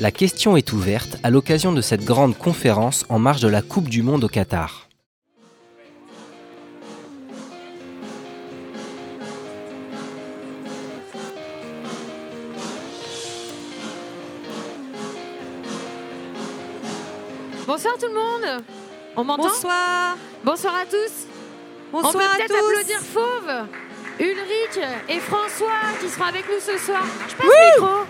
La question est ouverte à l'occasion de cette grande conférence en marge de la Coupe du Monde au Qatar. Bonsoir tout le monde. On m'entend Bonsoir. Bonsoir à tous. Bonsoir On peut à peut-être tous. applaudir Fauve, Ulrich et François qui seront avec nous ce soir. Je passe le micro.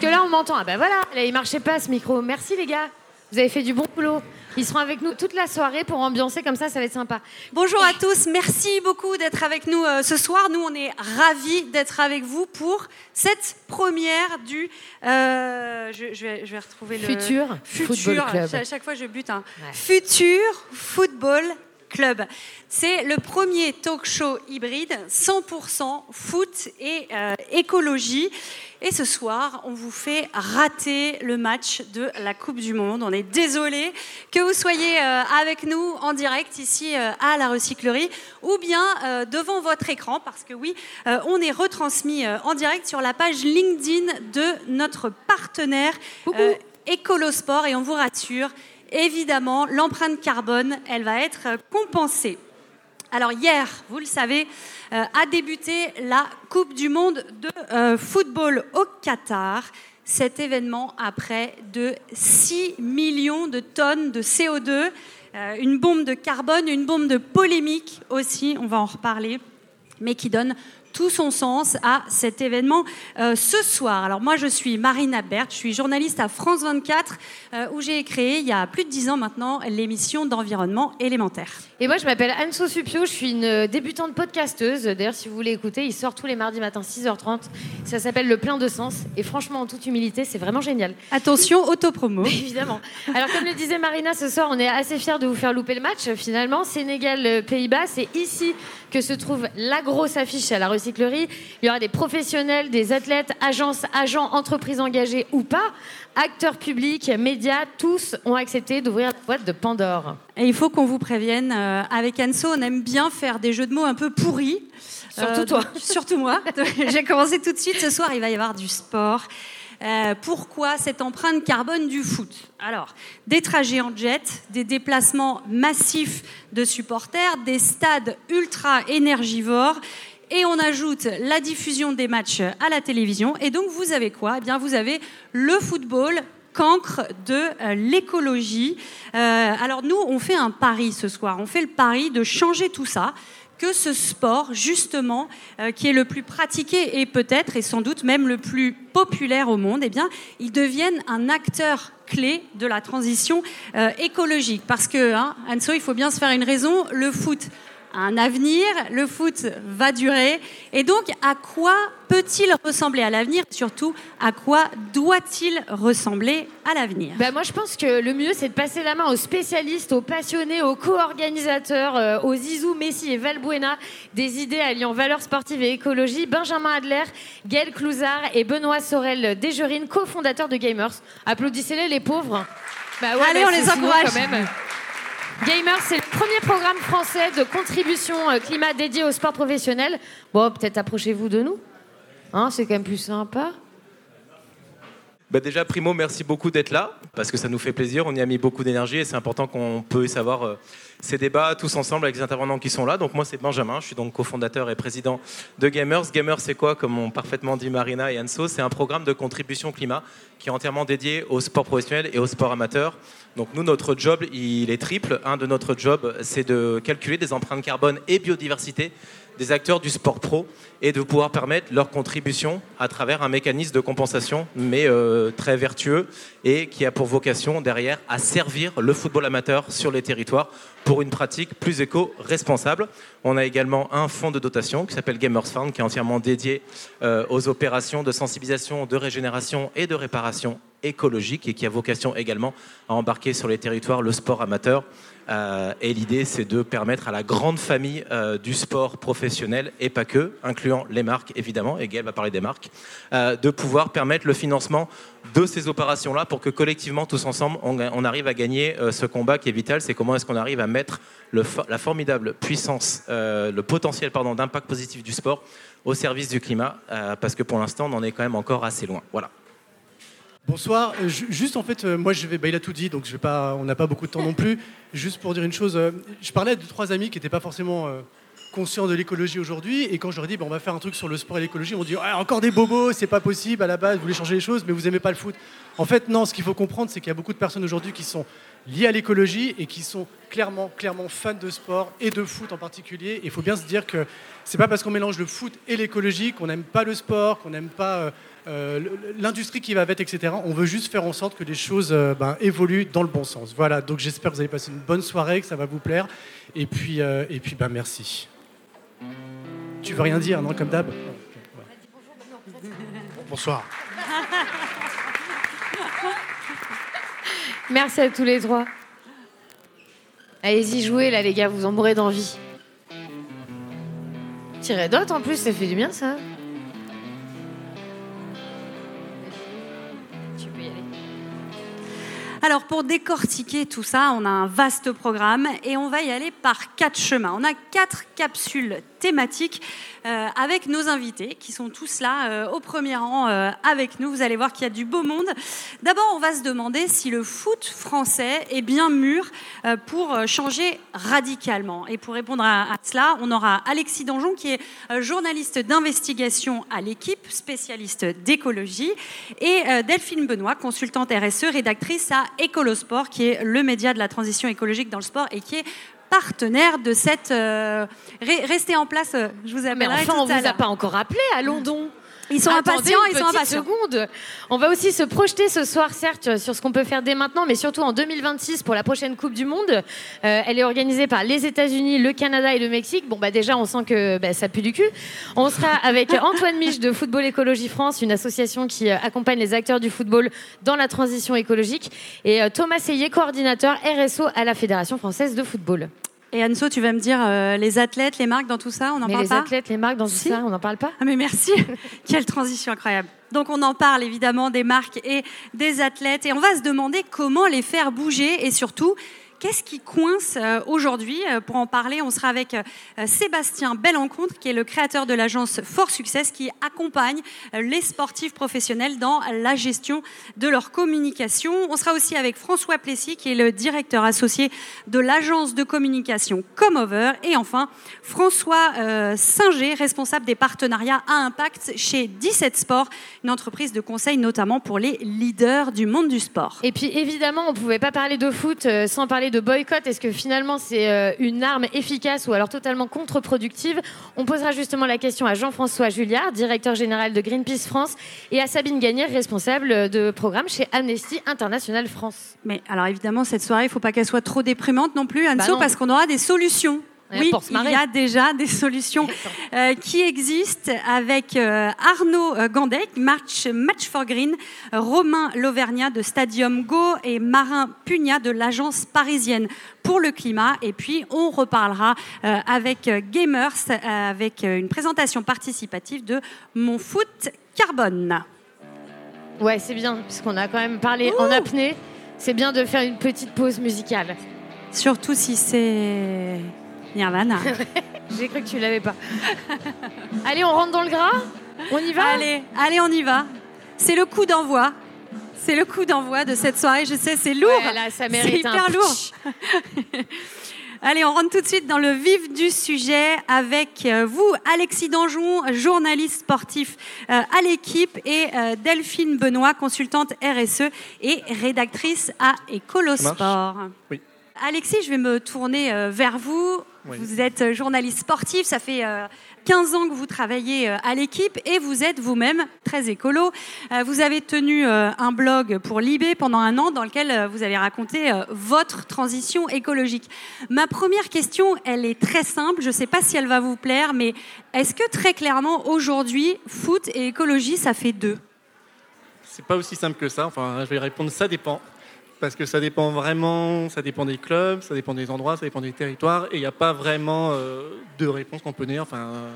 Parce que là on m'entend. Ah ben voilà, là, il marchait pas ce micro. Merci les gars. Vous avez fait du bon boulot. Ils seront avec nous toute la soirée pour ambiancer comme ça, ça va être sympa. Bonjour à tous, merci beaucoup d'être avec nous euh, ce soir. Nous, on est ravis d'être avec vous pour cette première du... euh, je, je vais, je vais retrouver le... Futur Futur. Football Club. À chaque fois, je bute un. Ouais. Futur Football Club. C'est le premier talk show hybride 100% foot et euh, écologie. Et ce soir, on vous fait rater le match de la Coupe du Monde. On est désolé que vous soyez euh, avec nous en direct ici euh, à la recyclerie ou bien devant votre écran parce que oui, on est retransmis en direct sur la page LinkedIn de notre partenaire euh, Écolosport et on vous rassure, évidemment, l'empreinte carbone, elle va être compensée. Alors hier, vous le savez, euh, a débuté la Coupe du Monde de euh, football au Qatar. Cet événement a près de 6 millions de tonnes de CO2, euh, une bombe de carbone, une bombe de polémique aussi, on va en reparler, mais qui donne tout son sens à cet événement euh, ce soir. Alors moi je suis Marina Bert, je suis journaliste à France 24 euh, où j'ai créé il y a plus de 10 ans maintenant l'émission d'environnement élémentaire. Et moi, je m'appelle Anne Sopupio, je suis une euh, débutante podcasteuse. D'ailleurs, si vous voulez écouter, il sort tous les mardis matin 6h30. Ça s'appelle Le Plein de Sens. Et franchement, en toute humilité, c'est vraiment génial. Attention, autopromo. Évidemment. Alors, comme le disait Marina, ce soir, on est assez fiers de vous faire louper le match. Finalement, Sénégal-Pays-Bas, c'est ici que se trouve la grosse affiche à la recyclerie. Il y aura des professionnels, des athlètes, agences, agents, entreprises engagées ou pas, acteurs publics, médias, tous ont accepté d'ouvrir la boîte de Pandore. Et il faut qu'on vous prévienne, euh, avec Anso, on aime bien faire des jeux de mots un peu pourris. Surtout toi. donc- Surtout moi. J'ai commencé tout de suite. Ce soir, il va y avoir du sport. Euh, pourquoi cette empreinte carbone du foot? Alors, des trajets en jet, des déplacements massifs de supporters, des stades ultra énergivores. Et on ajoute la diffusion des matchs à la télévision. Et donc, vous avez quoi? Eh bien, vous avez le football cancre de euh, l'écologie. Euh, alors nous, on fait un pari ce soir. On fait le pari de changer tout ça que ce sport, justement, euh, qui est le plus pratiqué et peut-être, et sans doute même le plus populaire au monde, eh bien, il devienne un acteur clé de la transition euh, écologique. Parce que, hein, Anso, il faut bien se faire une raison, le foot un avenir, le foot va durer. Et donc, à quoi peut-il ressembler à l'avenir Surtout, à quoi doit-il ressembler à l'avenir? Bah, moi, je pense que le mieux, c'est de passer la main aux spécialistes, aux passionnés, aux co-organisateurs, euh, aux Zizou, Messi et Valbuena, des idées alliant valeurs sportives et écologie. Benjamin Adler, Gaël Clouzard et Benoît Sorel Desjurines, cofondateurs de Gamers. Applaudissez-les, les pauvres. Bah ouais, Allez, bah, on les encourage. quand même. Gamers, c'est le premier programme français de contribution euh, climat dédié au sport professionnel. Bon, peut-être approchez-vous de nous. Hein, c'est quand même plus sympa. Bah déjà, Primo, merci beaucoup d'être là, parce que ça nous fait plaisir. On y a mis beaucoup d'énergie et c'est important qu'on peut savoir euh, ces débats tous ensemble avec les intervenants qui sont là. Donc moi, c'est Benjamin, je suis donc cofondateur et président de Gamers. Gamers, c'est quoi Comme ont parfaitement dit Marina et Anso, c'est un programme de contribution climat qui est entièrement dédié au sport professionnel et au sport amateur. Donc nous, notre job, il est triple. Un de notre job, c'est de calculer des empreintes carbone et biodiversité des acteurs du sport pro et de pouvoir permettre leur contribution à travers un mécanisme de compensation, mais euh, très vertueux et qui a pour vocation derrière à servir le football amateur sur les territoires pour une pratique plus éco-responsable. On a également un fonds de dotation qui s'appelle Gamers Fund, qui est entièrement dédié euh, aux opérations de sensibilisation, de régénération et de réparation écologique et qui a vocation également à embarquer sur les territoires le sport amateur euh, et l'idée, c'est de permettre à la grande famille euh, du sport professionnel, et pas que, incluant les marques évidemment, et Gaël va parler des marques, euh, de pouvoir permettre le financement de ces opérations-là pour que collectivement, tous ensemble, on, arrive à gagner ce combat qui est vital. C'est comment est-ce qu'on arrive à mettre la formidable puissance, le potentiel d'impact positif du sport au service du climat, parce que pour l'instant, on en est quand même encore assez loin. Voilà. Bonsoir. Euh, juste en fait, euh, moi je vais, bah, il a tout dit, donc je pas, on n'a pas beaucoup de temps non plus. Juste pour dire une chose, euh, je parlais de trois amis qui n'étaient pas forcément conscients de l'écologie aujourd'hui, et quand je leur ai dit, bah, on va faire un truc sur le sport et l'écologie, m'ont dit, encore des bobos, c'est pas possible, à la base, vous voulez changer les choses, mais vous aimez pas le foot. En fait, non, ce qu'il faut comprendre, c'est qu'il y a beaucoup de personnes aujourd'hui qui sont liées à l'écologie et qui sont clairement, clairement fans de sport et de foot en particulier. Il faut bien se dire que c'est pas parce qu'on mélange le foot et l'écologie qu'on n'aime pas le sport, qu'on n'aime pas euh, l'industrie qui va avec, etc. On veut juste faire en sorte que les choses euh, ben, évoluent dans le bon sens. Voilà, donc j'espère que vous allez passer une bonne soirée, que ça va vous plaire. Et puis, euh, et puis ben, merci. Tu veux rien dire, non, comme d'hab? Bonsoir. Merci à tous les trois. Allez-y, jouez là, les gars, vous en mourrez d'envie. Tirez d'autres en plus, ça fait du bien ça. Alors pour décortiquer tout ça, on a un vaste programme et on va y aller par quatre chemins. On a quatre capsules thématiques euh, avec nos invités qui sont tous là euh, au premier rang euh, avec nous. Vous allez voir qu'il y a du beau monde. D'abord, on va se demander si le foot français est bien mûr pour changer radicalement. Et pour répondre à, cela, on aura Alexis Danjon qui est journaliste d'investigation à l'équipe, spécialiste d'écologie, et Delphine Benoît, consultante RSE, rédactrice à Écolosport, qui est le média de la transition écologique dans le sport et qui est partenaire de cette. Euh, restez en place, euh, je vous appelle. Mais enfin, on vous a pas encore appelé à London. Ils sont impatients, ils sont impatients. Seconde. On va aussi se projeter ce soir, certes, sur ce qu'on peut faire dès maintenant, mais surtout en 2026 pour la prochaine Coupe du Monde. Euh, elle est organisée par les États-Unis, le Canada et le Mexique. Bon, bah déjà, on sent que bah, ça pue du cul. On sera avec Antoine Mich de Football Écologie France, une association qui accompagne les acteurs du football dans la transition écologique, et Thomas Seyé, coordinateur RSO à la Fédération française de football. Et Anso, tu vas me dire euh, les athlètes, les marques dans tout ça, on n'en parle pas Les athlètes, les marques dans tout ça, on n'en parle pas. Ah, Mais merci, quelle transition incroyable. Donc on en parle évidemment des marques et des athlètes. Et on va se demander comment les faire bouger et surtout Qu'est-ce qui coince euh, aujourd'hui euh, Pour en parler, on sera avec euh, Sébastien Bellencontre, qui est le créateur de l'agence Fort Success, qui accompagne les sportifs professionnels dans la gestion de leur communication. On sera aussi avec François Plessis, qui est le directeur associé de l'agence de communication Comeover. Et enfin, François Singer, responsable des partenariats à impact chez 17 Sports, une entreprise de conseil notamment pour les leaders du monde du sport. Et puis évidemment, on ne pouvait pas parler de foot sans parler de boycott, est-ce que finalement c'est euh, une arme efficace ou alors totalement contre-productive? On posera justement la question à Jean-François Julliard, directeur général de Greenpeace France, et à Sabine Gagnier, responsable de programme chez Amnesty International France. Mais alors évidemment, cette soirée, il ne faut pas qu'elle soit trop déprimante non plus, Anso, bah parce qu'on aura des solutions oui, il y a déjà des solutions euh, qui existent avec euh, Arnaud euh, Gandec, Match, Match for Green, Romain Lauvergnat de Stadium Go et Marin Pugna de l'agence parisienne pour le climat. Et puis, on reparlera avec Gamers, avec une présentation participative de Mon Foot Carbone. Ouais, c'est bien, puisqu'on a quand même parlé en apnée. C'est bien de faire une petite pause musicale. Surtout si c'est Nirvana. J'ai cru que tu l'avais pas. allez, on rentre dans le gras On y va Allez, allez, on y va. C'est le coup d'envoi. C'est le coup d'envoi de cette soirée. Je sais, c'est lourd. c'est hyper lourd. Allez, on rentre tout de suite dans le vif du sujet avec euh, vous, Alexis Danjon, journaliste sportif euh, à l'équipe, et euh, Delphine Benoît, consultante RSE et rédactrice à Écolosport. Oui. Alexis, je vais me tourner vers vous Vous êtes journaliste sportif, ça fait 15 ans que vous travaillez à l'équipe et vous êtes vous-même très écolo. Vous avez tenu un blog pour Libé pendant un an dans lequel vous avez raconté votre transition écologique. Ma première question, elle est très simple, je ne sais pas si elle va vous plaire, mais est-ce que très clairement aujourd'hui, foot et écologie, ça fait deux? C'est pas aussi simple que ça, enfin je vais répondre ça dépend parce que ça dépend vraiment, ça dépend des clubs, ça dépend des endroits, ça dépend des territoires, et il n'y a pas vraiment euh, de réponse qu'on peut donner. Enfin, euh,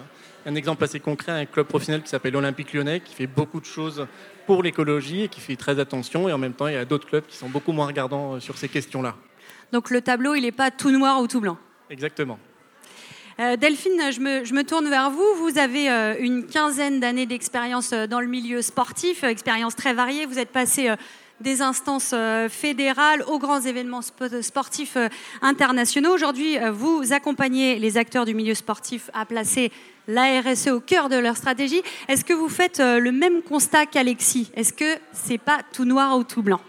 un exemple assez concret, un club professionnel qui s'appelle Olympique Lyonnais, qui fait beaucoup de choses pour l'écologie et qui fait très attention, et en même temps, il y a d'autres clubs qui sont beaucoup moins regardants euh, sur ces questions-là. Donc le tableau, il n'est pas tout noir ou tout blanc? Exactement. Delphine, je me, je me, tourne vers vous. Vous avez une quinzaine d'années d'expérience dans le milieu sportif, expérience très variée. Vous êtes passé des instances euh, fédérales aux grands événements sportifs euh, internationaux. Aujourd'hui, euh, vous accompagnez les acteurs du milieu sportif à placer la RSE au cœur de leur stratégie. Est-ce que vous faites le même constat qu'Alexis? Est-ce que c'est pas tout noir ou tout blanc?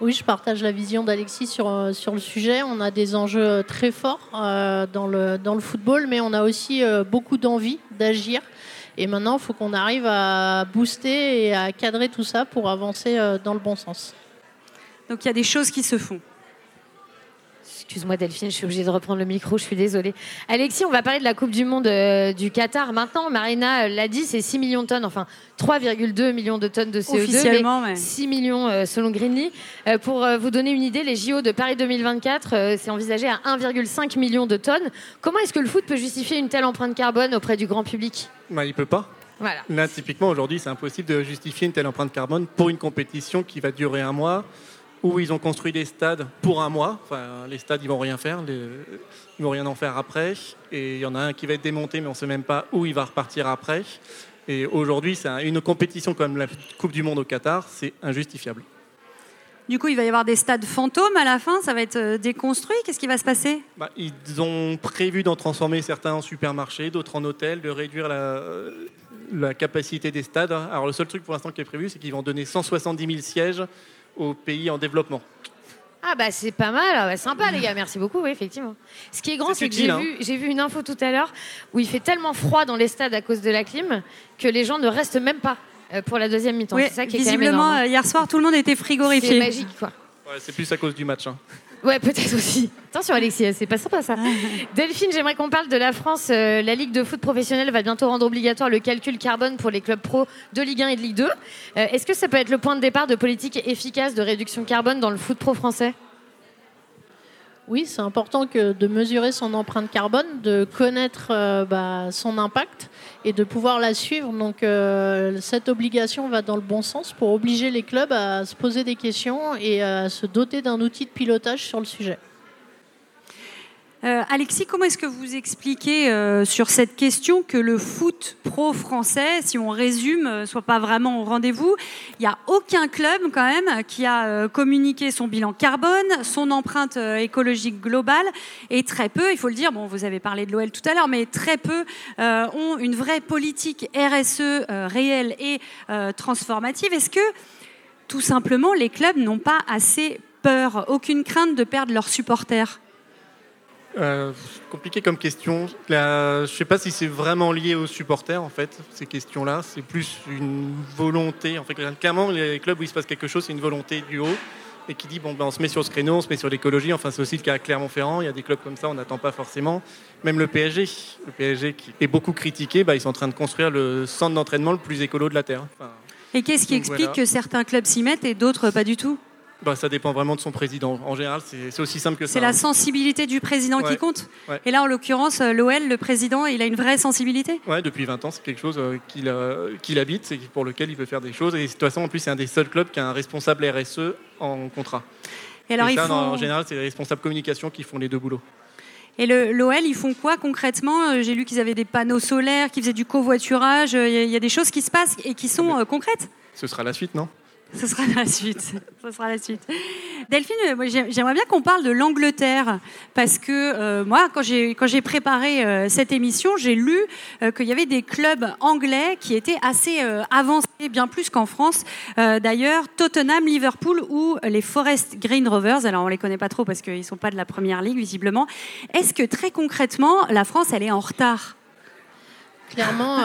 Oui, je partage la vision d'Alexis sur, sur le sujet. On a des enjeux très forts dans, le, dans le football, mais on a aussi beaucoup d'envie d'agir et maintenant, il faut qu'on arrive à booster et à cadrer tout ça pour avancer euh, dans le bon sens. Donc il y a des choses qui se font. Excuse-moi Delphine, je suis obligée de reprendre le micro, je suis désolée. Alexis, on va parler de la Coupe du Monde euh, du Qatar. Maintenant, Marina euh, l'a dit, c'est 6 millions de tonnes, enfin 3,2 millions de tonnes de CO2, Officiellement, mais 6 millions selon Greenly. pour vous donner une idée, les JO de Paris 2024, c'est envisagé à 1,5 million de tonnes. Comment est-ce que le foot peut justifier une telle empreinte carbone auprès du grand public? Bah, Il peut pas. Voilà. Là, typiquement, aujourd'hui, c'est impossible de justifier une telle empreinte carbone pour une compétition qui va durer un mois, où ils ont construit des stades pour un mois. Enfin, les stades, ils vont rien faire, les... ils vont rien en faire après. Et il y en a un qui va être démonté, mais on ne sait même pas où il va repartir après. Et aujourd'hui, c'est une compétition comme la Coupe du Monde au Qatar, c'est injustifiable. Du coup, il va y avoir des stades fantômes à la fin, ça va être euh, déconstruit. Qu'est-ce qui va se passer? Bah, Ils ont prévu d'en transformer certains en supermarchés, d'autres en hôtels, de réduire la, la capacité des stades. Alors le seul truc pour l'instant qui est prévu, c'est qu'ils vont donner 170 000 sièges aux pays en développement. Ah bah c'est pas mal, ah bah, sympa les gars, merci beaucoup, oui, effectivement. Ce qui est grand, c'est que j'ai hein. vu, vu une info tout à l'heure où il fait tellement froid dans les stades à cause de la clim que les gens ne restent même pas euh, pour la deuxième mi-temps. c'est ça qui est visiblement, euh, hier soir, tout le monde était frigorifié. C'est magique, quoi. c'est plus à cause du match. Hein. Ouais, peut-être aussi. Attention, Alexis, c'est pas sympa ça. Delphine, j'aimerais qu'on parle de la France. Euh, la Ligue de foot professionnelle va bientôt rendre obligatoire le calcul carbone pour les clubs pro de Ligue 1 et de Ligue 2. Est-ce que ça peut être le point de départ de politique efficace de réduction carbone dans le foot pro français? Oui, c'est important que de mesurer son empreinte carbone, de connaître euh, bah, son impact et de pouvoir la suivre. Donc euh, cette obligation va dans le bon sens pour obliger les clubs à se poser des questions et à se doter d'un outil de pilotage sur le sujet. Euh, Alexis, comment est-ce que vous expliquez euh, sur cette question que le foot pro français, si on résume, euh, soit pas vraiment au rendez-vous Il n'y a aucun club quand même qui a communiqué son bilan carbone, son empreinte écologique globale, et très peu, il faut le dire, bon, vous avez parlé de l'OL tout à l'heure, mais très peu ont une vraie politique RSE réelle et transformative. Est-ce que tout simplement les clubs n'ont pas assez peur, aucune crainte de perdre leurs supporters? Euh, compliqué comme question. je ne sais pas si c'est vraiment lié aux supporters, en fait, ces questions-là. C'est plus une volonté. En fait, clairement, les clubs où il se passe quelque chose, c'est une volonté du haut et qui dit bon, ben, on se met sur ce créneau, on se met sur l'écologie. Enfin, c'est aussi le cas à Clermont-Ferrand. Il y a des clubs comme ça, on n'attend pas forcément. Même le PSG, le PSG qui est beaucoup critiqué, bah, ils sont en train de construire le centre d'entraînement le plus écolo de la Terre. et qu'est-ce qui explique que certains clubs s'y mettent et d'autres pas du tout? Bah, ça dépend vraiment de son président. En général, c'est aussi simple que ça. C'est la sensibilité du président qui compte. Et là, en l'occurrence, euh, l'OL, le président, il a une vraie sensibilité Oui, depuis 20 ans, c'est quelque chose euh, qu'il habite et pour lequel il veut faire des choses. Et de toute façon, en plus, c'est un des seuls clubs qui a un responsable RSE en contrat. Et alors, ça, en général, c'est les responsables communication qui font les deux boulots. Et l'OL, ils font quoi concrètement? Euh, J'ai lu qu'ils avaient des panneaux solaires, qu'ils faisaient du covoiturage. Il y, a des choses qui se passent et qui sont concrètes. Ce sera la suite, non? Ce sera la suite. Ce sera la suite. Delphine, j'aimerais bien qu'on parle de l'Angleterre parce que euh, moi, quand j'ai quand j'ai préparé euh, cette émission, j'ai lu euh, qu'il y avait des clubs anglais qui étaient assez avancés, bien plus qu'en France. D'ailleurs, Tottenham, Liverpool ou les Forest Green Rovers. Alors, on les connaît pas trop parce qu'ils sont pas de la première ligue visiblement. Est-ce que très concrètement, la France, elle est en retard? Clairement,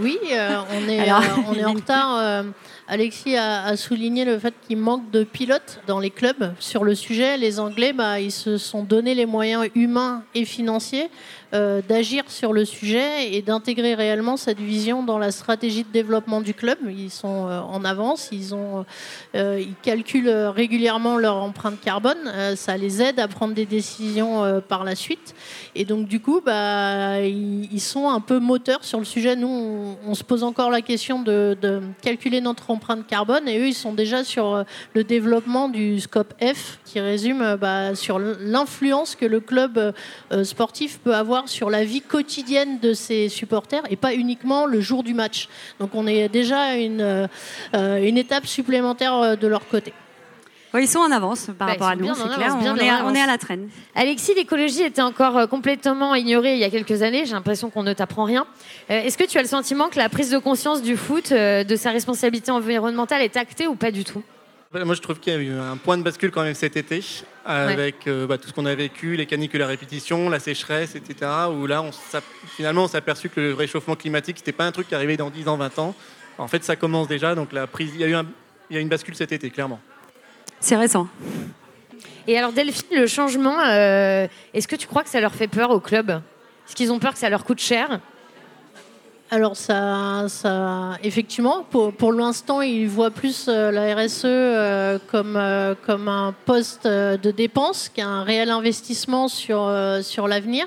oui, on est, on est en retard. Alexis a, souligné le fait qu'il manque de pilotes dans les clubs sur le sujet. Les Anglais, bah, ils se sont donné les moyens humains et financiers euh, d'agir sur le sujet et d'intégrer réellement cette vision dans la stratégie de développement du club. Ils sont euh, en avance, ils, ont, euh, ils calculent régulièrement leur empreinte carbone, ça les aide à prendre des décisions par la suite. Et donc du coup, bah, ils, sont un peu moteurs sur le sujet. Nous, on, se pose encore la question de, calculer notre empreinte carbone et eux, ils sont déjà sur le développement du scope F qui résume bah, sur l'influence que le club sportif peut avoir sur la vie quotidienne de ses supporters et pas uniquement le jour du match. Donc on est déjà une, euh, une étape supplémentaire euh, de leur côté. ils sont en avance par bah, rapport à nous, c'est clair. On est, à, on est, à, la traîne. Alexis, l'écologie était encore euh, complètement ignorée il y a quelques années. J'ai l'impression qu'on ne t'apprend rien. Est-ce que tu as le sentiment que la prise de conscience du foot, de sa responsabilité environnementale, est actée ou pas du tout? Moi, je trouve qu'il y a eu un point de bascule quand même cet été, avec euh, bah, tout ce qu'on a vécu, les canicules à répétition, la sécheresse, etc. Où là, on finalement, on s'est aperçu que le réchauffement climatique, c'était pas un truc qui arrivait dans 10 ans, 20 ans. En fait, ça commence déjà. Donc, la prise, il y a eu il y a une bascule cet été, clairement. C'est récent. Et alors, Delphine, le changement, euh, est-ce que tu crois que ça leur fait peur au club? Est-ce qu'ils ont peur que ça leur coûte cher? Alors ça, ça, effectivement, pour, pour l'instant, ils voient plus euh, la RSE euh, comme, euh, comme un poste de dépense qu'un réel investissement sur, sur l'avenir.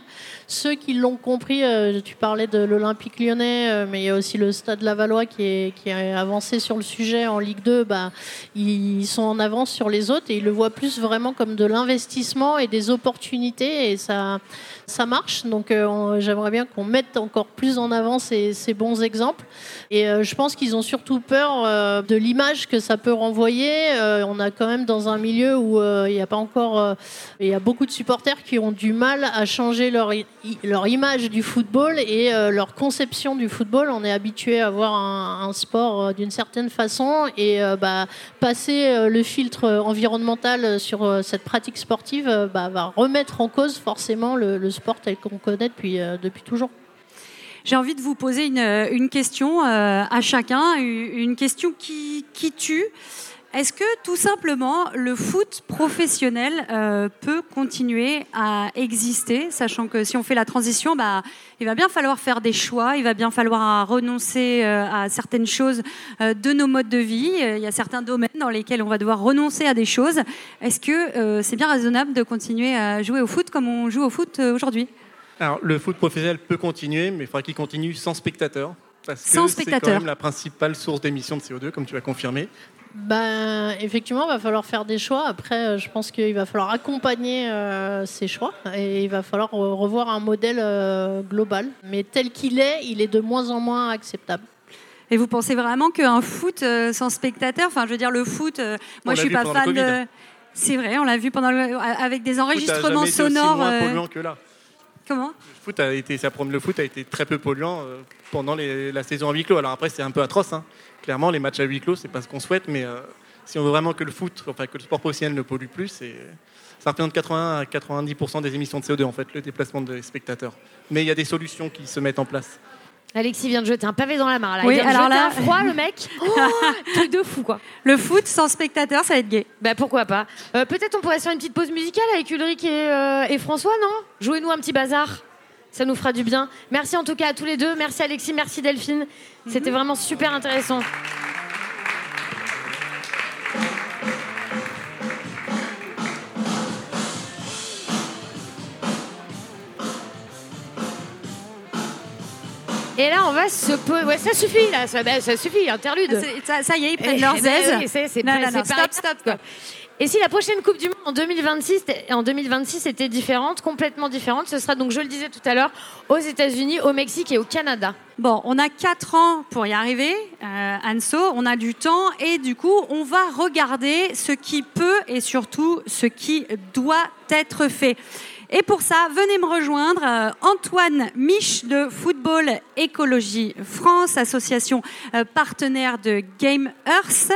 Ceux qui l'ont compris, tu parlais de l'Olympique lyonnais, mais il y a aussi le Stade Lavallois qui est, qui est avancé sur le sujet en Ligue 2. Bah, ils sont en avance sur les autres et ils le voient plus vraiment comme de l'investissement et des opportunités et ça, ça marche. Donc j'aimerais bien qu'on mette encore plus en avant ces ces, bons exemples. Et euh, je pense qu'ils ont surtout peur euh, de l'image que ça peut renvoyer. Euh, on a quand même dans un milieu où il n'y a pas encore, il y a beaucoup de supporters qui ont du mal à changer leur, leur image du football et leur conception du football. On est habitué à voir un, sport d'une certaine façon et bah, passer le filtre environnemental sur cette pratique sportive bah, va remettre en cause forcément le, sport tel qu'on connaît depuis, toujours. J'ai envie de vous poser une, question euh, à chacun, une question qui tue. Est-ce que tout simplement le foot professionnel euh, peut continuer à exister, sachant que si on fait la transition, bah, il va bien falloir faire des choix, il va bien falloir renoncer euh, à certaines choses de nos modes de vie. Il y a certains domaines dans lesquels on va devoir renoncer à des choses. Est-ce que c'est bien raisonnable de continuer à jouer au foot comme on joue au foot aujourd'hui? Alors, le foot professionnel peut continuer, mais il faudra qu'il continue sans spectateurs. Parce que c'est quand même la principale source d'émissions de CO2, comme tu l'as confirmé. Ben, effectivement, il va falloir faire des choix. Après, euh, je pense qu'il va falloir accompagner euh, ces choix et il va falloir revoir un modèle euh, global. Mais tel qu'il est, il est de moins en moins acceptable. Et vous pensez vraiment qu'un foot sans spectateurs, enfin, je veux dire, le foot, moi je suis pas fan de. C'est vrai, on l'a vu pendant le... avec des enregistrements sonores. moins polluant que là. Comment? Le foot, a été, le foot a été très peu polluant pendant la saison à huis clos. Alors après, c'est un peu atroce. Hein. Clairement, les matchs à huis clos, c'est pas ce qu'on souhaite, mais euh, si on veut vraiment que le foot, enfin que le sport professionnel ne pollue plus, ça représente 80 à 90% des émissions de CO2 en fait, le déplacement des spectateurs. Mais il y a des solutions qui se mettent en place. Alexis vient de jeter un pavé dans la mare. Là. Oui, il vient alors de là, un froid, le mec. Oh, truc de fou, quoi. Le foot sans spectateurs, ça va être gay. Bah pourquoi pas. Euh, peut-être on pourrait faire une petite pause musicale avec Ulrich et, et François, non? Jouez-nous un petit bazar. Ça nous fera du bien. Merci en tout cas à tous les deux. Merci Alexis, merci Delphine. C'était vraiment super intéressant. Et là, on va se poser. Ouais, ça suffit, là. Ça, ça suffit, interlude. Ça, ça, y est, ils prennent leurs aises. c'est, c'est, stop, stop, stop. Et si la prochaine Coupe du Monde en 2026, en 2026 était différente, complètement différente, ce sera donc, je le disais tout à l'heure, aux États-Unis, au Mexique et au Canada. Bon, on a 4 ans pour y arriver, euh, Anso, on a du temps et du coup, on va regarder ce qui peut et surtout ce qui doit être fait. Et pour ça, venez me rejoindre, euh, Antoine Mich de Football Écologie France, association euh, partenaire de Game Earth.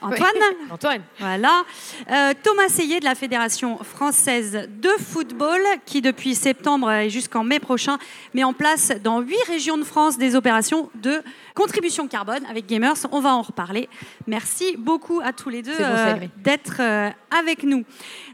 Antoine. Antoine. Voilà. Euh, Thomas Seyé de la Fédération française de football, qui depuis septembre et jusqu'en mai prochain met en place dans huit régions de France des opérations de contribution carbone avec Gamers. On va en reparler. Merci beaucoup à tous les deux bon, euh, d'être euh, avec nous.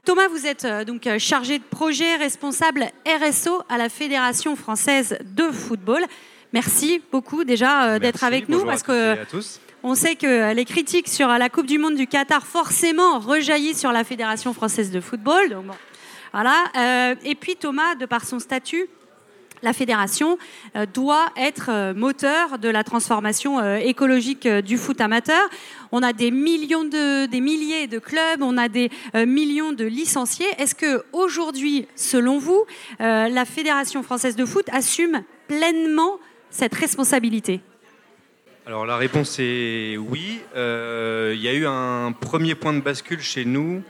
Thomas, vous êtes euh, donc chargé de projet, responsable RSO à la Fédération française de football. Merci beaucoup déjà euh, d'être avec nous bonjour parce que tous. On sait que les critiques sur la Coupe du Monde du Qatar forcément rejaillissent sur la Fédération française de football. Euh, et puis Thomas, de par son statut, la fédération euh, doit être euh, moteur de la transformation euh, écologique euh, du foot amateur. On a des millions de, des milliers de clubs, on a des euh, millions de licenciés. Est-ce que aujourd'hui, selon vous, euh, la fédération française de foot assume pleinement cette responsabilité? Alors la réponse est oui. Euh, il y a eu un premier point de bascule chez nous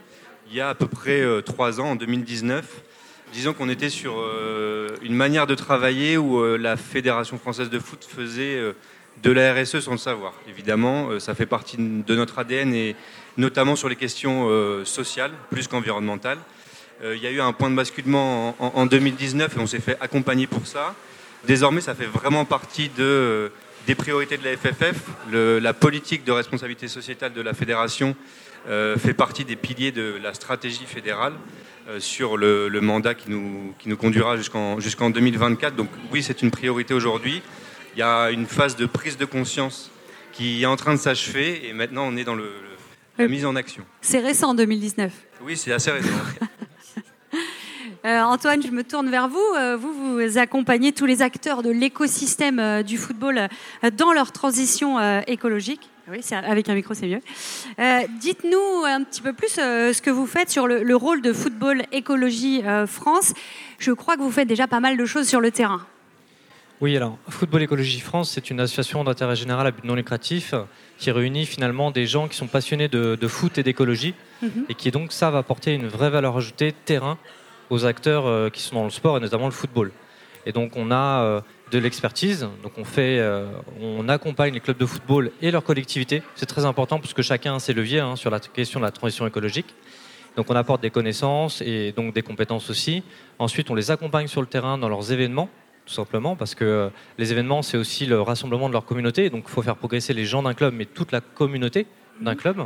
il y a à peu près euh, trois ans, en 2019. Disons qu'on était sur euh, une manière de travailler où euh, la Fédération française de foot faisait de la RSE sans le savoir. Évidemment, ça fait partie de notre ADN et notamment sur les questions sociales plus qu'environnementales. Il y a eu un point de basculement en, en- en 2019 et on s'est fait accompagner pour ça. Désormais, ça fait vraiment partie de, des priorités de la FFF. Le- la politique de responsabilité sociétale de la fédération euh, fait partie des piliers de la stratégie fédérale euh, sur le, le mandat qui nous, qui nous conduira jusqu'en jusqu'en 2024. Donc oui, c'est une priorité aujourd'hui. Il y a une phase de prise de conscience qui est en train de s'achever et maintenant on est dans le- la mise en action. C'est récent, 2019. Oui, c'est assez récent. Euh, Antoine, je me tourne vers vous. Euh, vous, vous accompagnez tous les acteurs de l'écosystème euh, du football dans leur transition écologique. Oui, avec un micro, c'est mieux. Euh, Dites-nous un petit peu plus euh, ce que vous faites sur le, le rôle de Football Écologie euh, France. Je crois que vous faites déjà pas mal de choses sur le terrain. Oui, alors, Football Écologie France, c'est une association d'intérêt général à but non lucratif qui réunit finalement des gens qui sont passionnés de, de foot et d'écologie Mhm. et qui donc savent apporter une vraie valeur ajoutée terrain aux acteurs euh, qui sont dans le sport et notamment le football. Et donc on a euh, de l'expertise, donc on fait, euh, on accompagne les clubs de football et leurs collectivités. C'est très important parce que chacun a ses leviers hein, sur la question de la transition écologique. Donc on apporte des connaissances et donc des compétences aussi. Ensuite, on les accompagne sur le terrain dans leurs événements, tout simplement, parce que les événements, c'est aussi le rassemblement de leur communauté. Donc il faut faire progresser les gens d'un club, mais toute la communauté d'un club.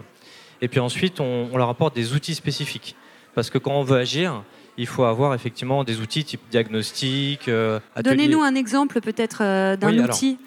Et puis ensuite, on leur apporte des outils spécifiques. Parce que quand on veut agir, il faut avoir effectivement des outils type diagnostic, euh. Donnez-nous un exemple peut-être euh, d'un Oui, alors. outil.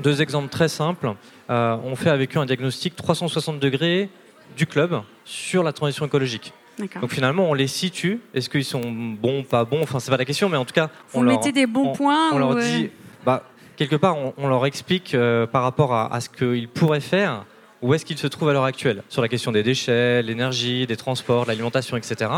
Deux exemples très simples. Euh, on fait avec eux un diagnostic 360 degrés du club sur la transition écologique. Donc finalement, on les situe. Est-ce qu'ils sont bons, pas bons? Enfin, c'est pas la question, mais en tout cas, Vous on leur, mettez des bons on- points on leur dit, bah, quelque part, on, on leur explique par rapport à, à ce qu'ils pourraient faire, où est-ce qu'ils se trouvent à l'heure actuelle, sur la question des déchets, l'énergie, des transports, de l'alimentation, etc.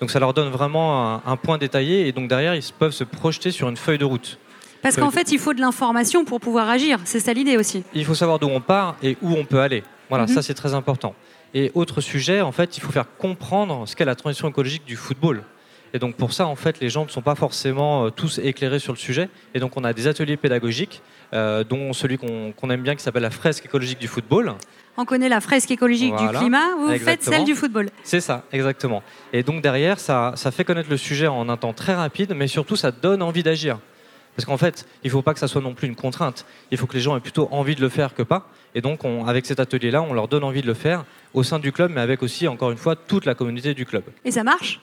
Donc ça leur donne vraiment un, un point détaillé, et donc derrière, ils peuvent se projeter sur une feuille de route. Parce qu'en fait, il faut de l'information pour pouvoir agir. C'est ça l'idée aussi. Il faut savoir d'où on part et où on peut aller. Voilà, Mhm. ça c'est très important. Et autre sujet, en fait, il faut faire comprendre ce qu'est la transition écologique du football. Et donc pour ça, en fait, les gens ne sont pas forcément euh, tous éclairés sur le sujet. Et donc on a des ateliers pédagogiques, euh, dont celui qu'on qu'on aime bien qui s'appelle la fresque écologique du football. On connaît la fresque écologique du climat. Vous faites celle du football. C'est ça, exactement. Et donc derrière, ça, ça fait connaître le sujet en un temps très rapide, mais surtout ça donne envie d'agir. Parce qu'en fait, il ne faut pas que ça soit non plus une contrainte. Il faut que les gens aient plutôt envie de le faire que pas. Et donc, on- avec cet atelier-là, on leur donne envie de le faire au sein du club, mais avec aussi, encore une fois, toute la communauté du club. Et ça marche?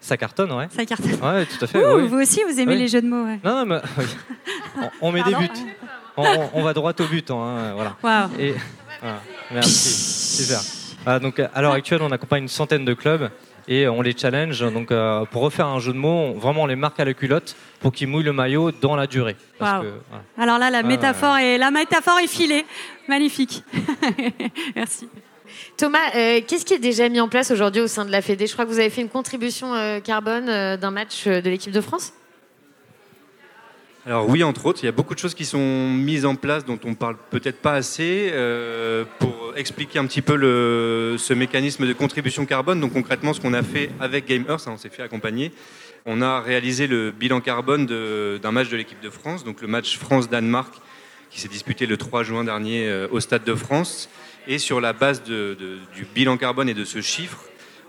Ça cartonne, ouais. Ça cartonne. Ouais, tout à fait. Ouh, oui. Vous aussi, vous aimez Oui. les jeux de mots. ouais. Non, non, mais oui. on, on met Pardon des buts. On, va droit au but. hein, voilà. Et voilà. merci, super. Ah, donc à l'heure actuelle, on accompagne une centaine de clubs et on les challenge. Donc euh, pour refaire un jeu de mots, on- vraiment on les marque à la culotte pour qu'ils mouillent le maillot dans la durée. Parce Waouh. que, voilà. Alors là, la Ouais, métaphore, est, la métaphore est filée. Magnifique. Merci. Thomas, euh, qu'est-ce qui est déjà mis en place aujourd'hui au sein de la Fédé? Je crois que vous avez fait une contribution euh, carbone euh, d'un match euh, de l'équipe de France? Alors oui, entre autres, il y a beaucoup de choses qui sont mises en place dont on parle peut-être pas assez euh, pour expliquer un petit peu ce mécanisme de contribution carbone. Donc concrètement, ce qu'on a fait avec Game Earth, hein, on s'est fait accompagner. On a réalisé le bilan carbone d'un match de l'équipe de France, donc le match France-Danemark qui s'est disputé le 3 juin dernier euh, au Stade de France. Et sur la base du bilan carbone et de ce chiffre,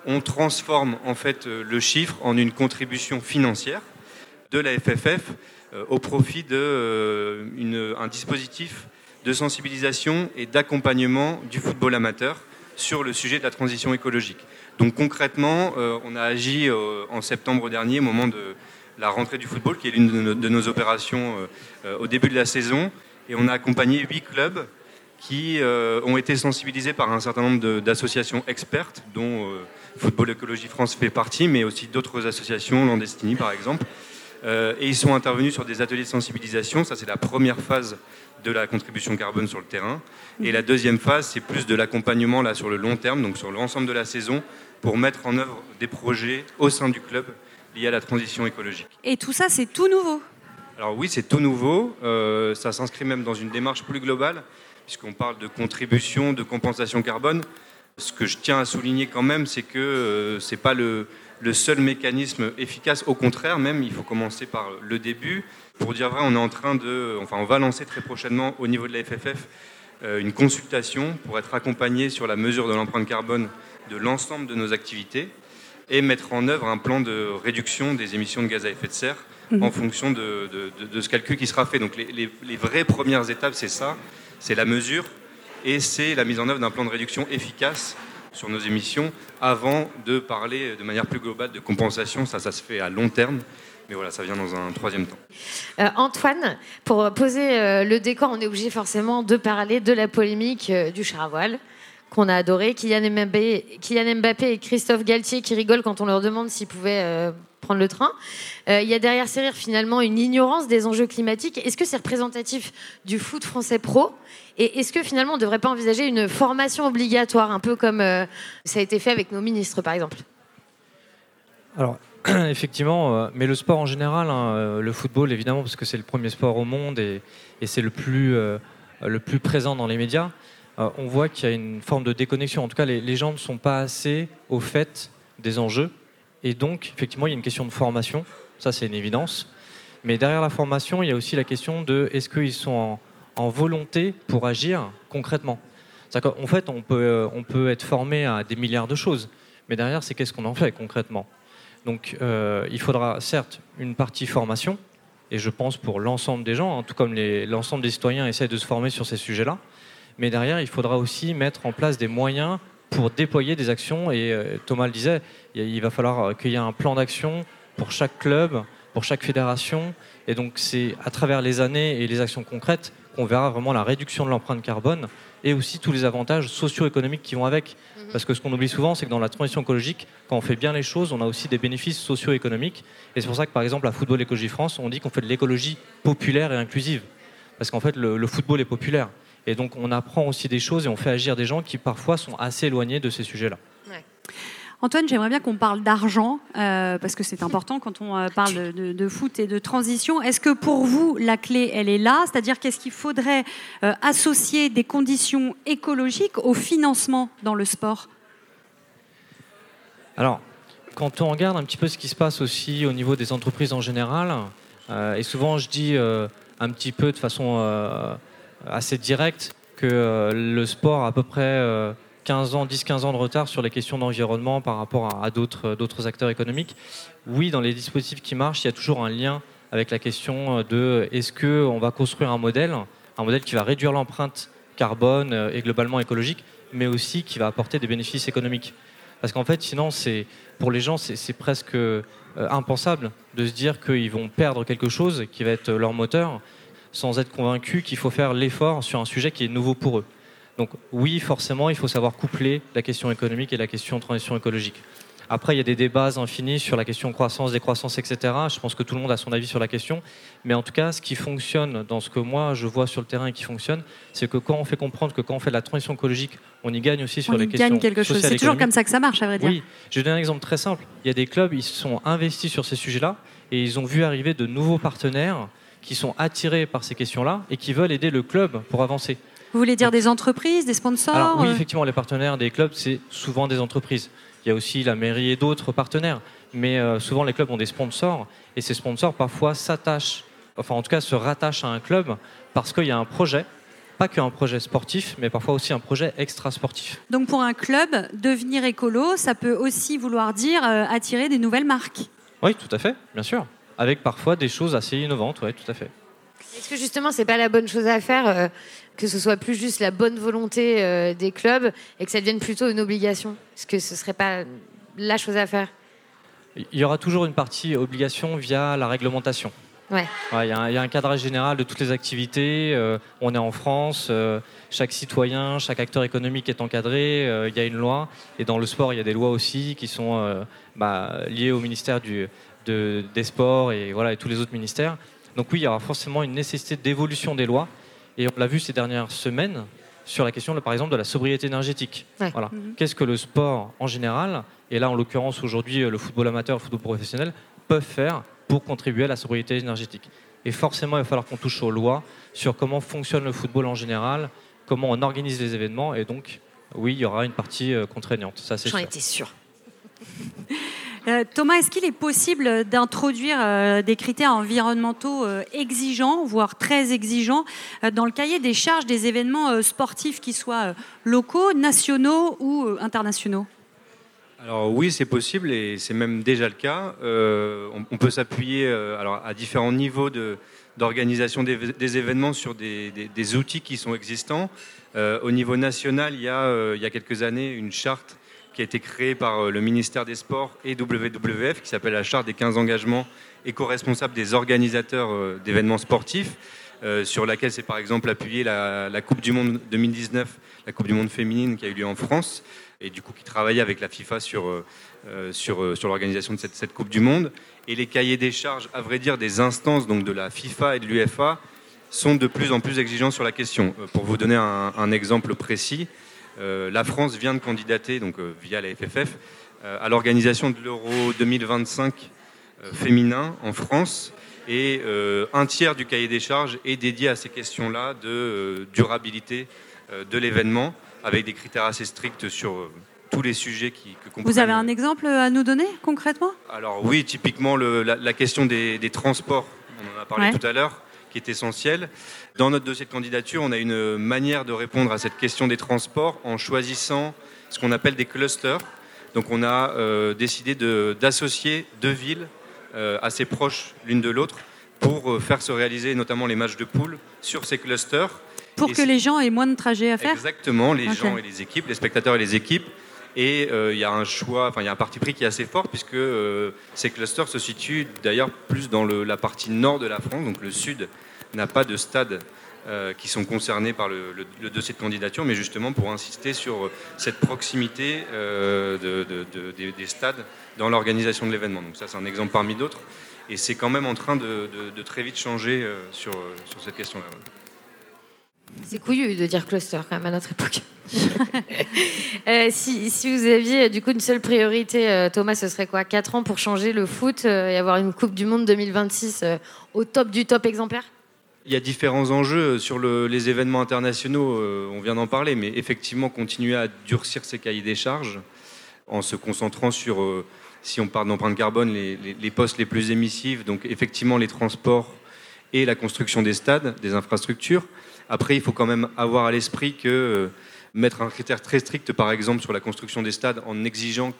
on transforme en fait euh, le chiffre en une contribution financière de la FFF au profit d'un un dispositif de sensibilisation et d'accompagnement du football amateur sur le sujet de la transition écologique. Donc concrètement, euh, on a agi euh, en septembre dernier, au moment de la rentrée du football, qui est l'une de, nos- opérations euh, euh, au début de la saison, et on a accompagné huit clubs qui euh, ont été sensibilisés par un certain nombre d'associations expertes, dont euh, Football Écologie France fait partie, mais aussi d'autres associations, Landestini par exemple. Euh, et ils sont intervenus sur des ateliers de sensibilisation. Ça, c'est la première phase de la contribution carbone sur le terrain. Et la deuxième phase, c'est plus de l'accompagnement là sur le long terme, donc sur l'ensemble de la saison, pour mettre en œuvre des projets au sein du club liés à la transition écologique. Et tout ça, c'est tout nouveau. Alors oui, c'est tout nouveau. Euh, ça s'inscrit même dans une démarche plus globale, puisqu'on parle de contribution, de compensation carbone. Ce que je tiens à souligner quand même, c'est que euh, ce n'est pas le, le seul mécanisme efficace. Au contraire, même, il faut commencer par le début. Pour dire vrai, on est en train de, enfin, on va lancer très prochainement au niveau de la FFF euh, une consultation pour être accompagné sur la mesure de l'empreinte carbone de l'ensemble de nos activités et mettre en œuvre un plan de réduction des émissions de gaz à effet de serre Mhm. en fonction de, de- de- de ce calcul qui sera fait. Donc les, les- les vraies premières étapes, c'est ça, c'est la mesure et c'est la mise en œuvre d'un plan de réduction efficace sur nos émissions avant de parler de manière plus globale de compensation. Ça, ça se fait à long terme. Mais voilà, ça vient dans un troisième temps. Euh, Antoine, pour poser euh, le décor, on est obligé forcément de parler de la polémique euh, du char à voile qu'on a adoré. Kylian Mbappé, Kylian Mbappé et Christophe Galtier qui rigolent quand on leur demande s'ils pouvaient euh, prendre le train. Euh, Il y a derrière ces rires finalement une ignorance des enjeux climatiques. Est-ce que c'est représentatif du foot français pro? Et est-ce que finalement on ne devrait pas envisager une formation obligatoire, un peu comme euh, ça a été fait avec nos ministres par exemple? Alors, effectivement, mais le sport en général, hein, le football évidemment, parce que c'est le premier sport au monde et, et c'est le le plus présent dans les médias, euh, on voit qu'il y a une forme de déconnexion. En tout cas, les, gens ne sont pas assez au fait des enjeux. Et donc, effectivement, il y a une question de formation, ça c'est une évidence. Mais derrière la formation, il y a aussi la question de est-ce qu'ils sont en, en volonté pour agir concrètement? Qu'en fait, on peut, euh, on peut être formé à des milliards de choses, mais derrière, c'est qu'est-ce qu'on en fait concrètement? Donc euh, il faudra certes une partie formation, et je pense pour l'ensemble des gens, hein, tout comme l'ensemble des citoyens essayent de se former sur ces sujets-là, mais derrière il faudra aussi mettre en place des moyens pour déployer des actions, et euh, Thomas le disait, il va falloir euh, qu'il y ait un plan d'action pour chaque club, pour chaque fédération, et donc c'est à travers les années et les actions concrètes qu'on verra vraiment la réduction de l'empreinte carbone et aussi tous les avantages socio-économiques qui vont avec. Parce que ce qu'on oublie souvent, c'est que dans la transition écologique, quand on fait bien les choses, on a aussi des bénéfices socio-économiques. Et c'est pour ça que, par exemple, à Football Écologie France, on dit qu'on fait de l'écologie populaire et inclusive. Parce qu'en fait, le, le football est populaire. Et donc, on apprend aussi des choses et on fait agir des gens qui, parfois, sont assez éloignés de ces sujets-là. Antoine, j'aimerais bien qu'on parle d'argent, euh, parce que c'est important quand on euh, parle de, de- de foot et de transition. Est-ce que pour vous, la clé, elle est là? C'est-à-dire qu'est-ce qu'il faudrait euh, associer des conditions écologiques au financement dans le sport? Alors, quand on regarde un petit peu ce qui se passe aussi au niveau des entreprises en général, euh, et souvent je dis euh, un petit peu de façon euh, assez directe que euh, le sport a à peu près euh, 15 ans, 10-15 ans de retard sur les questions d'environnement par rapport à, à d'autres, acteurs économiques. Oui, dans les dispositifs qui marchent, il y a toujours un lien avec la question de est-ce qu'on va construire un modèle, un modèle qui va réduire l'empreinte carbone euh, et globalement écologique, mais aussi qui va apporter des bénéfices économiques. Parce qu'en fait, sinon, pour les gens, c'est presque euh, impensable de se dire qu'ils vont perdre quelque chose qui va être leur moteur, sans être convaincus qu'il faut faire l'effort sur un sujet qui est nouveau pour eux. Donc oui, forcément, il faut savoir coupler la question économique et la question transition écologique. Après, il y a des débats infinis sur la question croissance, décroissance, etc. Je pense que tout le monde a son avis sur la question. Mais en tout cas, ce qui fonctionne dans ce que moi je vois sur le terrain et qui fonctionne, c'est que quand on fait comprendre que quand on fait de la transition écologique, on y gagne aussi sur On les y questions gagne quelque chose. C'est toujours comme ça que ça marche, à vrai dire. Oui, je vais donner un exemple très simple. Il y a des clubs, ils se sont investis sur ces sujets-là et ils ont vu arriver de nouveaux partenaires qui sont attirés par ces questions-là et qui veulent aider le club pour avancer. Vous voulez dire des entreprises, des sponsors Alors oui, euh, effectivement, les partenaires des clubs, c'est souvent des entreprises. Il y a aussi la mairie et d'autres partenaires. Mais euh, souvent, les clubs ont des sponsors et ces sponsors, parfois, s'attachent, enfin en tout cas, se rattachent à un club parce qu'il y a un projet, pas qu'un projet sportif, mais parfois aussi un projet extra-sportif. Donc pour un club, devenir écolo, ça peut aussi vouloir dire euh, attirer des nouvelles marques. Oui, tout à fait, bien sûr. Avec parfois des choses assez innovantes, oui, tout à fait. Est-ce que justement, c'est pas la bonne chose à faire, euh, que ce soit plus juste la bonne volonté euh, des clubs et que ça devienne plutôt une obligation? Est-ce que ce serait pas la chose à faire? Il y aura toujours une partie obligation via la réglementation. Ouais. Ouais, Il y, a un- il y a un cadrage général de toutes les activités. euh, on est en France, euh, chaque citoyen, chaque acteur économique est encadré. euh, il y a une loi. Et dans le sport, il y a des lois aussi qui sont bah, liées au ministère du, de- des Sports et, voilà, et tous les autres ministères. Donc oui, il y aura forcément une nécessité d'évolution des lois. Et on l'a vu ces dernières semaines sur la question, par exemple, de la sobriété énergétique. Ouais. Voilà. Mhm. Qu'est-ce que le sport en général, et là en l'occurrence aujourd'hui euh, le football amateur, le football professionnel, peuvent faire pour contribuer à la sobriété énergétique? Et forcément, il va falloir qu'on touche aux lois sur comment fonctionne le football en général, comment on organise les événements, et donc oui, il y aura une partie euh, contraignante. Ça, c'est J'en sûr. étais sûre. Euh, Thomas, est-ce qu'il est possible d'introduire euh, des critères environnementaux euh, exigeants, voire très exigeants, dans le cahier des charges des événements sportifs qui soient locaux, nationaux ou internationaux? Alors oui, c'est possible et c'est même déjà le cas. On, peut s'appuyer alors à différents niveaux d'organisation des, événements sur des, outils qui sont existants. Au niveau national, il y, a, il y a quelques années une charte qui a été créée par euh, le ministère des Sports et WWF qui s'appelle la charte des 15 engagements éco-responsables des organisateurs euh, d'événements sportifs. euh, sur laquelle s'est par exemple appuyée la, Coupe du Monde 2019, la Coupe du Monde féminine qui a eu lieu en France, et du coup qui travaillait avec la FIFA sur, sur, l'organisation de cette, Coupe du Monde. Et les cahiers des charges, à vrai dire, des instances donc de la FIFA et de l'UFA sont de plus en plus exigeants sur la question. Pour vous donner un, exemple précis, la France vient de candidater, donc euh, via la FFF, euh, à l'organisation de l'Euro 2025 euh, féminin en France. Et euh, un tiers du cahier des charges est dédié à ces questions-là de euh, durabilité euh, de l'événement, avec des critères assez stricts sur euh, tous les sujets qui, que comprennent Vous avez un exemple à nous donner concrètement? Alors oui, typiquement le- la, la question des, des transports, on en a parlé Ouais. tout à l'heure, qui est essentielle. Dans notre dossier de candidature, on a une manière de répondre à cette question des transports en choisissant ce qu'on appelle des clusters. Donc on a euh, décidé de- d'associer deux villes euh, assez proches l'une de l'autre pour euh, faire se réaliser notamment les matchs de poule sur ces clusters. Pour Et que les gens aient moins de trajets à faire? Exactement, les gens et les équipes, les spectateurs et les équipes. Et euh, il y a un choix, enfin il y a un parti pris qui est assez fort puisque euh, ces clusters se situent d'ailleurs plus dans la partie nord de la France, donc le sud n'a pas de stades euh, qui sont concernés par le, dossier de candidature, mais justement pour insister sur cette proximité euh, de- de- de- des, des stades dans l'organisation de l'événement. Donc ça c'est un exemple parmi d'autres. Et c'est quand même en train de, très vite changer sur, sur cette question-là. C'est couillu de dire cluster quand même à notre époque. Euh, si, vous aviez du coup une seule priorité, euh, Thomas, ce serait quoi? 4 ans pour changer le foot euh, et avoir une Coupe du Monde 2026 euh, au top du top exemplaire? Il y a différents enjeux sur le- les événements internationaux, on vient d'en parler, mais effectivement continuer à durcir ces cahiers des charges en se concentrant sur, si on parle d'empreinte carbone, les- les postes les plus émissifs, donc effectivement les transports et la construction des stades, des infrastructures. Après, il faut quand même avoir à l'esprit que euh, mettre un critère très strict, par exemple, sur la construction des stades en exigeant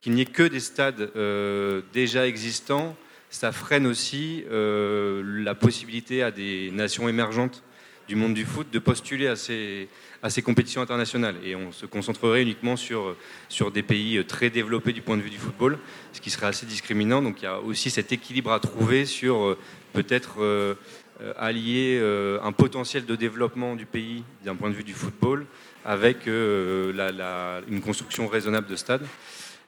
qu'il n'y ait que des stades euh, déjà existants, ça freine aussi euh, la possibilité à des nations émergentes du monde du foot de postuler à ces, compétitions internationales. Et on se concentrerait uniquement sur, des pays très développés du point de vue du football, ce qui serait assez discriminant. Donc il y a aussi cet équilibre à trouver sur peut-être allier euh, un potentiel de développement du pays d'un point de vue du football avec euh, une construction raisonnable de stade.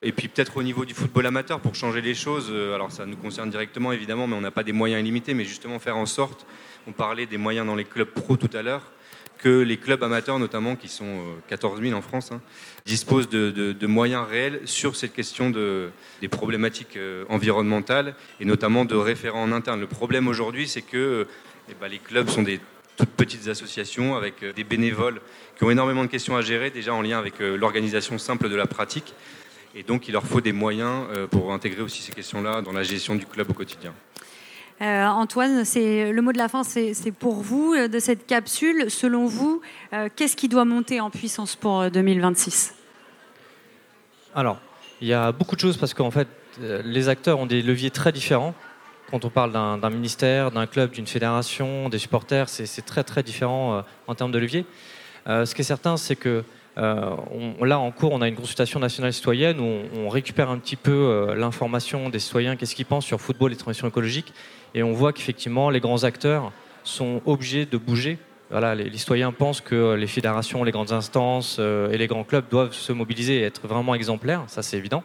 Et puis peut-être au niveau du football amateur, pour changer les choses, euh, alors ça nous concerne directement évidemment, mais on n'a pas des moyens illimités, mais justement faire en sorte, on parlait des moyens dans les clubs pro tout à l'heure, que les clubs amateurs notamment, qui sont 14 000 en France, hein, disposent de, moyens réels sur cette question de, des problématiques environnementales et notamment de référents en interne. Le problème aujourd'hui, c'est que eh ben, les clubs sont des toutes petites associations avec euh, des bénévoles qui ont énormément de questions à gérer, déjà en lien avec euh, l'organisation simple de la pratique. Et donc, il leur faut des moyens euh, pour intégrer aussi ces questions-là dans la gestion du club au quotidien. Antoine, c'est le mot de la fin, c'est pour vous de cette capsule. Selon vous, qu'est-ce qui doit monter en puissance pour 2026 Alors, il y a beaucoup de choses parce qu'en fait, les acteurs ont des leviers très différents quand on parle d'un ministère, d'un club, d'une fédération, des supporters, c'est très très différent euh, en termes de levier. Euh, ce qui est certain, c'est que euh, là, en cours, on a une consultation nationale citoyenne où on, récupère un petit peu l'information des citoyens, qu'est-ce qu'ils pensent sur football et transition écologique. Et on voit qu'effectivement, les grands acteurs sont obligés de bouger. Voilà, les, citoyens pensent que les fédérations, les grandes instances et les grands clubs doivent se mobiliser et être vraiment exemplaires, ça c'est évident.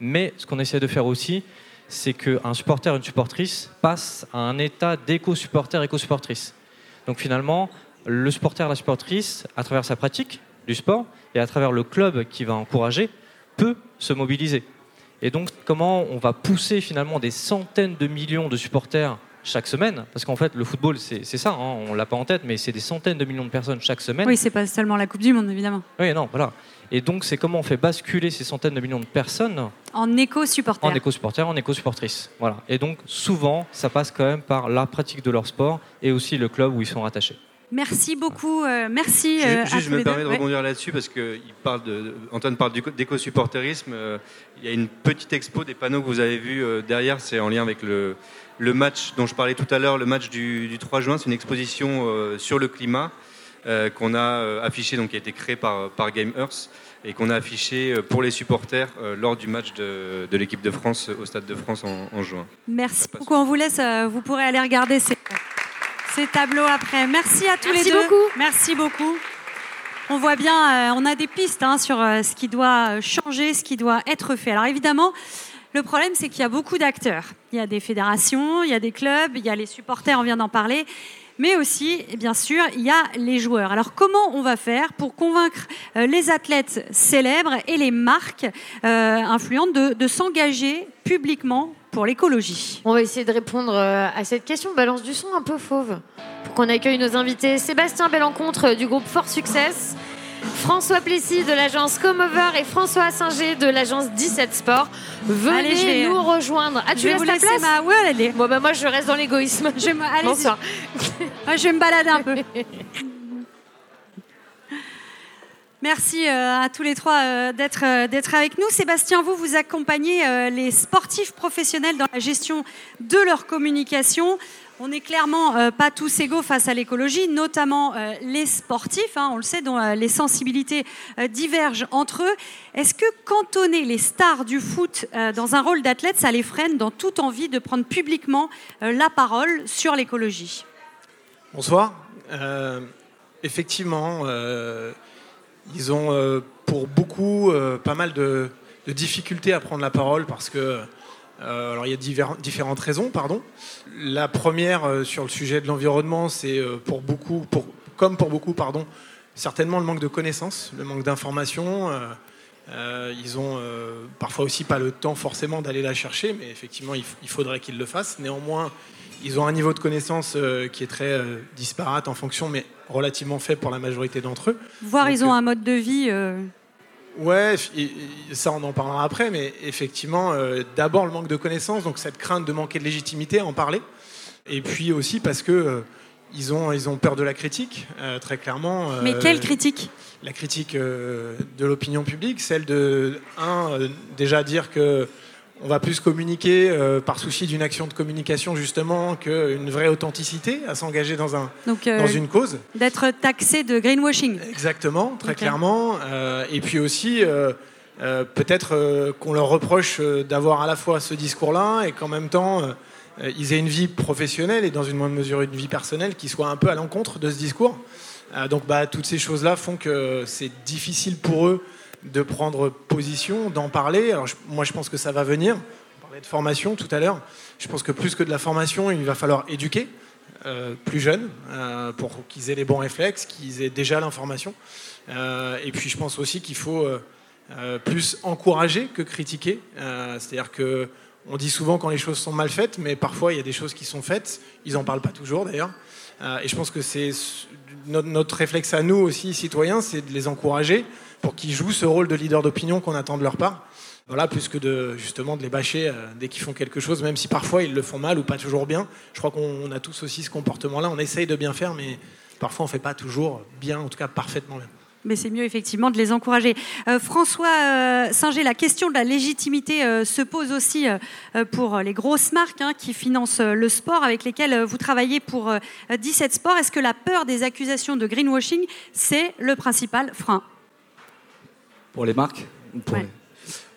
Mais ce qu'on essaie de faire aussi, c'est qu'un supporter, une supportrice passe à un état d'éco-supporter, éco-supportrice. Donc finalement, le supporter, la supportrice, à travers sa pratique du sport et à travers le club qui va encourager, peut se mobiliser. Et donc, comment on va pousser finalement des centaines de millions de supporters chaque semaine, parce qu'en fait, le football, c'est ça, hein, on l'a pas en tête, mais c'est des centaines de millions de personnes chaque semaine. Oui, c'est pas seulement la Coupe du Monde, évidemment. Oui, non, voilà. Et donc, c'est comment on fait basculer ces centaines de millions de personnes en éco-supporters. En éco-supporters, en éco-supportrices. Voilà. Et donc, souvent, ça passe quand même par la pratique de leur sport et aussi le club où ils sont rattachés. Merci beaucoup. Euh, merci. Euh, je me permets de rebondir là-dessus parce que il parle de, Antoine parle d'éco-supporterisme. Euh, il y a une petite expo des panneaux que vous avez vus derrière. C'est en lien avec le, le match dont je parlais tout à l'heure, le match du, 3 juin. C'est une exposition sur le climat qu'on a affiché, donc qui a été créée par, par Game Earth et qu'on a affiché pour les supporters lors du match de, de l'équipe de France au Stade de France en, juin. Merci beaucoup. On vous laisse. vous pourrez aller regarder ces ces tableaux après. Merci à tous les deux. Beaucoup. Merci beaucoup. On voit bien, euh, on a des pistes hein, sur euh, ce qui doit changer, ce qui doit être fait. Alors évidemment, le problème, c'est qu'il y a beaucoup d'acteurs. Il y a des fédérations, il y a des clubs, il y a les supporters, on vient d'en parler. Mais aussi, bien sûr, il y a les joueurs. Alors comment on va faire pour convaincre euh, les athlètes célèbres et les marques influentes de, s'engager publiquement pour l'écologie? On va essayer de répondre euh, à cette question. Balance du son un peu fauve pour qu'on accueille nos invités. Sébastien Bellencontre euh, du groupe Fort Success. François Plessis de l'agence Comover et François Singer de l'agence 17 Sport. Venez je vais, nous rejoindre. Ah, tu je vais vous laisser place ma... Ouais, allez. Bon, bah, moi, je reste dans l'égoïsme. Je me... Bonsoir. je vais me balader un peu. Merci euh, à tous les trois euh, d'être euh, d'être avec nous. Sébastien, vous vous accompagnez les sportifs professionnels dans la gestion de leur communication. On n'est clairement pas tous égaux face à l'écologie, notamment les sportifs. Hein, on le sait, dont les sensibilités divergent entre eux. Est-ce que cantonner les stars du foot dans un rôle d'athlète, ça les freine dans toute envie de prendre publiquement la parole sur l'écologie? Bonsoir. effectivement ils ont euh, pour beaucoup euh, pas mal de, difficultés à prendre la parole parce que euh, alors il y a différentes raisons, pardon. La première sur le sujet de l'environnement, c'est pour beaucoup, pour, comme pour beaucoup, pardon, certainement le manque de connaissances, le manque d'informations. ils ont parfois aussi pas le temps forcément d'aller la chercher, mais effectivement il, il faudrait qu'ils le fassent. Néanmoins, ils ont un niveau de connaissance qui est très disparate en fonction, mais relativement faible pour la majorité d'entre eux. Voire ils ont un mode de vie. Ouais, ça on en parlera après, mais effectivement, euh, d'abord le manque de connaissances, donc cette crainte de manquer de légitimité à en parler, et puis aussi parce que euh, ils ont ils ont peur de la critique, euh, très clairement. mais quelle critique? La critique de l'opinion publique, celle de un déjà dire que on va plus communiquer euh, par souci d'une action de communication justement qu'une vraie authenticité à s'engager dans, un, euh, dans une cause. D'être taxé de greenwashing. Exactement, très clairement. Euh, et puis aussi, peut-être qu'on leur reproche d'avoir à la fois ce discours-là et qu'en même temps, ils aient une vie professionnelle et dans une moindre mesure une vie personnelle qui soit un peu à l'encontre de ce discours. donc bah, toutes ces choses-là font que c'est difficile pour eux de prendre position, d'en parler. Alors, moi, je pense que ça va venir. On parlait de formation tout à l'heure. Je pense que plus que de la formation, il va falloir éduquer euh, plus jeunes euh, pour qu'ils aient les bons réflexes, qu'ils aient déjà l'information. Euh, et puis, je pense aussi qu'il faut plus encourager que critiquer. C'est-à-dire que on dit souvent quand les choses sont mal faites, mais parfois il y a des choses qui sont faites. Ils n'en parlent pas toujours d'ailleurs. et je pense que c'est notre, notre, réflexe à nous aussi, citoyens, c'est de les encourager pour qu'ils jouent ce rôle de leader d'opinion qu'on attend de leur part. Voilà, plus que de justement de les bâcher euh, dès qu'ils font quelque chose, même si parfois ils le font mal ou pas toujours bien. Je crois qu'on a tous aussi ce comportement-là. On essaye de bien faire, mais parfois on fait pas toujours bien, en tout cas parfaitement bien. Mais c'est mieux effectivement de les encourager. Euh, François euh, Singer, la question de la légitimité se pose aussi pour les grosses marques hein, qui financent le sport, avec lesquelles vous travaillez pour 17 sports. Est-ce que la peur des accusations de greenwashing, c'est le principal frein? Pour les marques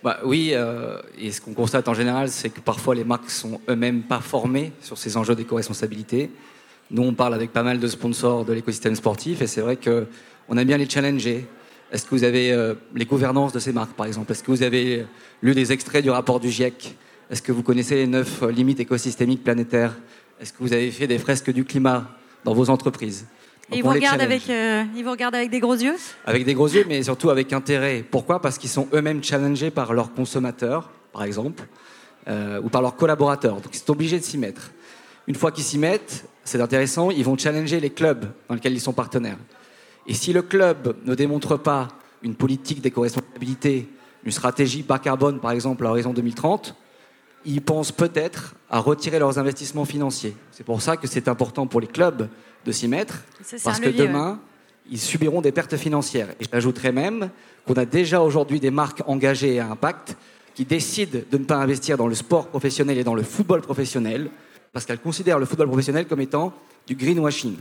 bah, Oui, euh, et ce qu'on constate en général, c'est que parfois les marques sont eux-mêmes pas formées sur ces enjeux d'éco-responsabilité. Nous, on parle avec pas mal de sponsors de l'écosystème sportif, et c'est vrai qu'on aime bien les challenger. Est-ce que vous avez euh, les gouvernances de ces marques, par exemple? Est-ce que vous avez lu des extraits du rapport du GIEC Est-ce que vous connaissez les neuf limites écosystémiques planétaires? Est-ce que vous avez fait des fresques du climat dans vos entreprises? Et ils vous, regardent avec, euh, ils vous regardent avec des gros yeux Avec des gros yeux, mais surtout avec intérêt. Pourquoi? Parce qu'ils sont eux-mêmes challengés par leurs consommateurs, par exemple, euh, ou par leurs collaborateurs. Donc ils sont obligés de s'y mettre. Une fois qu'ils s'y mettent, c'est intéressant, ils vont challenger les clubs dans lesquels ils sont partenaires. Et si le club ne démontre pas une politique d'éco-responsabilité, une stratégie bas carbone, par exemple, à horizon 2030, ils pensent peut-être à retirer leurs investissements financiers. C'est pour ça que c'est important pour les clubs de s'y mettre, parce que demain, ils subiront des pertes financières. Et j'ajouterais même qu'on a déjà aujourd'hui des marques engagées à impact qui décident de ne pas investir dans le sport professionnel et dans le football professionnel, parce qu'elles considèrent le football professionnel comme étant du greenwashing,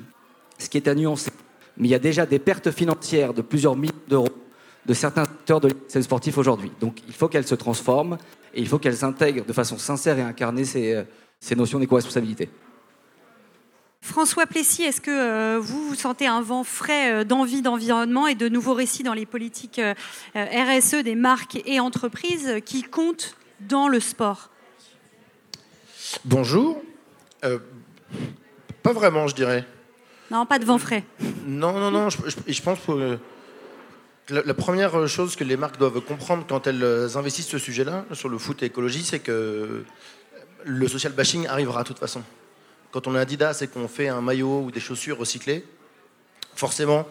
ce qui est à nuancer. Mais il y a déjà des pertes financières de plusieurs millions d'euros de certains acteurs de l'écosystème sportif aujourd'hui. Donc il faut qu'elles se transforment et il faut qu'elles intègrent de façon sincère et incarnée ces, euh, ces notions d'éco-responsabilité. François Plessis, est-ce que euh, vous, vous sentez un vent frais euh, d'envie d'environnement et de nouveaux récits dans les politiques euh, RSE des marques et entreprises qui comptent dans le sport? Bonjour. pas vraiment, je dirais. Non, pas de vent frais. Non, non, non. Je, je, pense que la, la, première chose que les marques doivent comprendre quand elles investissent ce sujet-là, sur le foot et l'écologie, c'est que le social bashing arrivera de toute façon quand on est Adidas et qu'on fait un maillot ou des chaussures recyclées, forcément,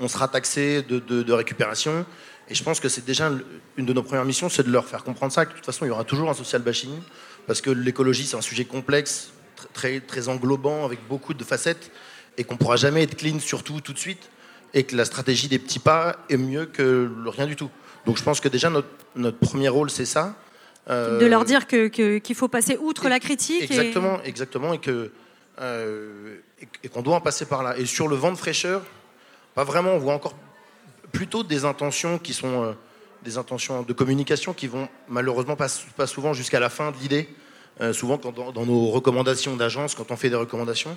on sera taxé de, récupération. Et je pense que c'est déjà une de nos premières missions, c'est de leur faire comprendre ça, que de toute façon, il y aura toujours un social bashing, parce que l'écologie, c'est un sujet complexe, très, englobant, avec beaucoup de facettes, et qu'on ne pourra jamais être clean surtout tout de suite, et que la stratégie des petits pas est mieux que rien du tout. Donc je pense que déjà, notre premier rôle, c'est ça. Euh, de leur dire qu'il que, faut passer outre la critique. Exactement, exactement, et que euh, et, qu'on doit en passer par là. Et sur le vent de fraîcheur, pas vraiment. On voit encore plutôt des intentions qui sont euh, des intentions de communication qui vont malheureusement pas, pas souvent jusqu'à la fin de l'idée. souvent quand dans, nos recommandations d'agence, quand on fait des recommandations,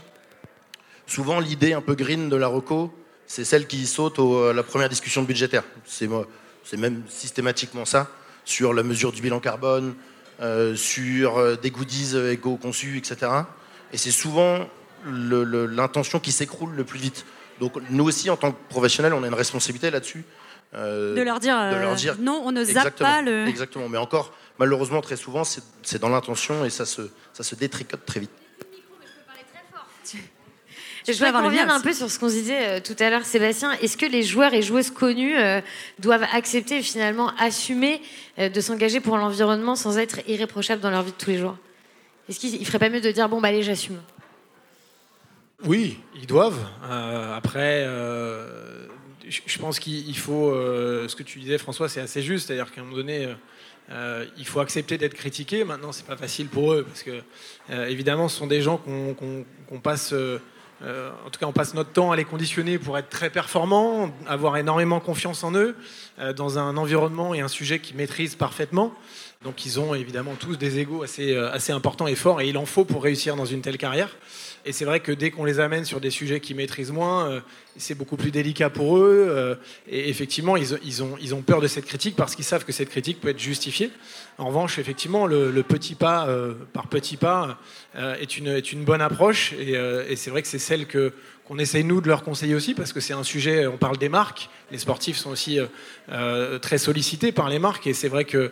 souvent l'idée un peu green de la reco, c'est celle qui saute à la première discussion budgétaire. C'est même systématiquement ça sur la mesure du bilan carbone, euh, sur euh, des goodies éco-conçus, etc. Et c'est souvent l'intention qui s'écroule le plus vite. Donc nous aussi, en tant que professionnels, on a une responsabilité là-dessus. Euh, de, leur dire, non, on ne zappe pas le... Exactement, mais encore, malheureusement, très souvent, c'est dans l'intention et ça se, ça se détricote très vite. Je voudrais qu'on revienne un peu sur ce qu'on disait euh, tout à l'heure, Sébastien. Est-ce que les joueurs et joueuses connus euh, doivent accepter finalement assumer euh, de s'engager pour l'environnement sans être irréprochables dans leur vie de tous les jours? Est-ce qu'il ne ferait pas mieux de dire bon, bah allez, j'assume? Oui, ils doivent. après, je pense qu'il faut. ce que tu disais, François, c'est assez juste. C'est-à-dire qu'à un moment donné. il faut accepter d'être critiqué. Maintenant, c'est pas facile pour eux parce que, évidemment, ce sont des gens qu'on passe euh, en tout cas, on passe notre temps à les conditionner pour être très performants, avoir énormément confiance en eux, euh, dans un environnement et un sujet qu'ils maîtrisent parfaitement. Donc ils ont évidemment tous des égaux assez, euh, assez importants et forts, et il en faut pour réussir dans une telle carrière. Et c'est vrai que dès qu'on les amène sur des sujets qu'ils maîtrisent moins, euh, c'est beaucoup plus délicat pour eux. euh, et effectivement, ils, ils ont, ils ont peur de cette critique parce qu'ils savent que cette critique peut être justifiée. En revanche, effectivement, le, petit pas par petit pas est, une, est une bonne approche. Et, c'est vrai que c'est celle que qu'on essaye nous de leur conseiller aussi parce que c'est un sujet. On parle des marques. Les sportifs sont aussi très sollicités par les marques et c'est vrai que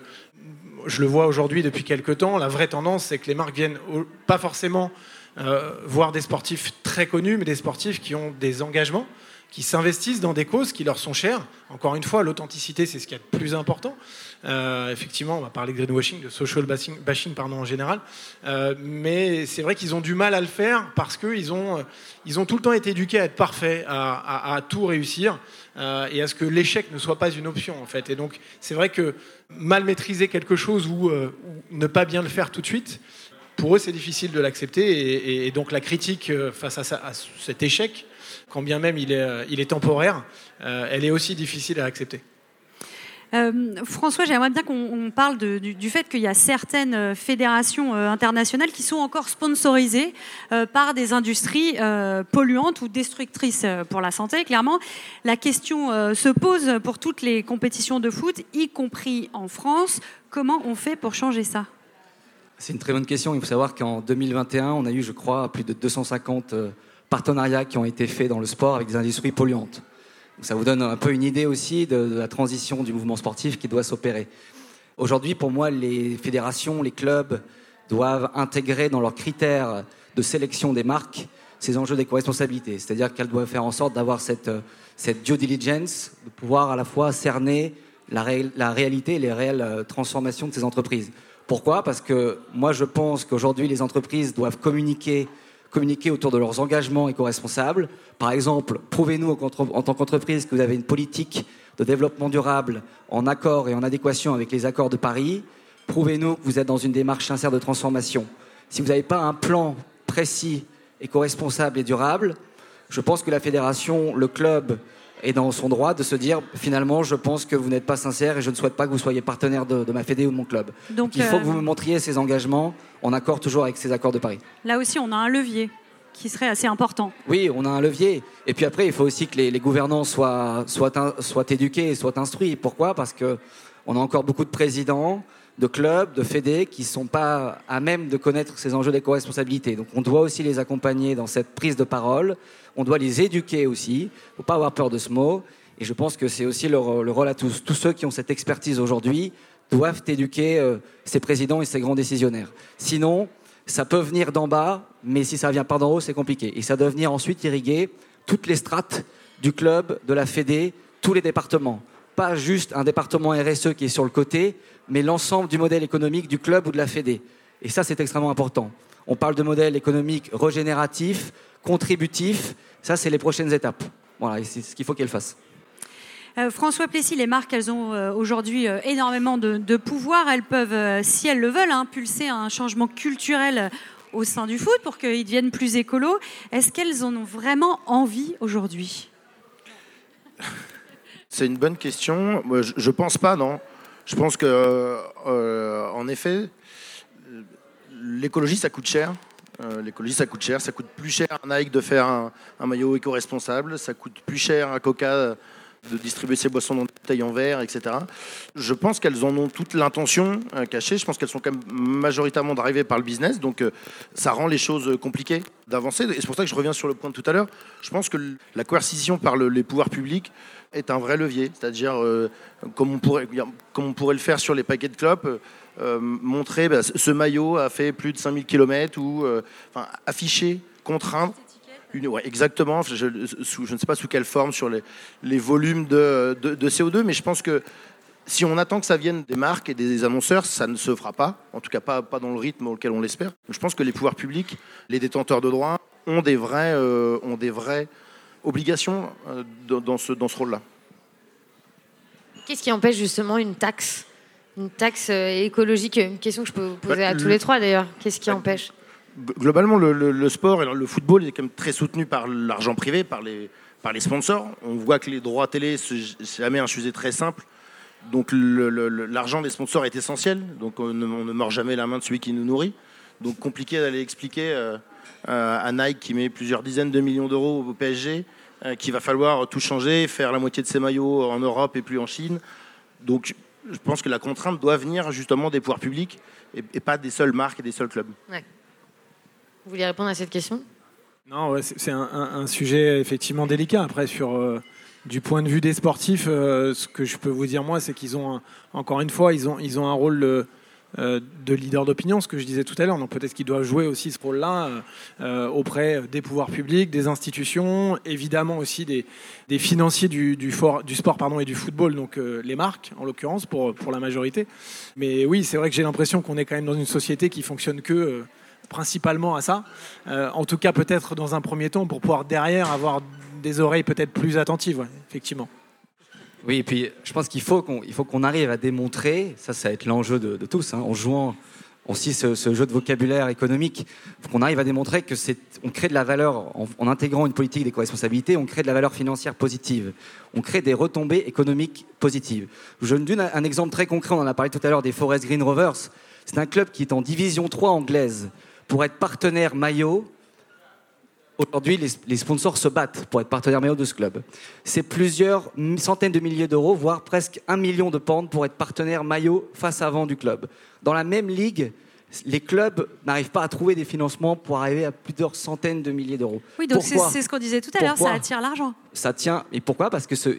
je le vois aujourd'hui depuis quelques temps. La vraie tendance, c'est que les marques viennent pas forcément euh, voir des sportifs très connus, mais des sportifs qui ont des engagements, qui s'investissent dans des causes qui leur sont chères. Encore une fois, l'authenticité, c'est ce qu'il y a de plus important. Euh, effectivement, on va parler de greenwashing, de social bashing, en général. Euh, mais c'est vrai qu'ils ont du mal à le faire parce qu'ils ont, euh, ils ont tout le temps été éduqués à être parfaits, à, tout réussir et à ce que l'échec ne soit pas une option, en fait. Et donc, c'est vrai que mal maîtriser quelque chose ou, ne pas bien le faire tout de suite, pour eux, c'est difficile de l'accepter. Et, donc, la critique face à cet échec, quand bien même il est, euh, il est temporaire, euh, elle est aussi difficile à accepter. Euh, François, j'aimerais bien qu'on on parle de- du, du fait qu'il y a certaines fédérations euh, internationales qui sont encore sponsorisées euh, par des industries euh, polluantes ou destructrices euh, pour la santé. Clairement, la question euh, se pose pour toutes les compétitions de foot, y compris en France. Comment on fait pour changer ça? C'est une très bonne question. Il faut savoir qu'en 2021, on a eu, je crois, plus de 250 euh, partenariats qui ont été faits dans le sport avec des industries polluantes. Donc ça vous donne un peu une idée aussi de, la transition du mouvement sportif qui doit s'opérer. Aujourd'hui, pour moi, les fédérations, les clubs doivent intégrer dans leurs critères de sélection des marques ces enjeux d'éco-responsabilité. C'est-à-dire qu'elles doivent faire en sorte d'avoir cette, cette due diligence, de pouvoir à la fois cerner la, la réalité et les réelles euh, transformations de ces entreprises. Pourquoi? Parce que moi, je pense qu'aujourd'hui, les entreprises doivent communiquer, communiquer autour de leurs engagements éco-responsables. Par exemple, prouvez-nous en tant qu'entreprise que vous avez une politique de développement durable en accord et en adéquation avec les accords de Paris. Prouvez-nous que vous êtes dans une démarche sincère de transformation. Si vous n'avez pas un plan précis, éco-responsable et durable, je pense que la fédération, le club est dans son droit de se dire finalement, je pense que vous n'êtes pas sincère et je ne souhaite pas que vous soyez partenaire de, de ma fédé ou de mon club. Donc, il faut euh, que vous me montriez ces engagements en accord toujours avec ces accords de Paris. Là aussi, on a un levier qui serait assez important. Oui, on a un levier. Et puis après, il faut aussi que les, les gouvernants soient, soient, soient éduqués et soient instruits. Pourquoi? Parce que on a encore beaucoup de présidents, de clubs, de fédés qui ne sont pas à même de connaître ces enjeux d'éco-responsabilité. Donc on doit aussi les accompagner dans cette prise de parole. On doit les éduquer aussi. Il ne faut pas avoir peur de ce mot. Et je pense que c'est aussi le, le rôle à tous. Tous ceux qui ont cette expertise aujourd'hui doivent éduquer euh, ces présidents et ces grands décisionnaires. Sinon, ça peut venir d'en bas, mais si ça vient pas d'en haut, c'est compliqué. Et ça doit venir ensuite irriguer toutes les strates du club, de la Fédé, tous les départements. Pas juste un département RSE qui est sur le côté, mais l'ensemble du modèle économique du club ou de la Fédé. Et ça, c'est extrêmement important. On parle de modèle économique régénératif, contributif. Ça, c'est les prochaines étapes. Voilà, c'est ce qu'il faut qu'elles fassent. Euh, François Plessis, les marques, elles ont euh, aujourd'hui euh, énormément de, de pouvoir. Elles peuvent, euh, si elles le veulent, hein, impulser un changement culturel au sein du foot pour qu'ils deviennent plus écolos. Est-ce qu'elles en ont vraiment envie aujourd'hui? C'est une bonne question. Moi, je, je pense pas, non. Je pense que, euh, en effet, l'écologie, ça coûte cher. Euh, l'écologie, ça coûte cher. Ça coûte plus cher à Nike de faire un, maillot éco-responsable. Ça coûte plus cher à Coca de distribuer ses boissons dans des bouteilles en verre, etc. Je pense qu'elles en ont toute l'intention euh, cachée. Je pense qu'elles sont quand même majoritairement drivées par le business. Donc, ça rend les choses compliquées d'avancer. Et c'est pour ça que je reviens sur le point de tout à l'heure. Je pense que la coercition par le- les pouvoirs publics est un vrai levier. C'est-à-dire, euh, comme, on pourrait, comme on pourrait le faire sur les paquets de clopes, euh, montrer bah, ce maillot a fait plus de 5000 km ou euh, enfin, afficher, contraindre. Une, ouais, exactement. Je, je- sous- je ne sais pas sous quelle forme sur les, les volumes de, de- de CO2, mais je pense que si on attend que ça vienne des marques et des annonceurs, ça ne se fera pas. En tout cas, pas, pas dans le rythme auquel on l'espère. Je pense que les pouvoirs publics, les détenteurs de droits, ont des vraies, euh, ont des vraies obligations euh, dans, ce, dans ce rôle-là. Qu'est-ce qui empêche justement une taxe Une taxe euh, écologique Une question que je peux vous poser Bah, à tous le- les trois d'ailleurs. Qu'est-ce qui empêche? Globalement, le, le- le sport et le football est quand même très soutenu par l'argent privé, par les, par les sponsors. On voit que les droits télé, c'est jamais un sujet très simple. Donc l'argent des sponsors est essentiel. Donc on ne, on ne mord jamais la main de celui qui nous nourrit. Donc compliqué d'aller expliquer euh, à Nike qui met plusieurs dizaines de millions d'euros au PSG euh, qu'il va falloir tout changer, faire la moitié de ses maillots en Europe et plus en Chine. Donc je pense que la contrainte doit venir justement des pouvoirs publics et, et pas des seules marques et des seuls clubs. Ouais. Vous voulez répondre à cette question? Non, ouais, c'est un, un- un sujet effectivement délicat. Après, sur euh, du point de vue des sportifs, euh, ce que je peux vous dire moi, c'est qu'ils ont un- encore une fois, ils ont ils ont un rôle euh, euh, de leader d'opinion, ce que je disais tout à l'heure. Donc peut-être qu'ils doivent jouer aussi ce rôle-là euh, euh, auprès des pouvoirs publics, des institutions, évidemment aussi des, financiers du, sport pardon, et du football, donc euh, les marques en l'occurrence pour, pour la majorité. Mais oui, c'est vrai que j'ai l'impression qu'on est quand même dans une société qui fonctionne que euh, principalement à ça. Euh, en tout cas, peut-être dans un premier temps, pour pouvoir derrière avoir des oreilles peut-être plus attentives, effectivement. Oui, et puis je pense qu'il faut qu'on arrive à démontrer, ça, ça va être l'enjeu de, tous, hein, en jouant aussi ce, jeu de vocabulaire économique, qu'on arrive à démontrer que c'est, on crée de la valeur en, intégrant une politique d'éco-responsabilité, on crée de la valeur financière positive, on crée des retombées économiques positives. Je donne un exemple très concret, on en a parlé tout à l'heure des Forest Green Rovers. C'est un club qui est en division 3 anglaise pour être partenaire maillot Aujourd'hui, les, les sponsors se battent pour être partenaire maillot de ce club. C'est plusieurs centaines de milliers d'euros, voire presque un million de pounds pour être partenaire maillot face avant du club. Dans la même ligue, les clubs n'arrivent pas à trouver des financements pour arriver à plusieurs centaines de milliers d'euros. Oui, donc c'est ce qu'on disait tout à l'heure, ça attire l'argent. ça tient. Et pourquoi? Parce que ce-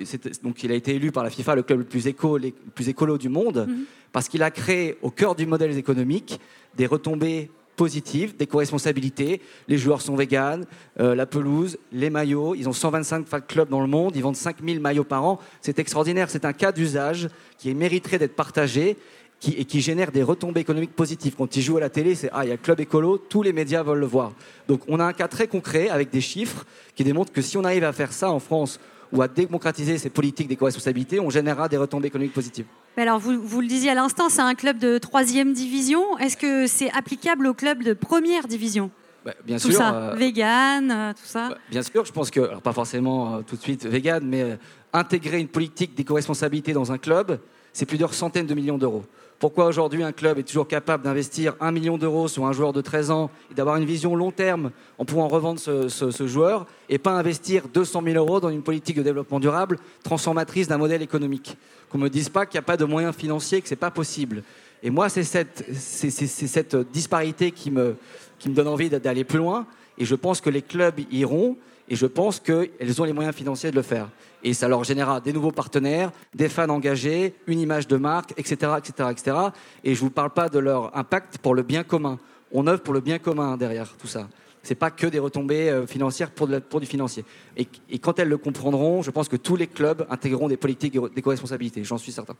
donc il a été élu par la FIFA le club le plus, éco, le plus écolo du monde, Mhm. parce qu'il a créé au cœur du modèle économique des retombées positives, des co-responsabilités. Les joueurs sont véganes, euh, la pelouse, les maillots. Ils ont 125 fan clubs dans le monde, ils vendent 5000 maillots par an. C'est extraordinaire. C'est un cas d'usage qui mériterait d'être partagé. Qui, et qui génère des retombées économiques positives. Quand ils jouent à la télé, c'est Ah, il y a le club écolo, tous les médias veulent le voir. Donc on a un cas très concret avec des chiffres qui démontrent que si on arrive à faire ça en France ou à démocratiser ces politiques d'éco-responsabilité, on générera des retombées économiques positives. Mais alors, vous, vous le disiez à l'instant, c'est un club de troisième division. Est-ce que c'est applicable au club de première division? Bah, bien Tout sûr, ça, euh, vegan, euh, tout ça. bien sûr, je pense que, alors pas forcément euh, tout de suite vegan, mais intégrer une politique d'éco-responsabilité dans un club, c'est plusieurs centaines de millions d'euros. Pourquoi aujourd'hui un club est toujours capable d'investir un million d'euros sur un joueur de 13 ans et d'avoir une vision long terme en pouvant revendre ce, ce- ce joueur et pas investir 200 000 euros dans une politique de développement durable transformatrice d'un modèle économique? Qu'on me dise pas qu'il n'y a pas de moyens financiers, que c'est pas possible. Et moi, c'est cette disparité qui me, qui me donne envie d'aller plus loin. Et je pense que les clubs iront. Et je pense qu'elles ont les moyens financiers de le faire. Et ça leur générera des nouveaux partenaires, des fans engagés, une image de marque, etc. etc., etc. Et je ne vous parle pas de leur impact pour le bien commun. On œuvre pour le bien commun derrière tout ça. Ce n'est pas que des retombées euh, financières pour, de la- pour du financier. Et, et quand elles le comprendront, je pense que tous les clubs intégreront des politiques d'éco-responsabilité. J'en suis certain.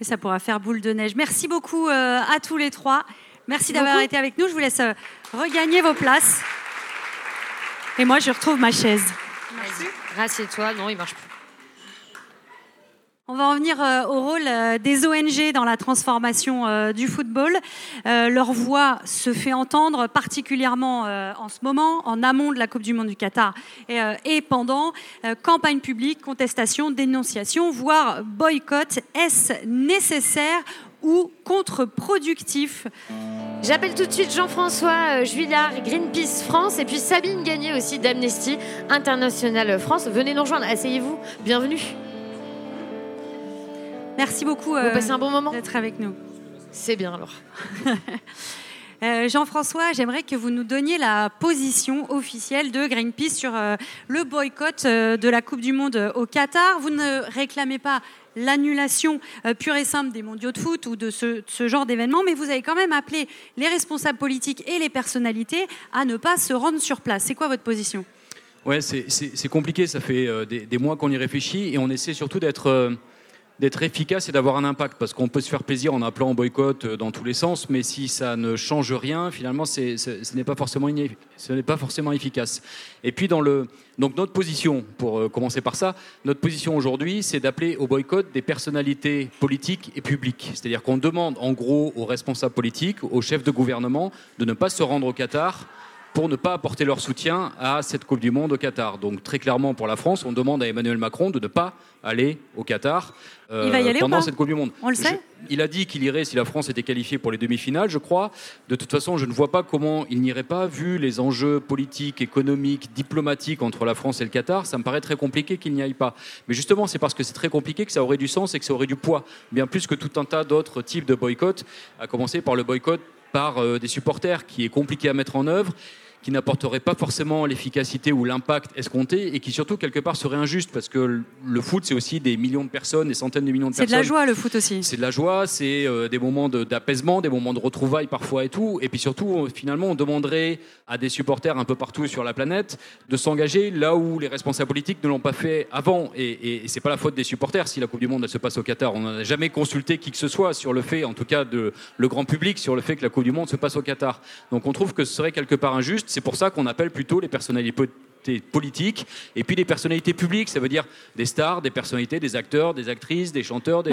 Et ça pourra faire boule de neige. Merci beaucoup euh, à tous les trois. Merci d'avoir été avec nous. Je vous laisse euh, regagner vos places. Et moi, je retrouve ma chaise. Merci. Rassieds-toi. Non, il marche plus. On va en venir euh, au rôle euh, des ONG dans la transformation euh, du football. Leur voix se fait entendre particulièrement en ce moment, en amont de la Coupe du Monde du Qatar et, pendant. Campagne publique, contestation, dénonciation, voire boycott. Est-ce nécessaire ou contre-productif? J'appelle tout de suite Jean-François Juillard, Greenpeace France, et puis Sabine Gagné aussi d'Amnesty International France. Venez nous rejoindre, asseyez-vous, bienvenue. Merci beaucoup Vous passez un bon moment d'être avec nous. C'est bien alors. Euh, Jean-François, j'aimerais que vous nous donniez la position officielle de Greenpeace sur euh, le boycott euh, de la Coupe du Monde euh, au Qatar. Vous ne réclamez pas l'annulation euh, pure et simple des mondiaux de foot ou de ce, de ce genre d'événements, mais vous avez quand même appelé les responsables politiques et les personnalités à ne pas se rendre sur place. C'est quoi votre position? Ouais, c'est- compliqué, ça fait euh, des, des mois qu'on y réfléchit et on essaie surtout d'être euh, d'être efficace et d'avoir un impact parce qu'on peut se faire plaisir en appelant au boycott euh, dans tous les sens, mais si ça ne change rien, finalement, ce n'est pas forcément efficace. Et puis dans donc notre position, pour euh, commencer par ça, notre position aujourd'hui, c'est d'appeler au boycott des personnalités politiques et publiques. C'est-à-dire qu'on demande en gros aux responsables politiques, aux chefs de gouvernement, de ne pas se rendre au Qatar pour ne pas apporter leur soutien à cette Coupe du Monde au Qatar. Donc très clairement pour la France, on demande à Emmanuel Macron de ne pas aller au Qatar euh, Il va y aller ou pendant pas cette Coupe du Monde. On le sait Je- Il a dit qu'il irait si la France était qualifiée pour les demi-finales, je crois. De toute façon, je ne vois pas comment il n'irait pas, vu les enjeux politiques, économiques, diplomatiques entre la France et le Qatar. Ça me paraît très compliqué qu'il n'y aille pas. Mais justement, c'est parce que c'est très compliqué que ça aurait du sens et que ça aurait du poids, bien plus que tout un tas d'autres types de boycotts, à commencer par le boycott par euh, des supporters, qui est compliqué à mettre en œuvre qui n'apporterait pas forcément l'efficacité ou l'impact escompté et qui surtout quelque part serait injuste parce que le foot c'est aussi des millions de personnes, des centaines de millions de C'est de personnes. la joie le foot aussi. C'est de la joie, c'est euh, des moments de- d'apaisement, des moments de retrouvailles parfois et tout. Et puis surtout, finalement, on demanderait à des supporters un peu partout sur la planète de s'engager là où les responsables politiques ne l'ont pas fait avant. Et, et, et c'est pas la faute des supporters si la Coupe du Monde elle se passe au Qatar. On n'a jamais consulté qui que ce soit sur le fait, en tout cas de le grand public, sur le fait que la Coupe du Monde se passe au Qatar. Donc on trouve que ce serait quelque part injuste. C'est pour ça qu'on appelle plutôt les personnalités politiques et puis les personnalités publiques, ça veut dire des stars, des personnalités, des acteurs, des actrices, des chanteurs, des,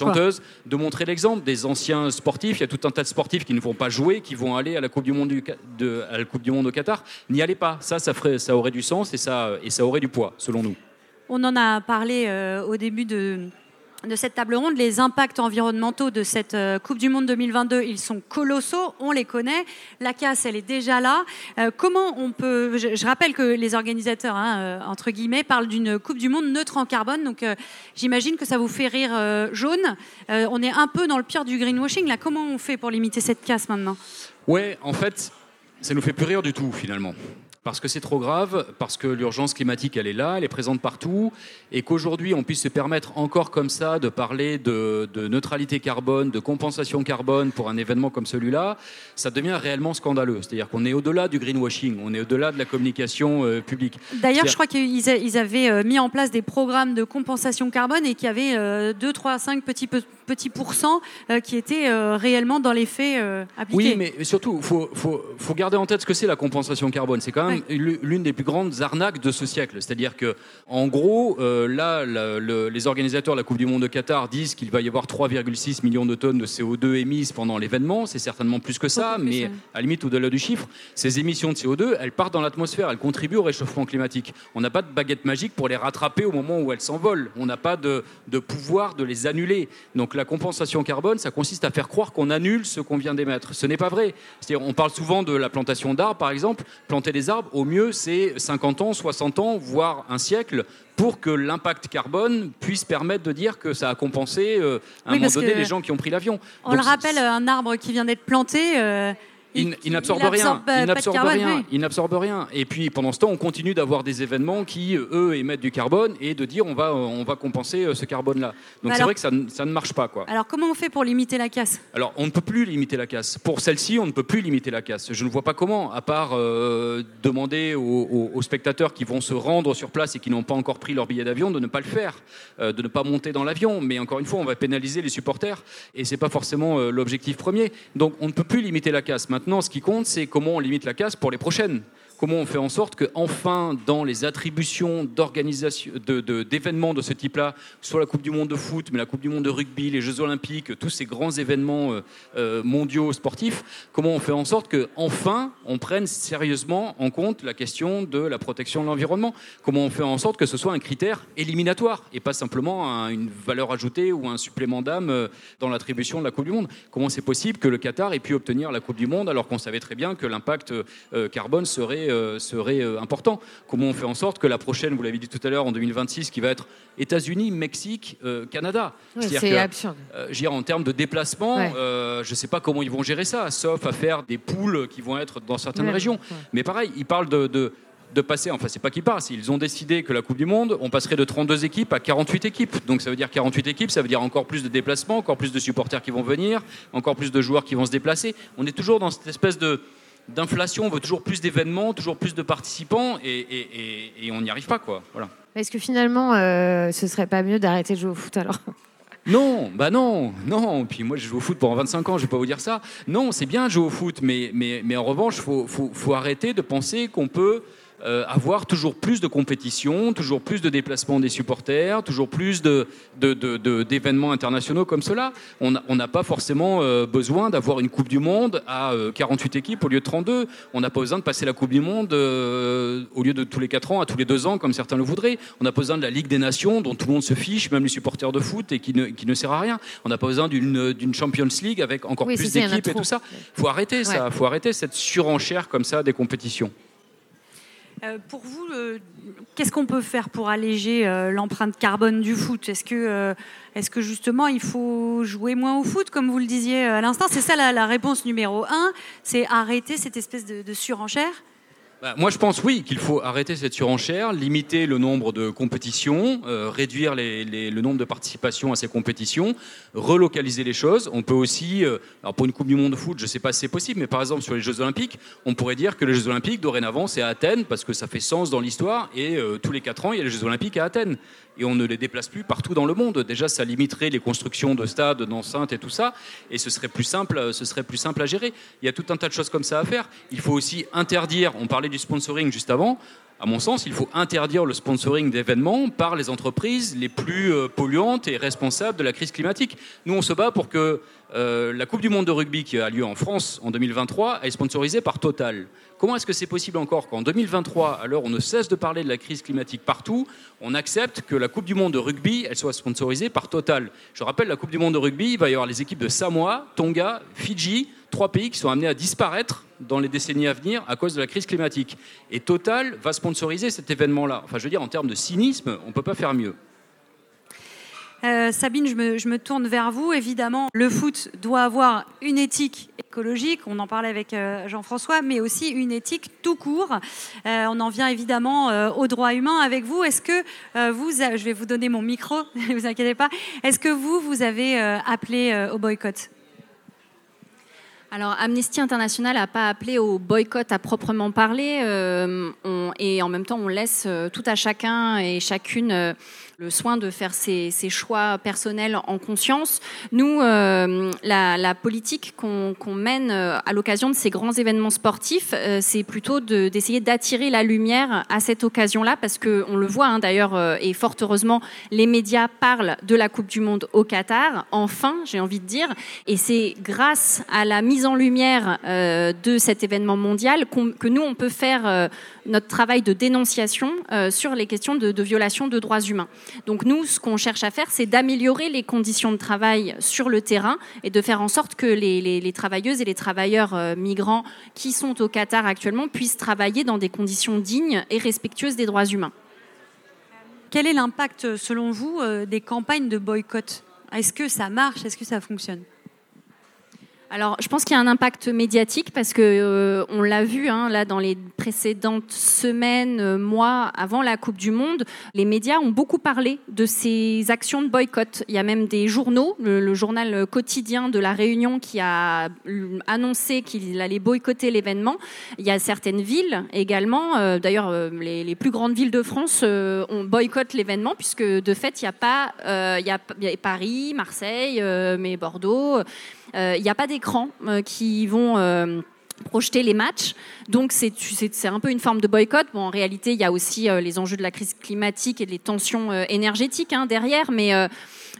quoi. chanteuses, de montrer l'exemple des anciens sportifs. Il y a tout un tas de sportifs qui ne vont pas jouer, qui vont aller à la Coupe du Monde, du, Ca- de- à la coupe du monde au Qatar. N'y allez pas. Ça, ça, ferait, ça aurait du sens et ça, et ça aurait du poids, selon nous. On en a parlé euh, au début de, de cette table ronde. Les impacts environnementaux de cette euh, Coupe du Monde 2022, ils sont colossaux, on les connaît. La casse, elle est déjà là. Euh, comment on peut... Je, rappelle que les organisateurs, hein, euh, entre guillemets, parlent d'une Coupe du Monde neutre en carbone. Donc j'imagine que ça vous fait rire jaune. On est un peu dans le pire du greenwashing. Là, comment on fait pour limiter cette casse maintenant? Ouais, en fait, ça nous fait plus rire du tout finalement. Parce que c'est trop grave, parce que l'urgence climatique, elle est là, elle est présente partout, et qu'aujourd'hui, on puisse se permettre encore comme ça de parler de, de neutralité carbone, de compensation carbone pour un événement comme celui-là, ça devient réellement scandaleux. C'est-à-dire qu'on est au-delà du greenwashing, on est au-delà de la communication euh, publique. D'ailleurs, je crois qu'ils avaient euh, mis en place des programmes de compensation carbone et qu'il y avait euh, 2, 3, 5 petits, pe- petits pourcents euh, qui étaient réellement dans les faits appliqués. Oui, mais surtout, il faut, faut- faut garder en tête ce que c'est la compensation carbone. C'est quand même l'u- l'une des plus grandes arnaques de ce siècle. C'est-à-dire que, en gros, euh, là, la- le- les organisateurs de la Coupe du Monde de Qatar disent qu'il va y avoir 3,6 millions de tonnes de CO2 émises pendant l'événement. C'est certainement plus que ça, Beaucoup mais à la limite, au-delà du chiffre, ces émissions de CO2, elles partent dans l'atmosphère, elles contribuent au réchauffement climatique. On n'a pas de baguette magique pour les rattraper au moment où elles s'envolent. On n'a pas de, de pouvoir de les annuler. Donc la compensation carbone, ça consiste à faire croire qu'on annule ce qu'on vient d'émettre. Ce n'est pas vrai. C'est-à-dire, on parle souvent de la plantation d'arbres, par exemple. Planter des arbres, au mieux, c'est 50 ans, 60 ans, voire un siècle pour que l'impact carbone puisse permettre de dire que ça a compensé euh, à un moment donné les gens qui ont pris l'avion. On Donc, le rappelle, un arbre qui vient d'être planté, euh, il, il n'absorbe rien. euh, il n'absorbe rien. oui. Il n'absorbe rien. Et puis pendant ce temps, on continue d'avoir des événements qui, euh, eux, émettent du carbone et de dire on va, on va compenser euh, ce carbone-là. Donc c'est vrai que ça, ne- ça ne marche pas, quoi. Alors comment on fait pour limiter la casse? Alors, on ne peut plus limiter la casse. Pour celle-ci, on ne peut plus limiter la casse. Je ne vois pas comment, à part euh, demander aux, aux- aux spectateurs qui vont se rendre sur place et qui n'ont pas encore pris leur billet d'avion de ne pas le faire, euh, de ne pas monter dans l'avion. Mais encore une fois, on va pénaliser les supporters et c'est pas forcément euh, l'objectif premier. Donc, on ne peut plus limiter la casse. Maintenant, ce qui compte, c'est comment on limite la casse pour les prochaines. Comment on fait en sorte que, enfin, dans les attributions d'événements de, ce type-là, soit la Coupe du Monde de foot, mais la Coupe du Monde de rugby, les Jeux Olympiques, tous ces grands événements euh, euh, mondiaux sportifs, comment on fait en sorte que, enfin, on prenne sérieusement en compte la question de la protection de l'environnement? Comment on fait en sorte que ce soit un critère éliminatoire et pas simplement un- une valeur ajoutée ou un supplément d'âme euh, dans l'attribution de la Coupe du Monde? Comment c'est possible que le Qatar ait pu obtenir la Coupe du Monde alors qu'on savait très bien que l'impact carbone serait, serait euh, important Comment on fait en sorte que la prochaine, vous l'avez dit tout à l'heure, en 2026, qui va être États-Unis, Mexique, euh, Canada? C'est absurde. euh, dire, en termes de déplacement, Ouais. euh, je ne sais pas comment ils vont gérer ça, sauf à faire des poules qui vont être dans certaines Ouais, régions. ouais. Mais pareil, ils parlent de, de, de passer, enfin c'est pas qu'ils parlent, c'est ils ont décidé que la Coupe du Monde, on passerait de 32 équipes à 48 équipes. Donc ça veut dire 48 équipes, ça veut dire encore plus de déplacements, encore plus de supporters qui vont venir, encore plus de joueurs qui vont se déplacer. On est toujours dans cette espèce de d'inflation, on veut toujours plus d'événements, toujours plus de participants, et, et- et- et on n'y arrive pas, quoi. Voilà. Est-ce que finalement, euh, ce serait pas mieux d'arrêter de jouer au foot alors? Non, bah non, non. Puis moi, je joue au foot pendant 25 ans, je vais pas vous dire ça. Non, c'est bien de jouer au foot, mais, mais, mais en revanche, faut, faut, faut arrêter de penser qu'on peut euh, avoir toujours plus de compétitions, toujours plus de déplacements des supporters, toujours plus de, de- de- de- d'événements internationaux comme cela. On n'a pas forcément euh, besoin d'avoir une Coupe du Monde à euh, 48 équipes au lieu de 32. On n'a pas besoin de passer la Coupe du Monde euh, au lieu de tous les 4 ans à tous les 2 ans comme certains le voudraient. On n'a pas besoin de la Ligue des Nations dont tout le monde se fiche, même les supporters de foot, et qui ne, qui ne sert à rien. On n'a pas besoin d'une, d'une Champions League avec encore Oui, plus ça, il d'équipes et tout ça. faut arrêter ça. Ouais. faut arrêter cette surenchère comme ça des compétitions. Euh, pour vous, le- qu'est-ce qu'on peut faire pour alléger euh, l'empreinte carbone du foot? Est-ce que, euh, est-ce que justement il faut jouer moins au foot, comme vous le disiez euh, à l'instant? C'est ça la, la réponse numéro un, c'est arrêter cette espèce de surenchère? Bah, moi, je pense oui qu'il faut arrêter cette surenchère, limiter le nombre de compétitions, euh, réduire le nombre de participations à ces compétitions, relocaliser les choses. On peut aussi, euh, alors pour une Coupe du Monde de foot, je ne sais pas si c'est possible, mais par exemple sur les Jeux Olympiques, on pourrait dire que les Jeux Olympiques, dorénavant, c'est à Athènes parce que ça fait sens dans l'histoire et euh, tous les quatre ans, il y a les Jeux Olympiques à Athènes. Et on ne les déplace plus partout dans le monde. Déjà, ça limiterait les constructions de stades, d'enceintes et tout ça, et ce serait plus simple, ce serait plus simple à gérer. Il y a tout un tas de choses comme ça à faire. Il faut aussi interdire. On parlait du sponsoring juste avant. À mon sens, il faut interdire le sponsoring d'événements par les entreprises les plus euh, polluantes et responsables de la crise climatique. Nous, on se bat pour que euh, la Coupe du Monde de rugby qui a lieu en France en 2023 est sponsorisée par Total. Comment est-ce que c'est possible encore qu'en 2023, à l'heure où on ne cesse de parler de la crise climatique partout, on accepte que la Coupe du Monde de rugby soit sponsorisée par Total? Je rappelle, la Coupe du Monde de rugby, il va y avoir les équipes de Samoa, Tonga, Fidji, trois pays qui sont amenés à disparaître dans les décennies à venir à cause de la crise climatique. Et Total va sponsoriser cet événement-là. Enfin, je veux dire, en termes de cynisme, on ne peut pas faire mieux. Euh, Sabine, je me, tourne vers vous. Évidemment, le foot doit avoir une éthique écologique, on en parlait avec euh, Jean-François, mais aussi une éthique tout court. Euh, on en vient évidemment aux droits humains avec vous. Est-ce que vous, je vais vous donner mon micro, ne vous inquiétez pas, est-ce que vous, vous avez appelé au boycott? Alors, Amnesty International n'a pas appelé au boycott à proprement parler, euh, on- et en même temps, on laisse euh, tout à chacun et chacune euh, le soin de faire ses, choix personnels en conscience. Nous, euh, la, politique qu'on qu'on mène euh, à l'occasion de ces grands événements sportifs, euh, c'est plutôt de- d'essayer d'attirer la lumière à cette occasion-là, parce que on le voit hein, d'ailleurs, et fort heureusement, les médias parlent de la Coupe du Monde au Qatar. Enfin, j'ai envie de dire, et c'est grâce à la mise en lumière de cet événement mondial qu'on- que nous on peut faire notre travail de dénonciation sur les questions de, de violation de droits humains. Donc nous, ce qu'on cherche à faire, c'est d'améliorer les conditions de travail sur le terrain et de faire en sorte que les, travailleuses et les travailleurs euh, migrants qui sont au Qatar actuellement puissent travailler dans des conditions dignes et respectueuses des droits humains. Quel est l'impact, selon vous, euh, des campagnes de boycott? Est-ce que ça marche? Est-ce que ça fonctionne? Alors, je pense qu'il y a un impact médiatique parce que euh, on l'a vu hein, là dans les précédentes semaines, euh, mois avant la Coupe du Monde, les médias ont beaucoup parlé de ces actions de boycott. Il y a même des journaux, le, journal quotidien de la Réunion qui a annoncé qu'il allait boycotter l'événement. Il y a certaines villes également, euh, d'ailleurs les, plus grandes villes de France euh, ont boycotté l'événement puisque de fait il n'y a pas, il y a, Paris, Marseille, mais Bordeaux. Euh, Il n'y a pas d'écran euh, qui vont euh, projeter les matchs. Donc c'est un peu une forme de boycott. Bon, en réalité, il y a aussi euh, les enjeux de la crise climatique et les tensions euh, énergétiques hein, derrière. Mais euh,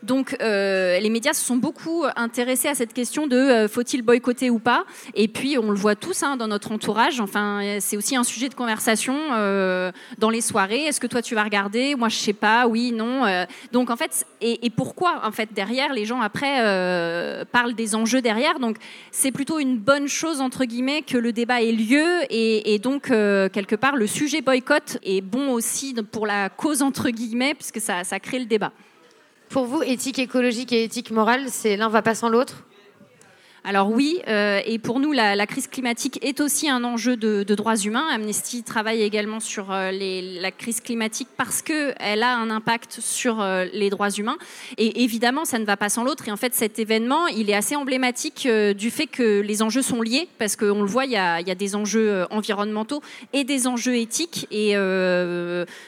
donc euh, les médias se sont beaucoup intéressés à cette question de euh, faut-il boycotter ou pas? Et puis on le voit tous hein, dans notre entourage. Enfin, c'est aussi un sujet de conversation euh, dans les soirées. Est-ce que toi tu vas regarder? Moi je sais pas. Oui, non. Donc en fait, et, pourquoi en fait derrière les gens après parlent des enjeux derrière? Donc c'est plutôt une bonne chose entre guillemets que le débat ait lieu et, donc quelque part le sujet boycott est bon aussi pour la cause entre guillemets puisque ça, ça crée le débat. Pour vous, éthique écologique et éthique morale, c'est l'un va pas sans l'autre? Alors oui, euh, et pour nous, la, crise climatique est aussi un enjeu de, droits humains. Amnesty travaille également sur euh, les- la crise climatique parce qu'elle a un impact sur euh, les droits humains. Et évidemment, ça ne va pas sans l'autre. Et en fait, cet événement, il est assez emblématique du fait que les enjeux sont liés, parce qu'on le voit, il y, a, des enjeux environnementaux et des enjeux éthiques. Et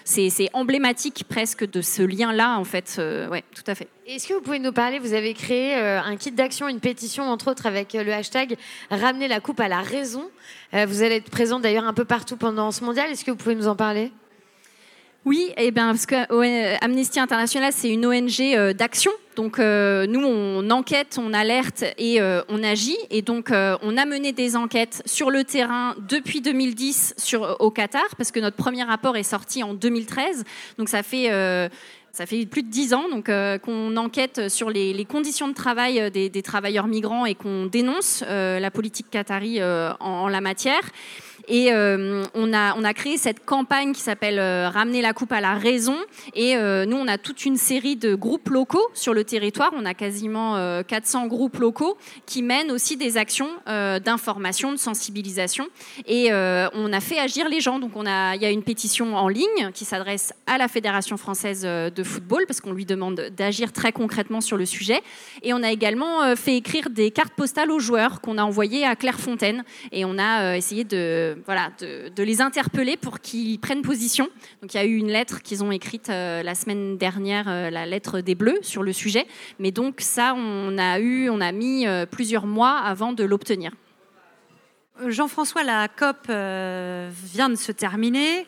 c'est emblématique presque de ce lien-là, en fait. Ouais, tout à fait. Est-ce que vous pouvez nous parler Vous avez créé euh, un kit d'action, une pétition, entre autres, avec le hashtag Ramener la coupe à la raison. vous allez être présent d'ailleurs un peu partout pendant ce mondial. Est-ce que vous pouvez nous en parler? Oui, eh bien, parce que Amnesty International, c'est une ONG d'action. Donc, nous, on enquête, on alerte et on agit. Et donc, on a mené des enquêtes sur le terrain depuis 2010 sur, au Qatar, parce que notre premier rapport est sorti en 2013. Donc, ça fait ça fait plus de dix ans euh, qu'on enquête sur les, conditions de travail euh, des, travailleurs migrants et qu'on dénonce euh, la politique qatari en, la matière. Et euh, on, a, on a créé cette campagne qui s'appelle euh, Ramener la coupe à la raison. Et euh, nous, on a toute une série de groupes locaux sur le territoire. On a quasiment 400 groupes locaux qui mènent aussi des actions d'information, de sensibilisation. Et on a fait agir les gens. Donc on a, il y a une pétition en ligne qui s'adresse à la Fédération française de football parce qu'on lui demande d'agir très concrètement sur le sujet. Et on a également fait écrire des cartes postales aux joueurs qu'on a envoyées à Clairefontaine. Et on a essayé de voilà, de, les interpeller pour qu'ils prennent position. Donc il y a eu une lettre qu'ils ont écrite euh, la semaine dernière, euh, la lettre des Bleus sur le sujet. Mais donc ça, on a eu, on a mis euh, plusieurs mois avant de l'obtenir. Jean-François, la COP vient de se terminer.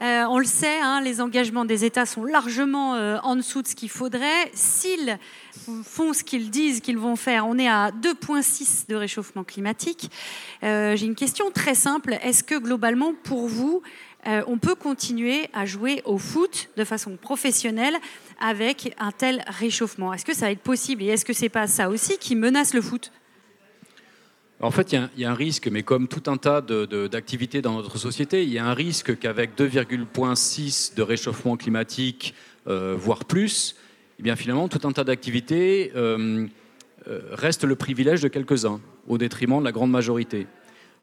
On le sait, hein, les engagements des États sont largement en dessous de ce qu'il faudrait. S'ils font ce qu'ils disent qu'ils vont faire, on est à 2,6 de réchauffement climatique. Euh, j'ai une question très simple. Est-ce que globalement, pour vous, euh, on peut continuer à jouer au foot de façon professionnelle avec un tel réchauffement? Est-ce que ça va être possible? Et est-ce que c'est pas ça aussi qui menace le foot? En fait, il y, a un risque, mais comme tout un tas d'activités dans notre société, il y a un risque qu'avec 2,6 de réchauffement climatique, euh, voire plus, eh bien finalement, tout un tas d'activités euh, euh, reste le privilège de quelques-uns, au détriment de la grande majorité.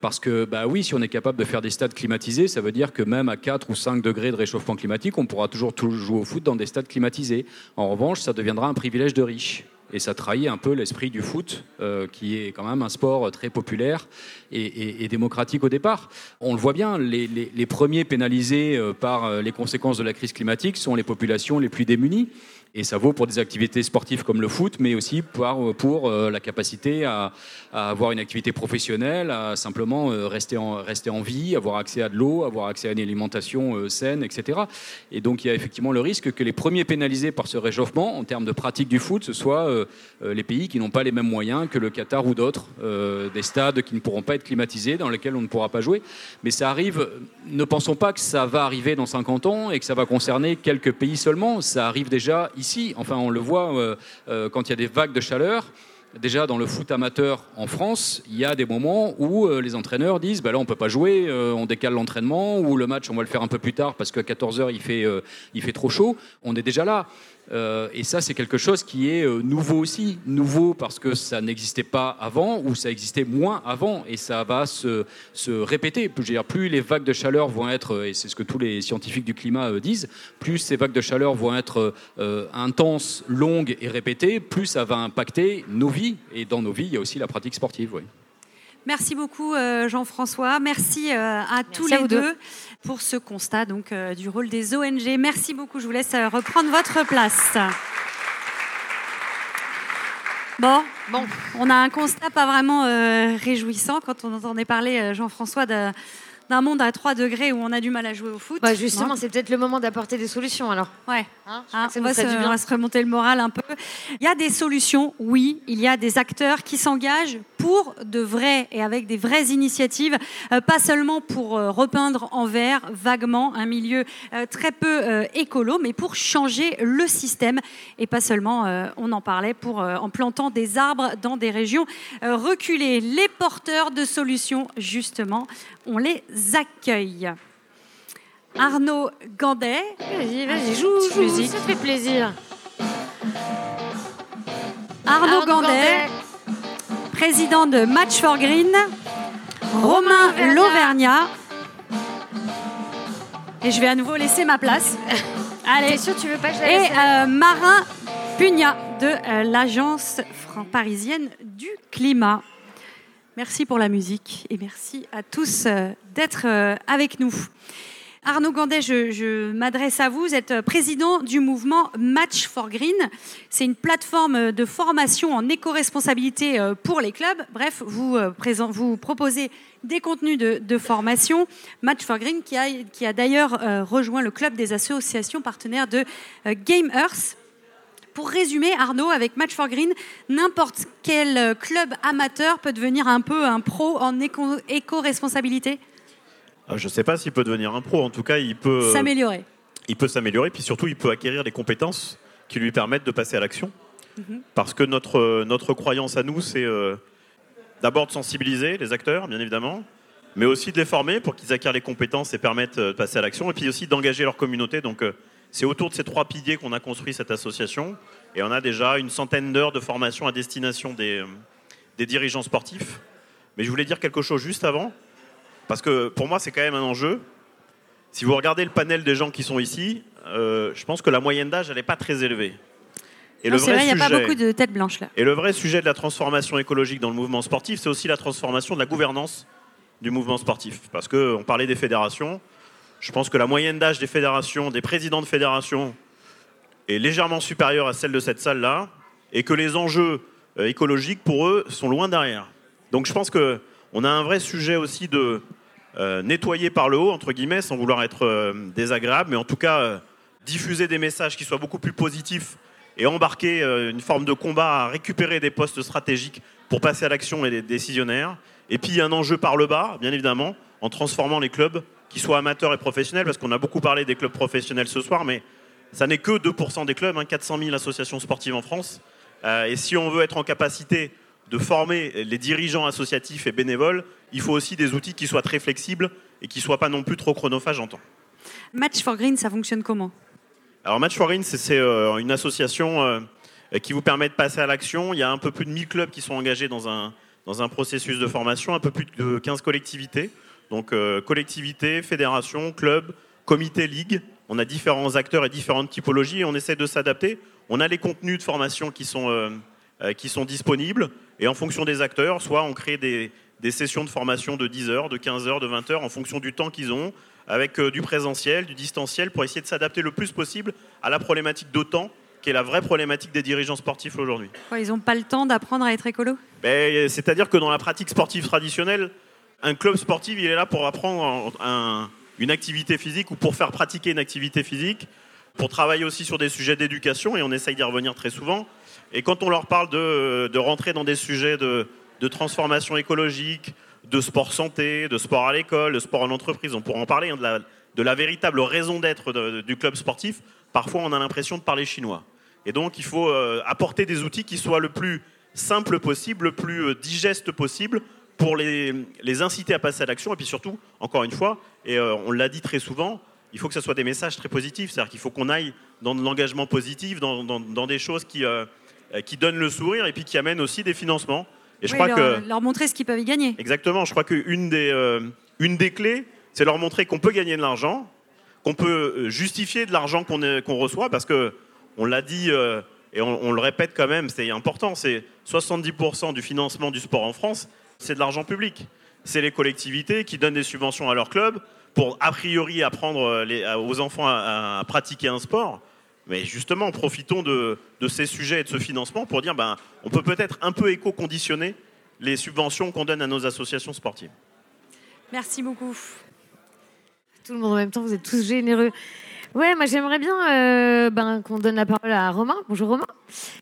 Parce que, bah oui, si on est capable de faire des stades climatisés, ça veut dire que même à 4 ou 5 degrés de réchauffement climatique, on pourra toujours jouer au foot dans des stades climatisés. En revanche, ça deviendra un privilège de riches. Et ça trahit un peu l'esprit du foot, euh, qui est quand même un sport très populaire et, démocratique au départ. On le voit bien, les, les premiers pénalisés par les conséquences de la crise climatique sont les populations les plus démunies. Et ça vaut pour des activités sportives comme le foot, mais aussi pour, euh, la capacité à, avoir une activité professionnelle, à simplement euh, rester en, vie, avoir accès à de l'eau, avoir accès à une alimentation euh, saine, etc. Et donc il y a effectivement le risque que les premiers pénalisés par ce réchauffement, en termes de pratique du foot, ce soient les pays qui n'ont pas les mêmes moyens que le Qatar ou d'autres, des stades qui ne pourront pas être climatisés, dans lesquels on ne pourra pas jouer. Mais ça arrive, ne pensons pas que ça va arriver dans 50 ans et que ça va concerner quelques pays seulement, ça arrive déjà ici. Enfin, on le voit euh, euh, quand il y a des vagues de chaleur. Déjà dans le foot amateur en France, il y a des moments où euh, les entraîneurs disent bah là on peut pas jouer, on décale l'entraînement ou le match on va le faire un peu plus tard parce qu'à 14h il il fait trop chaud. On est déjà là. Euh, et ça, c'est quelque chose qui est euh, nouveau aussi. Nouveau parce que ça n'existait pas avant ou ça existait moins avant et ça va se, répéter. Plus les vagues de chaleur vont être, et c'est ce que tous les scientifiques du climat euh, disent, plus ces vagues de chaleur vont être intenses, longues et répétées, plus ça va impacter nos vies. Et dans nos vies, il y a aussi la pratique sportive. Merci beaucoup Jean-François. Merci à tous les deux pour ce constat donc, euh, du rôle des ONG. Merci beaucoup. Je vous laisse euh, reprendre votre place. Bon, bon, on a un constat pas vraiment euh, réjouissant quand on entendait parler, Jean-François, de d'un monde à 3 degrés où on a du mal à jouer au foot. Bah justement, c'est peut-être le moment d'apporter des solutions alors. Ouais. Hein, hein, on, va se, remonter le moral un peu. Il y a des solutions, oui. Il y a des acteurs qui s'engagent pour de vrais et avec des vraies initiatives, euh, pas seulement pour euh, repeindre en vert vaguement un milieu euh, très peu écolo, mais pour changer le système et pas seulement, on en parlait, pour en plantant des arbres dans des régions reculées. Les porteurs de solutions, justement, on les accueille. Arnaud Gandet. Vas-y, vas-y, joue, joue, ça fait plaisir. Arnaud, Gandet, président de Match for Green. Romain Lauvergnat. Et je vais à nouveau laisser ma place. Allez. sûr, tu veux pas que je Et euh, Marin Pugnat de euh, l'agence parisienne du climat. Merci pour la musique et merci à tous euh, d'être euh, avec nous. Arnaud Gandet, je, m'adresse à vous. Vous êtes président du mouvement Match for Green. C'est une plateforme de formation en éco-responsabilité euh, pour les clubs. Bref, vous, euh, proposez des contenus de, formation. Match for Green qui a, d'ailleurs euh, rejoint le club des associations partenaires de euh, Game Earth. Pour résumer, Arnaud, avec Match for Green, n'importe quel euh, club amateur peut devenir un peu un pro en éco- éco-responsabilité Euh, Je ne sais pas s'il peut devenir un pro. En tout cas, il peut S'améliorer. Il peut s'améliorer, puis surtout, il peut acquérir des compétences qui lui permettent de passer à l'action. Mhm. Parce que notre, euh, notre croyance à nous, c'est euh, d'abord de sensibiliser les acteurs, bien évidemment, mais aussi de les former pour qu'ils acquièrent les compétences et permettent de passer à l'action, et puis aussi d'engager leur communauté. Donc, euh, c'est autour de ces trois piliers qu'on a construit cette association, et on a déjà une centaine d'heures de formation à destination des, euh, des dirigeants sportifs. Mais je voulais dire quelque chose juste avant, parce que pour moi, c'est quand même un enjeu. Si vous regardez le panel des gens qui sont ici, euh, je pense que la moyenne d'âge, elle n'est pas très élevée. Et Non, c'est vrai, il n'y a pas sujet- beaucoup de têtes blanches là. et le vrai sujet de la transformation écologique dans le mouvement sportif, c'est aussi la transformation de la gouvernance du mouvement sportif. Parce qu'on parlait des fédérations. Je pense que la moyenne d'âge des fédérations, des présidents de fédérations, est légèrement supérieure à celle de cette salle-là. Et que les enjeux euh, écologiques, pour eux, sont loin derrière. Donc je pense qu'on a un vrai sujet aussi de euh, nettoyer par le haut, entre guillemets, sans vouloir être euh, désagréable, mais en tout cas diffuser des messages qui soient beaucoup plus positifs et embarquer une forme de combat à récupérer des postes stratégiques pour passer à l'action et des décisionnaires. Et puis un enjeu par le bas, bien évidemment, en transformant les clubs, qu'ils soient amateurs et professionnels, parce qu'on a beaucoup parlé des clubs professionnels ce soir, mais ça n'est que 2% des clubs, hein, 400 000 associations sportives en France. Euh, et si on veut être en capacité de former les dirigeants associatifs et bénévoles, il faut aussi des outils qui soient très flexibles et qui ne soient pas non plus trop chronophages en temps. Match for Green, ça fonctionne comment? Alors Match for Green, c'est- c'est euh, une association euh, qui vous permet de passer à l'action. Il y a un peu plus de 1000 clubs qui sont engagés dans un, dans un processus de formation, un peu plus de 15 collectivités. Donc euh, collectivités, fédérations, clubs, comités, ligues. On a différents acteurs et différentes typologies et on essaie de s'adapter. On a les contenus de formation qui sont, euh, euh, qui sont disponibles et en fonction des acteurs, soit on crée des, des sessions de formation de 10 heures, de 15 heures, de 20 heures en fonction du temps qu'ils ont, avec euh, du présentiel, du distanciel, pour essayer de s'adapter le plus possible à la problématique de temps, qui est la vraie problématique des dirigeants sportifs aujourd'hui. Ils n'ont pas le temps d'apprendre à être écolo? Ben, C'est-à-dire que dans la pratique sportive traditionnelle, un club sportif, il est là pour apprendre un- un- une activité physique ou pour faire pratiquer une activité physique, pour travailler aussi sur des sujets d'éducation, et on essaye d'y revenir très souvent. Et quand on leur parle de, rentrer dans des sujets de, transformation écologique, de sport santé, de sport à l'école, de sport en entreprise, on pourra en parler, hein, de, la, véritable raison d'être du club sportif, parfois on a l'impression de parler chinois. Et donc il faut euh, apporter des outils qui soient le plus simple possible, le plus euh, digeste possible pour les, les inciter à passer à l'action. Et puis surtout, encore une fois, et euh, on l'a dit très souvent, il faut que ce soit des messages très positifs. C'est-à-dire qu'il faut qu'on aille dans de l'engagement positif, dans, dans- dans des choses qui, euh, qui donnent le sourire et puis qui amènent aussi des financements. Et je Oui, crois leur, que... leur montrer ce qu'ils peuvent y gagner. Exactement. Je crois qu'une des, euh, une des clés, c'est leur montrer qu'on peut gagner de l'argent, qu'on peut justifier de l'argent qu'on reçoit, parce que on l'a dit et on, on le répète quand même, c'est important. C'est 70% du financement du sport en France, c'est de l'argent public. C'est les collectivités qui donnent des subventions à leurs clubs pour a priori apprendre euh, les- aux enfants à, à pratiquer un sport. Mais justement, profitons de, de ces sujets et de ce financement pour dire ben, on peut peut-être un peu éco-conditionner les subventions qu'on donne à nos associations sportives. Merci beaucoup. Tout le monde en même temps, vous êtes tous généreux. Ouais, moi j'aimerais bien euh, ben, qu'on donne la parole à Romain. Bonjour Romain.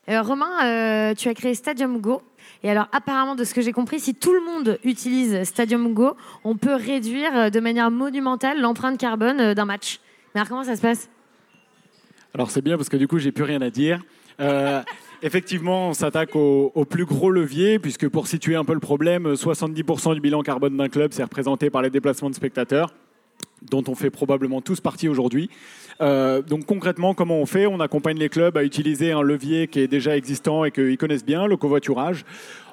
Euh, Romain, euh, tu as créé Stadium Go. Et alors apparemment, de ce que j'ai compris, si tout le monde utilise Stadium Go, on peut réduire euh, de manière monumentale l'empreinte carbone euh, d'un match. Mais alors comment ça se passe? Alors c'est bien parce que du coup j'ai plus rien à dire. Euh, effectivement, on s'attaque au, plus gros levier puisque pour situer un peu le problème, 70% du bilan carbone d'un club c'est représenté par les déplacements de spectateurs dont on fait probablement tous partie aujourd'hui. Euh, donc concrètement, comment on fait? On accompagne les clubs à utiliser un levier qui est déjà existant et qu'ils connaissent bien, le covoiturage,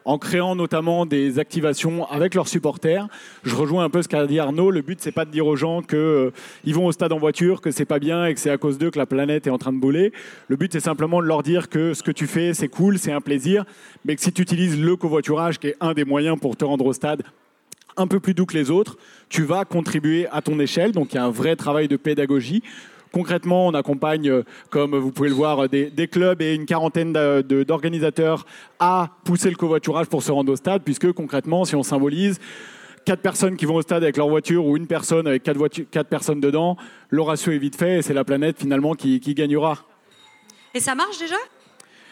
en créant notamment des activations avec leurs supporters. Je rejoins un peu ce qu'a dit Arnaud. Le but, c'est pas de dire aux gens qu'ils euh, vont au stade en voiture, que c'est pas bien et que c'est à cause d'eux que la planète est en train de bouler. Le but, c'est simplement de leur dire que ce que tu fais, c'est cool, c'est un plaisir, mais que si tu utilises le covoiturage, qui est un des moyens pour te rendre au stade, un peu plus doux que les autres, tu vas contribuer à ton échelle. Donc il y a un vrai travail de pédagogie. Concrètement, on accompagne, euh, comme vous pouvez le voir, des, des clubs et une quarantaine d'organisateurs à pousser le covoiturage pour se rendre au stade, puisque concrètement, si on symbolise, quatre personnes qui vont au stade avec leur voiture ou une personne avec quatre, quatre personnes dedans, le ratio est vite fait et c'est la planète finalement qui gagnera. Et ça marche déjà?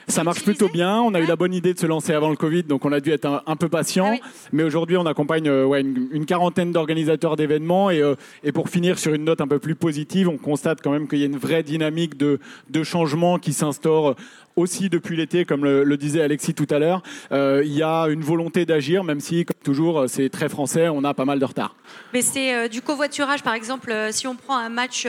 Ça marche plutôt bien. On a eu la bonne idée de se lancer avant le Covid, donc on a dû être un, un peu patient. Mais aujourd'hui, on accompagne euh, ouais, une, une quarantaine d'organisateurs d'événements. Et, euh, et pour finir sur une note un peu plus positive, on constate quand même qu'il y a une vraie dynamique de, de changement qui s'instaure aussi depuis l'été, comme le, le disait Alexis tout à l'heure. Euh, il y a une volonté d'agir, même si, comme toujours, c'est très français, on a pas mal de retard. Mais c'est du covoiturage, par exemple, si on prend un match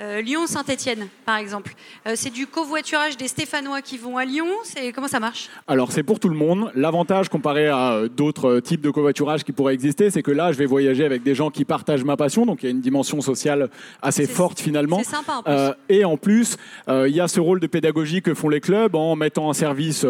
euh, Lyon-Saint-Etienne, par exemple. Euh, c'est du covoiturage des Stéphanois qui vont à Lyon. C'est comment ça marche? Alors c'est pour tout le monde. L'avantage comparé à euh, d'autres types de covoiturage qui pourraient exister, c'est que là, je vais voyager avec des gens qui partagent ma passion, donc il y a une dimension sociale assez forte finalement. c'est sympa, en plus. Euh, et en plus, il y a ce rôle de pédagogie que font les clubs en mettant en service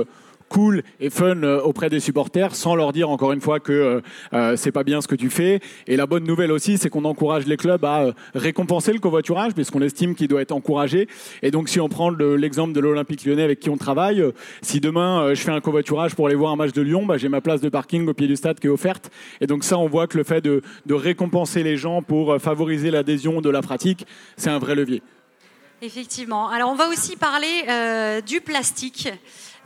cool et fun euh, auprès des supporters sans leur dire encore une fois que euh, euh, c'est pas bien ce que tu fais. Et la bonne nouvelle aussi, c'est qu'on encourage les clubs à euh, récompenser le covoiturage puisqu'on estime qu'il doit être encouragé. Et donc si on prend le- l'exemple de l'Olympique lyonnais avec qui on travaille, si demain je fais un covoiturage pour aller voir un match de Lyon, bah, j'ai ma place de parking au pied du stade qui est offerte. Et donc ça, on voit que le fait de, récompenser les gens pour favoriser l'adhésion de la pratique, c'est un vrai levier. Effectivement. Alors, on va aussi parler du plastique.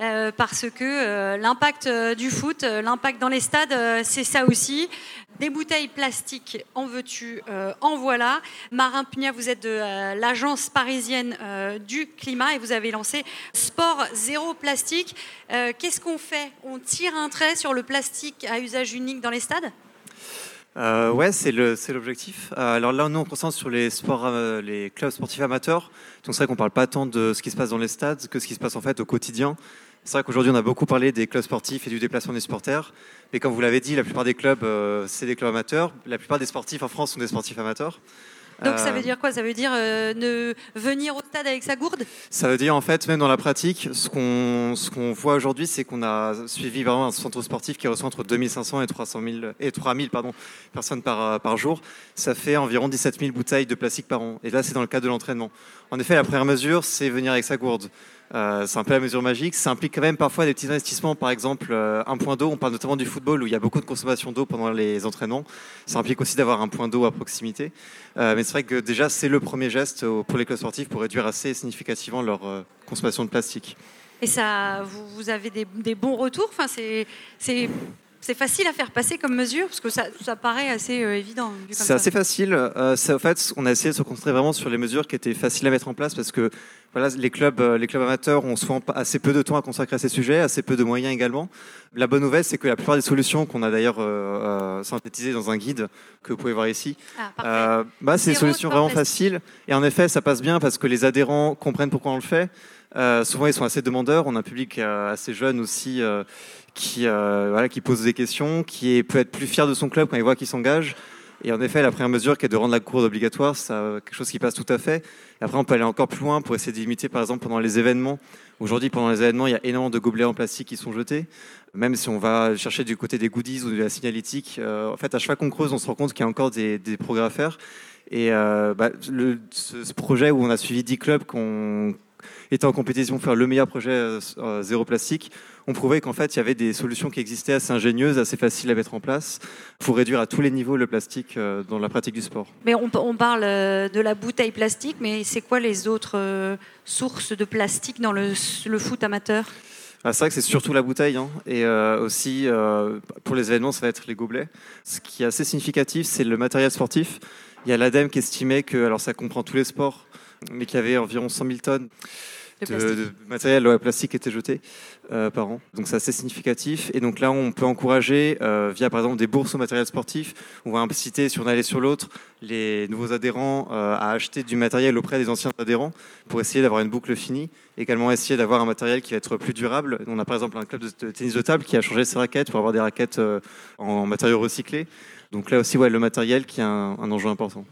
Euh, parce que euh, l'impact euh, du foot, l'impact dans les stades, c'est ça aussi. Des bouteilles plastiques, en veux-tu, en voilà. Marin Pugna, vous êtes de l'agence parisienne du climat et vous avez lancé Sport Zéro Plastique. Qu'est-ce qu'on fait? On tire un trait sur le plastique à usage unique dans les stades? Euh, ouais, c'est l'objectif. Alors là, nous, on concentre sur les clubs sportifs amateurs. Donc c'est vrai qu'on parle pas tant de ce qui se passe dans les stades que ce qui se passe en fait au quotidien. C'est vrai qu'aujourd'hui, on a beaucoup parlé des clubs sportifs et du déplacement des supporters. Mais comme vous l'avez dit, la plupart des clubs, euh, c'est des clubs amateurs. La plupart des sportifs en France sont des sportifs amateurs. Donc ça Euh, veut dire quoi? Ça veut dire euh, ne venir au stade avec sa gourde? Ça veut dire en fait, même dans la pratique, ce qu'on ce qu'on voit aujourd'hui, c'est qu'on a suivi vraiment un centre sportif qui reçoit entre 2500 et 300 000 et 3000 pardon personnes par par jour. Ça fait environ 17 000 bouteilles de plastique par an. Et là, c'est dans le cadre de l'entraînement. En effet, la première mesure, c'est venir avec sa gourde. Euh, c'est un peu la mesure magique. Ça implique quand même parfois des petits investissements. Par exemple, euh, un point d'eau. On parle notamment du football où il y a beaucoup de consommation d'eau pendant les entraînements. Ça implique aussi d'avoir un point d'eau à proximité. Euh, mais c'est vrai que déjà, c'est le premier geste pour les clubs sportifs pour réduire assez significativement leur consommation de plastique. Et ça, vous, vous avez des, des bons retours? Enfin, c'est, c'est, facile à faire passer comme mesure Parce que ça, ça paraît assez euh, évident. C'est assez facile. Euh, en fait, on a essayé de se concentrer vraiment sur les mesures qui étaient faciles à mettre en place parce que voilà, les clubs, euh, les clubs amateurs ont souvent assez peu de temps à consacrer à ces sujets, assez peu de moyens également. La bonne nouvelle, c'est que la plupart des solutions qu'on a d'ailleurs euh, synthétisées dans un guide que vous pouvez voir ici, Ah, bah, c'est des solutions vraiment faciles. Et en effet, ça passe bien parce que les adhérents comprennent pourquoi on le fait. Euh, souvent, ils sont assez demandeurs. On a un public euh, assez jeune aussi euh, qui, voilà, qui pose des questions, qui peut être plus fier de son club quand il voit qu'il s'engage. Et en effet, la première mesure qui est de rendre la course obligatoire, c'est quelque chose qui passe tout à fait. Après, on peut aller encore plus loin pour essayer de limiter, par exemple, pendant les événements. Aujourd'hui, pendant les événements, il y a énormément de gobelets en plastique qui sont jetés. Même si on va chercher du côté des goodies ou de la signalétique, en fait, à chaque fois qu'on creuse, on se rend compte qu'il y a encore des, progrès à faire. Et bah, ce projet où on a suivi 10 clubs qu'on était en compétition pour faire le meilleur projet euh, euh, zéro plastique, on prouvait qu'en fait, il y avait des solutions qui existaient assez ingénieuses, assez faciles à mettre en place pour réduire à tous les niveaux le plastique euh, dans la pratique du sport. Mais on, on parle de la bouteille plastique, mais c'est quoi les autres sources de plastique dans le, le foot amateur? Ah, c'est vrai que c'est surtout la bouteille, hein. et euh, aussi euh, pour les événements, ça va être les gobelets. Ce qui est assez significatif, c'est le matériel sportif. Il y a l'ADEME qui estimait que, alors ça comprend tous les sports, mais qu'il y avait environ 100 000 tonnes De matériel ouais, plastique qui était jeté euh, par an. Donc c'est assez significatif. Et donc là, on peut encourager, euh, via par exemple des bourses au matériel sportif, on va inciter sur un allée sur l'autre les nouveaux adhérents euh, à acheter du matériel auprès des anciens adhérents pour essayer d'avoir une boucle finie. Également essayer d'avoir un matériel qui va être plus durable. On a par exemple un club de, tennis de table qui a changé ses raquettes pour avoir des raquettes en matériaux recyclés. Donc là aussi, ouais, le matériel qui est un, un enjeu important.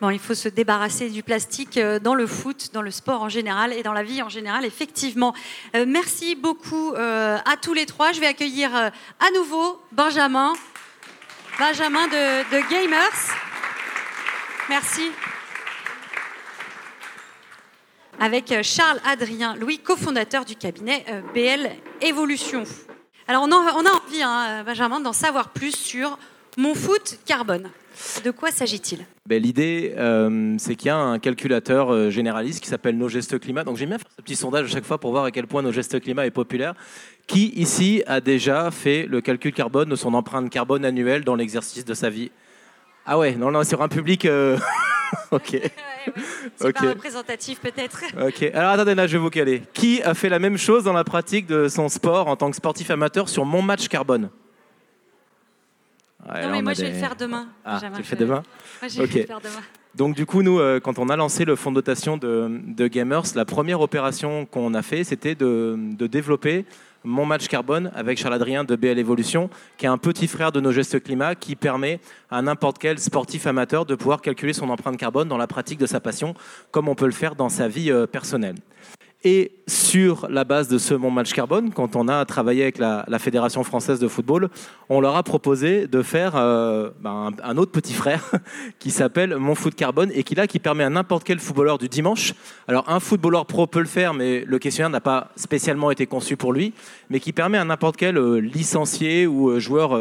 Bon, il faut se débarrasser du plastique euh, dans le foot, dans le sport en général et dans la vie en général, effectivement. Euh, merci beaucoup euh, à tous les trois. Je vais accueillir à nouveau Benjamin. Benjamin de, Gamers. Merci. Avec Charles Adrien Louis, cofondateur du cabinet BL Evolution. Alors on a, on a envie, hein, Benjamin, d'en savoir plus sur mon foot carbone. De quoi s'agit-il? Ben, L'idée, euh, c'est qu'il y a un calculateur euh, généraliste qui s'appelle Nos Gestes Climat. Donc j'aime bien faire ce petit sondage à chaque fois pour voir à quel point Nos Gestes Climat est populaire. Qui ici a déjà fait le calcul carbone de son empreinte carbone annuelle dans l'exercice de sa vie Ah ouais, non, non, sur un public. euh, ok. C'est Ok. pas représentatif peut-être. Ok. Alors attendez, là, je vais vous caler. Qui a fait la même chose dans la pratique de son sport en tant que sportif amateur sur mon match carbone? Ouais, non mais moi je vais le faire demain. Ah, tu le fais demain Moi je vais le faire demain. Donc du coup, nous, euh, quand on a lancé le fonds de dotation de, de Gamers, la première opération qu'on a fait, c'était de, de développer mon match carbone avec Charles Adrien de BL Evolution, qui est un petit frère de nos gestes climat, qui permet à n'importe quel sportif amateur de pouvoir calculer son empreinte carbone dans la pratique de sa passion, comme on peut le faire dans sa vie euh, personnelle. Et sur la base de ce Mon Match Carbone, quand on a travaillé avec la, Fédération française de football, on leur a proposé de faire euh, ben, un, autre petit frère qui s'appelle Mon Foot Carbone et qui permet à n'importe quel footballeur du dimanche. Alors un footballeur pro peut le faire, mais le questionnaire n'a pas spécialement été conçu pour lui, mais qui permet à n'importe quel euh, licencié ou euh, joueur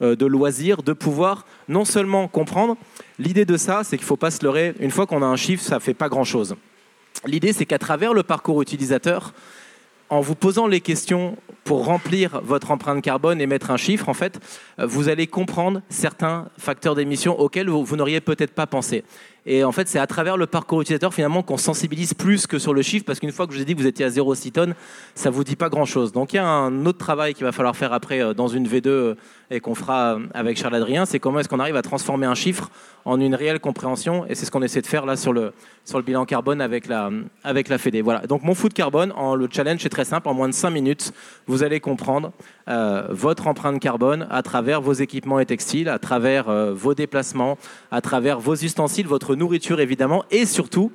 de loisirs de pouvoir non seulement comprendre. L'idée de ça, c'est qu'il faut pas se leurrer. Une fois qu'on a un chiffre, ça fait pas grand chose. L'idée, c'est qu'à travers le parcours utilisateur, en vous posant les questions pour remplir votre empreinte carbone et mettre un chiffre, en fait, euh, vous allez comprendre certains facteurs d'émission auxquels vous, vous n'auriez peut-être pas pensé. Et en fait, c'est à travers le parcours utilisateur finalement qu'on sensibilise plus que sur le chiffre, parce qu'une fois que je vous ai dit que vous étiez à 0,6 tonnes, ça vous dit pas grand-chose. Donc il y a un autre travail qu'il va falloir faire après euh, dans une V2 euh, et qu'on fera euh, avec Charles Adrien, c'est comment est-ce qu'on arrive à transformer un chiffre en une réelle compréhension, et c'est ce qu'on essaie de faire là sur le, sur le bilan carbone avec la, avec la Fédé. Voilà. Donc mon foot carbone, le challenge est très simple, en moins de 5 minutes, vous allez comprendre votre empreinte carbone à travers vos équipements et textiles, à travers vos déplacements, à travers vos ustensiles, votre nourriture évidemment, et surtout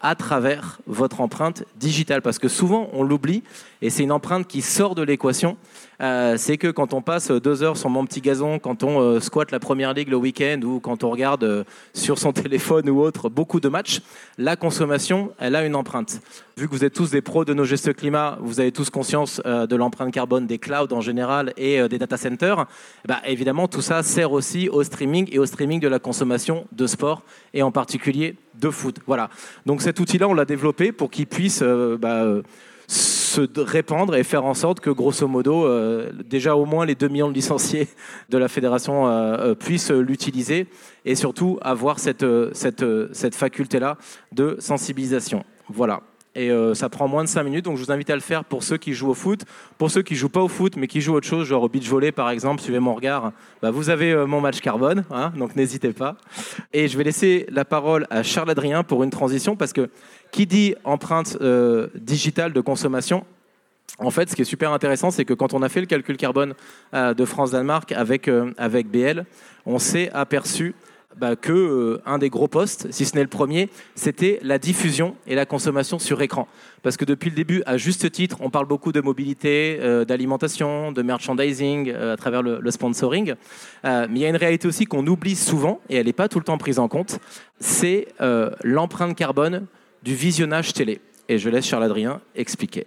à travers votre empreinte digitale. Parce que souvent, on l'oublie, et c'est une empreinte qui sort de l'équation. Euh, c'est que quand on passe deux heures sur mon petit gazon, quand on euh, squatte la première ligue le week-end, ou quand on regarde euh, sur son téléphone ou autre beaucoup de matchs, la consommation, elle a une empreinte. Vu que vous êtes tous des pros de nos gestes climat, vous avez tous conscience euh, de l'empreinte carbone des clouds en général et euh, des data centers, ben, évidemment, tout ça sert aussi au streaming et au streaming de la consommation de sport, et en particulier de foot. Voilà. Donc cet outil-là, on l'a développé pour qu'il puisse euh, bah, euh, se répandre et faire en sorte que, grosso modo, euh, déjà au moins les 2 millions de licenciés de la fédération euh, euh, puissent l'utiliser et surtout avoir cette, cette, cette faculté-là de sensibilisation. Voilà. Et ça prend moins de 5 minutes, donc je vous invite à le faire pour ceux qui jouent au foot. Pour ceux qui jouent pas au foot, mais qui jouent autre chose, genre au beach volley par exemple, suivez mon regard, bah, vous avez mon match carbone, hein, donc n'hésitez pas. Et je vais laisser la parole à Charles Adrien pour une transition, parce que qui dit empreinte euh, digitale de consommation, en fait, ce qui est super intéressant, c'est que quand on a fait le calcul carbone euh, de France-Danemark avec, euh, avec BL, on s'est aperçu bah, que un des gros postes, si ce n'est le premier, c'était la diffusion et la consommation sur écran. Parce que depuis le début, à juste titre, on parle beaucoup de mobilité, d'alimentation, de merchandising à travers le, sponsoring. Mais il y a une réalité aussi qu'on oublie souvent, et elle n'est pas tout le temps prise en compte, c'est l'empreinte carbone du visionnage télé. Et je laisse Charles Adrien expliquer.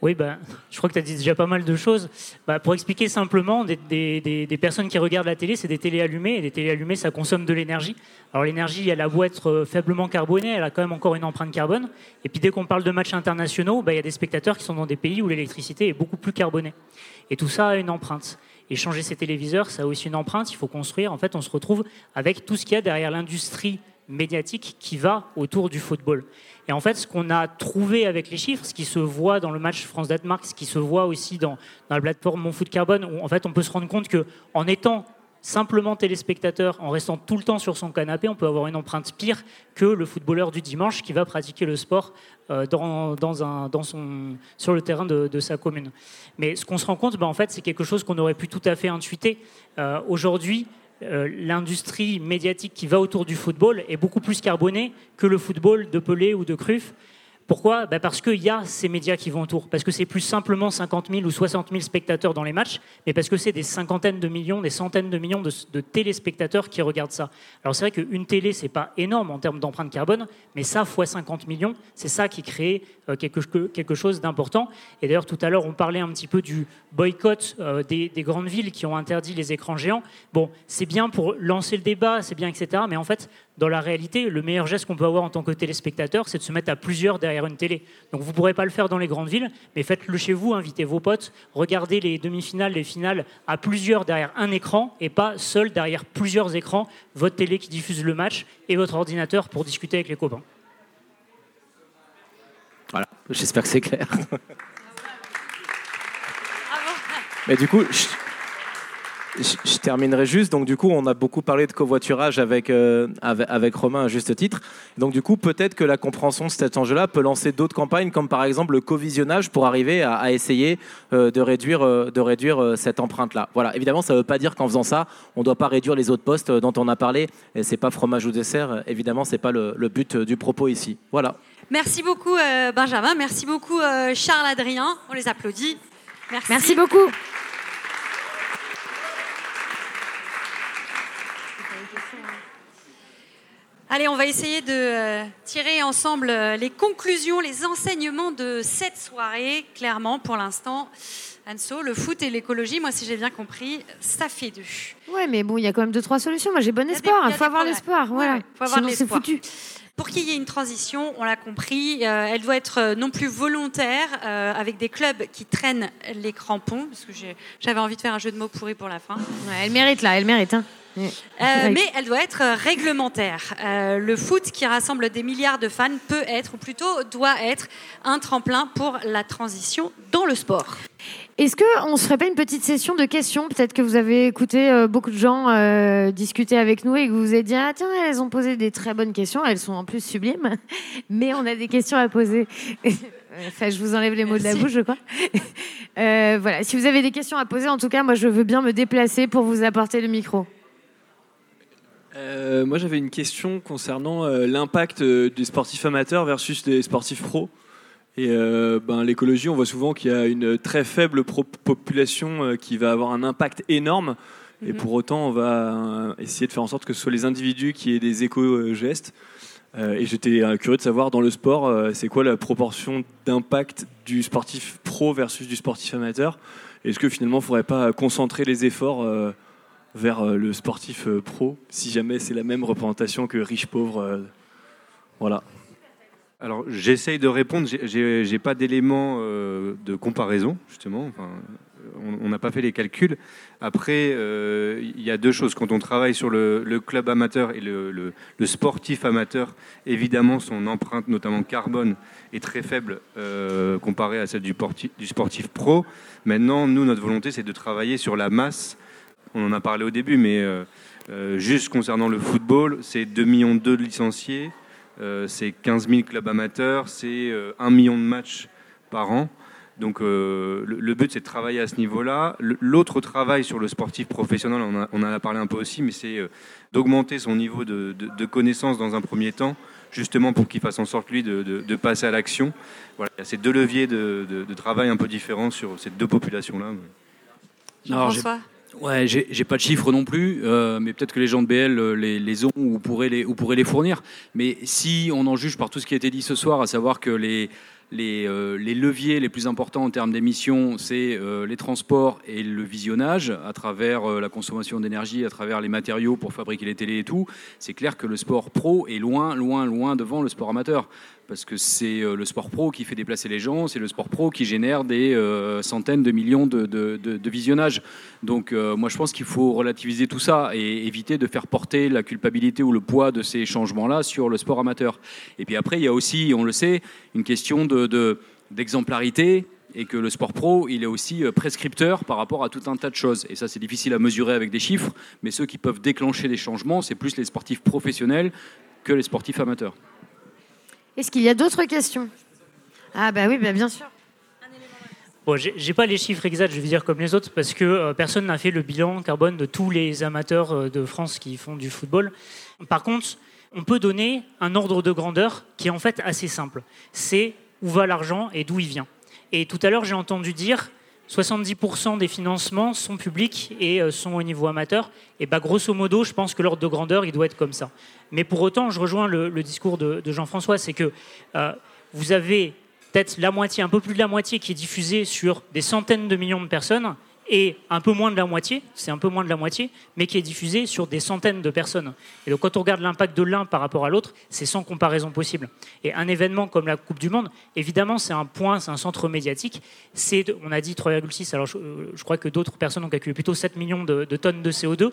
Oui, bah, je crois que tu as dit déjà pas mal de choses. Bah, pour expliquer simplement, des, des- des- personnes qui regardent la télé, c'est des télés allumées, et des télés allumées, ça consomme de l'énergie. Alors l'énergie, elle a beau être euh, faiblement carbonée, elle a quand même encore une empreinte carbone. Et puis dès qu'on parle de matchs internationaux, bah, il y a des spectateurs qui sont dans des pays où l'électricité est beaucoup plus carbonée. Et tout ça a une empreinte. Et changer ses téléviseurs, ça a aussi une empreinte, il faut construire. En fait, on se retrouve avec tout ce qu'il y a derrière l'industrie médiatique qui va autour du football. Et en fait, ce qu'on a trouvé avec les chiffres, ce qui se voit dans le match France-Danemark, ce qui se voit aussi dans, dans la plateforme Mon Foot Carbone, où en fait, on peut se rendre compte que en étant simplement téléspectateur, en restant tout le temps sur son canapé, on peut avoir une empreinte pire que le footballeur du dimanche qui va pratiquer le sport euh, dans, dans un, dans son, sur le terrain de, de sa commune. Mais ce qu'on se rend compte, ben, en fait, c'est quelque chose qu'on aurait pu tout à fait intuiter. Euh, Aujourd'hui, euh, l'industrie médiatique qui va autour du football est beaucoup plus carbonée que le football de Pelé ou de Cruyff. Pourquoi? Bah, Parce qu'il y a ces médias qui vont autour. Parce que c'est plus simplement 50 000 ou 60 000 spectateurs dans les matchs, mais parce que c'est des cinquantaines de millions, des centaines de millions de, de téléspectateurs qui regardent ça. Alors c'est vrai qu'une télé, c'est pas énorme en termes d'empreinte carbone, mais ça, fois 50 millions, c'est ça qui crée quelque, quelque, chose d'important. Et d'ailleurs, tout à l'heure, on parlait un petit peu du boycott euh, des, grandes villes qui ont interdit les écrans géants. Bon, c'est bien pour lancer le débat, c'est bien, etc. Mais en fait, dans la réalité, le meilleur geste qu'on peut avoir en tant que téléspectateur, c'est de se mettre à plusieurs derrière une télé. Donc vous ne pourrez pas le faire dans les grandes villes, mais faites-le chez vous, invitez vos potes, regardez les demi-finales, les finales à plusieurs derrière un écran et pas seul derrière plusieurs écrans, votre télé qui diffuse le match et votre ordinateur pour discuter avec les copains. Voilà, j'espère que c'est clair. Mais du coup, je, terminerai juste. Donc, du coup, on a beaucoup parlé de covoiturage avec, euh, avec, Romain à juste titre. Donc, du coup, peut-être que la compréhension de cet enjeu-là peut lancer d'autres campagnes, comme par exemple le covisionnage, pour arriver à, essayer euh, de réduire, euh, de réduire cette empreinte-là. Voilà. Évidemment, ça ne veut pas dire qu'en faisant ça, on ne doit pas réduire les autres postes dont on a parlé. Et c'est pas fromage ou dessert. Évidemment, c'est pas le, but du propos ici. Voilà. Merci beaucoup, Benjamin. Merci beaucoup, Charles Adrien. On les applaudit. Merci, Merci beaucoup. Allez, on va essayer de euh, tirer ensemble euh, les conclusions, les enseignements de cette soirée. Clairement, pour l'instant, Anso, le foot et l'écologie, moi, si j'ai bien compris, ça fait deux. Ouais, mais bon, il y a quand même deux, trois solutions. Moi, j'ai bon espoir. Il faut avoir l'espoir. Voilà. faut avoir Sinon, c'est foutu. Pour qu'il y ait une transition, on l'a compris, euh, elle doit être non plus volontaire, avec des clubs qui traînent les crampons, parce que j'avais envie de faire un jeu de mots pourri pour la fin. elle mérite là, elle mérite. Hein. Euh, mais elle doit être réglementaire. Euh, le foot, qui rassemble des milliards de fans, peut être, ou plutôt doit être, un tremplin pour la transition dans le sport. Est-ce qu'on ne se ferait pas une petite session de questions? Peut-être que vous avez écouté euh, beaucoup de gens discuter avec nous et que vous vous êtes dit Ah, tiens, elles ont posé des très bonnes questions, elles sont en plus sublimes, mais on a des questions à poser. Enfin, je vous enlève les mots de la bouche, je crois. voilà, si vous avez des questions à poser, en tout cas, moi, je veux bien me déplacer pour vous apporter le micro. Euh, moi, j'avais une question concernant euh, l'impact euh, des sportifs amateurs versus des sportifs pros. Et ben, l'écologie, on voit souvent qu'il y a une très faible population qui va avoir un impact énorme. Et mhm. pour autant, on va essayer de faire en sorte que ce soit les individus qui aient des éco-gestes. et j'étais curieux de savoir, dans le sport, c'est quoi la proportion d'impact du sportif pro versus du sportif amateur? Est-ce que finalement, il ne faudrait pas concentrer les efforts vers euh, le sportif euh, pro, si jamais c'est la même représentation que riche-pauvre. Euh, voilà. Alors j'essaye de répondre, j'ai pas d'éléments de comparaison, justement. On n'a pas fait les calculs. Après, il y a deux choses. Quand on travaille sur le, club amateur et le, sportif amateur, évidemment, son empreinte, notamment carbone, est très faible comparée à celle du, sportif pro. Maintenant, nous, notre volonté, c'est de travailler sur la masse on en a parlé au début, mais euh, euh, juste concernant le football, c'est 2 millions de licenciés, euh, c'est 15 000 clubs amateurs, c'est 1 million de matchs par an. Donc le, but c'est de travailler à ce niveau-là. L'autre travail sur le sportif professionnel, on, en a parlé un peu aussi, mais c'est d'augmenter son niveau de, connaissance dans un premier temps, justement pour qu'il fasse en sorte lui de, passer à l'action. Voilà, il y a ces deux leviers de, travail un peu différents sur ces deux populations-là. Jean-François Ouais, j'ai pas de chiffres non plus, euh, mais peut-être que les gens de BL euh, les, ont ou pourraient les, fournir. Mais si on en juge par tout ce qui a été dit ce soir, à savoir que les, euh, les leviers les plus importants en termes d'émissions, c'est les transports et le visionnage à travers la consommation d'énergie, à travers les matériaux pour fabriquer les télés et tout, c'est clair que le sport pro est loin, loin, loin devant le sport amateur parce que c'est euh, le sport pro qui fait déplacer les gens, c'est le sport pro qui génère des euh, centaines de millions de, visionnages. Donc euh, moi je pense qu'il faut relativiser tout ça et éviter de faire porter la culpabilité ou le poids de ces changements-là sur le sport amateur. Et puis après il y a aussi, on le sait, une question d'exemplarité. et que le sport pro, il est aussi prescripteur par rapport à tout un tas de choses. Et ça, c'est difficile à mesurer avec des chiffres, mais ceux qui peuvent déclencher des changements, c'est plus les sportifs professionnels que les sportifs amateurs. Est-ce qu'il y a d'autres questions? Ah bah oui, bah bien sûr. Bon, j'ai pas les chiffres exacts, je vais dire comme les autres, parce que euh, personne n'a fait le bilan carbone de tous les amateurs euh, de France qui font du football. Par contre, on peut donner un ordre de grandeur qui est en fait assez simple. C'est où va l'argent et d'où il vient. Et tout à l'heure, j'ai entendu dire 70% des financements sont publics et euh, sont au niveau amateur. Et bah, grosso modo, je pense que l'ordre de grandeur, il doit être comme ça. Mais pour autant, je rejoins le, discours de, Jean-François, c'est que euh, vous avez peut-être la moitié, un peu plus de la moitié qui est diffusée sur des centaines de millions de personnes et un peu moins de la moitié, c'est un peu moins de la moitié, mais qui est diffusé sur des centaines de personnes. Et donc quand on regarde l'impact de l'un par rapport à l'autre, c'est sans comparaison possible. Et un événement comme la Coupe du Monde, évidemment, c'est un point, c'est un centre médiatique. C'est, on a dit 3,6, alors euh, je, crois que d'autres personnes ont calculé plutôt 7 millions de, tonnes de CO2.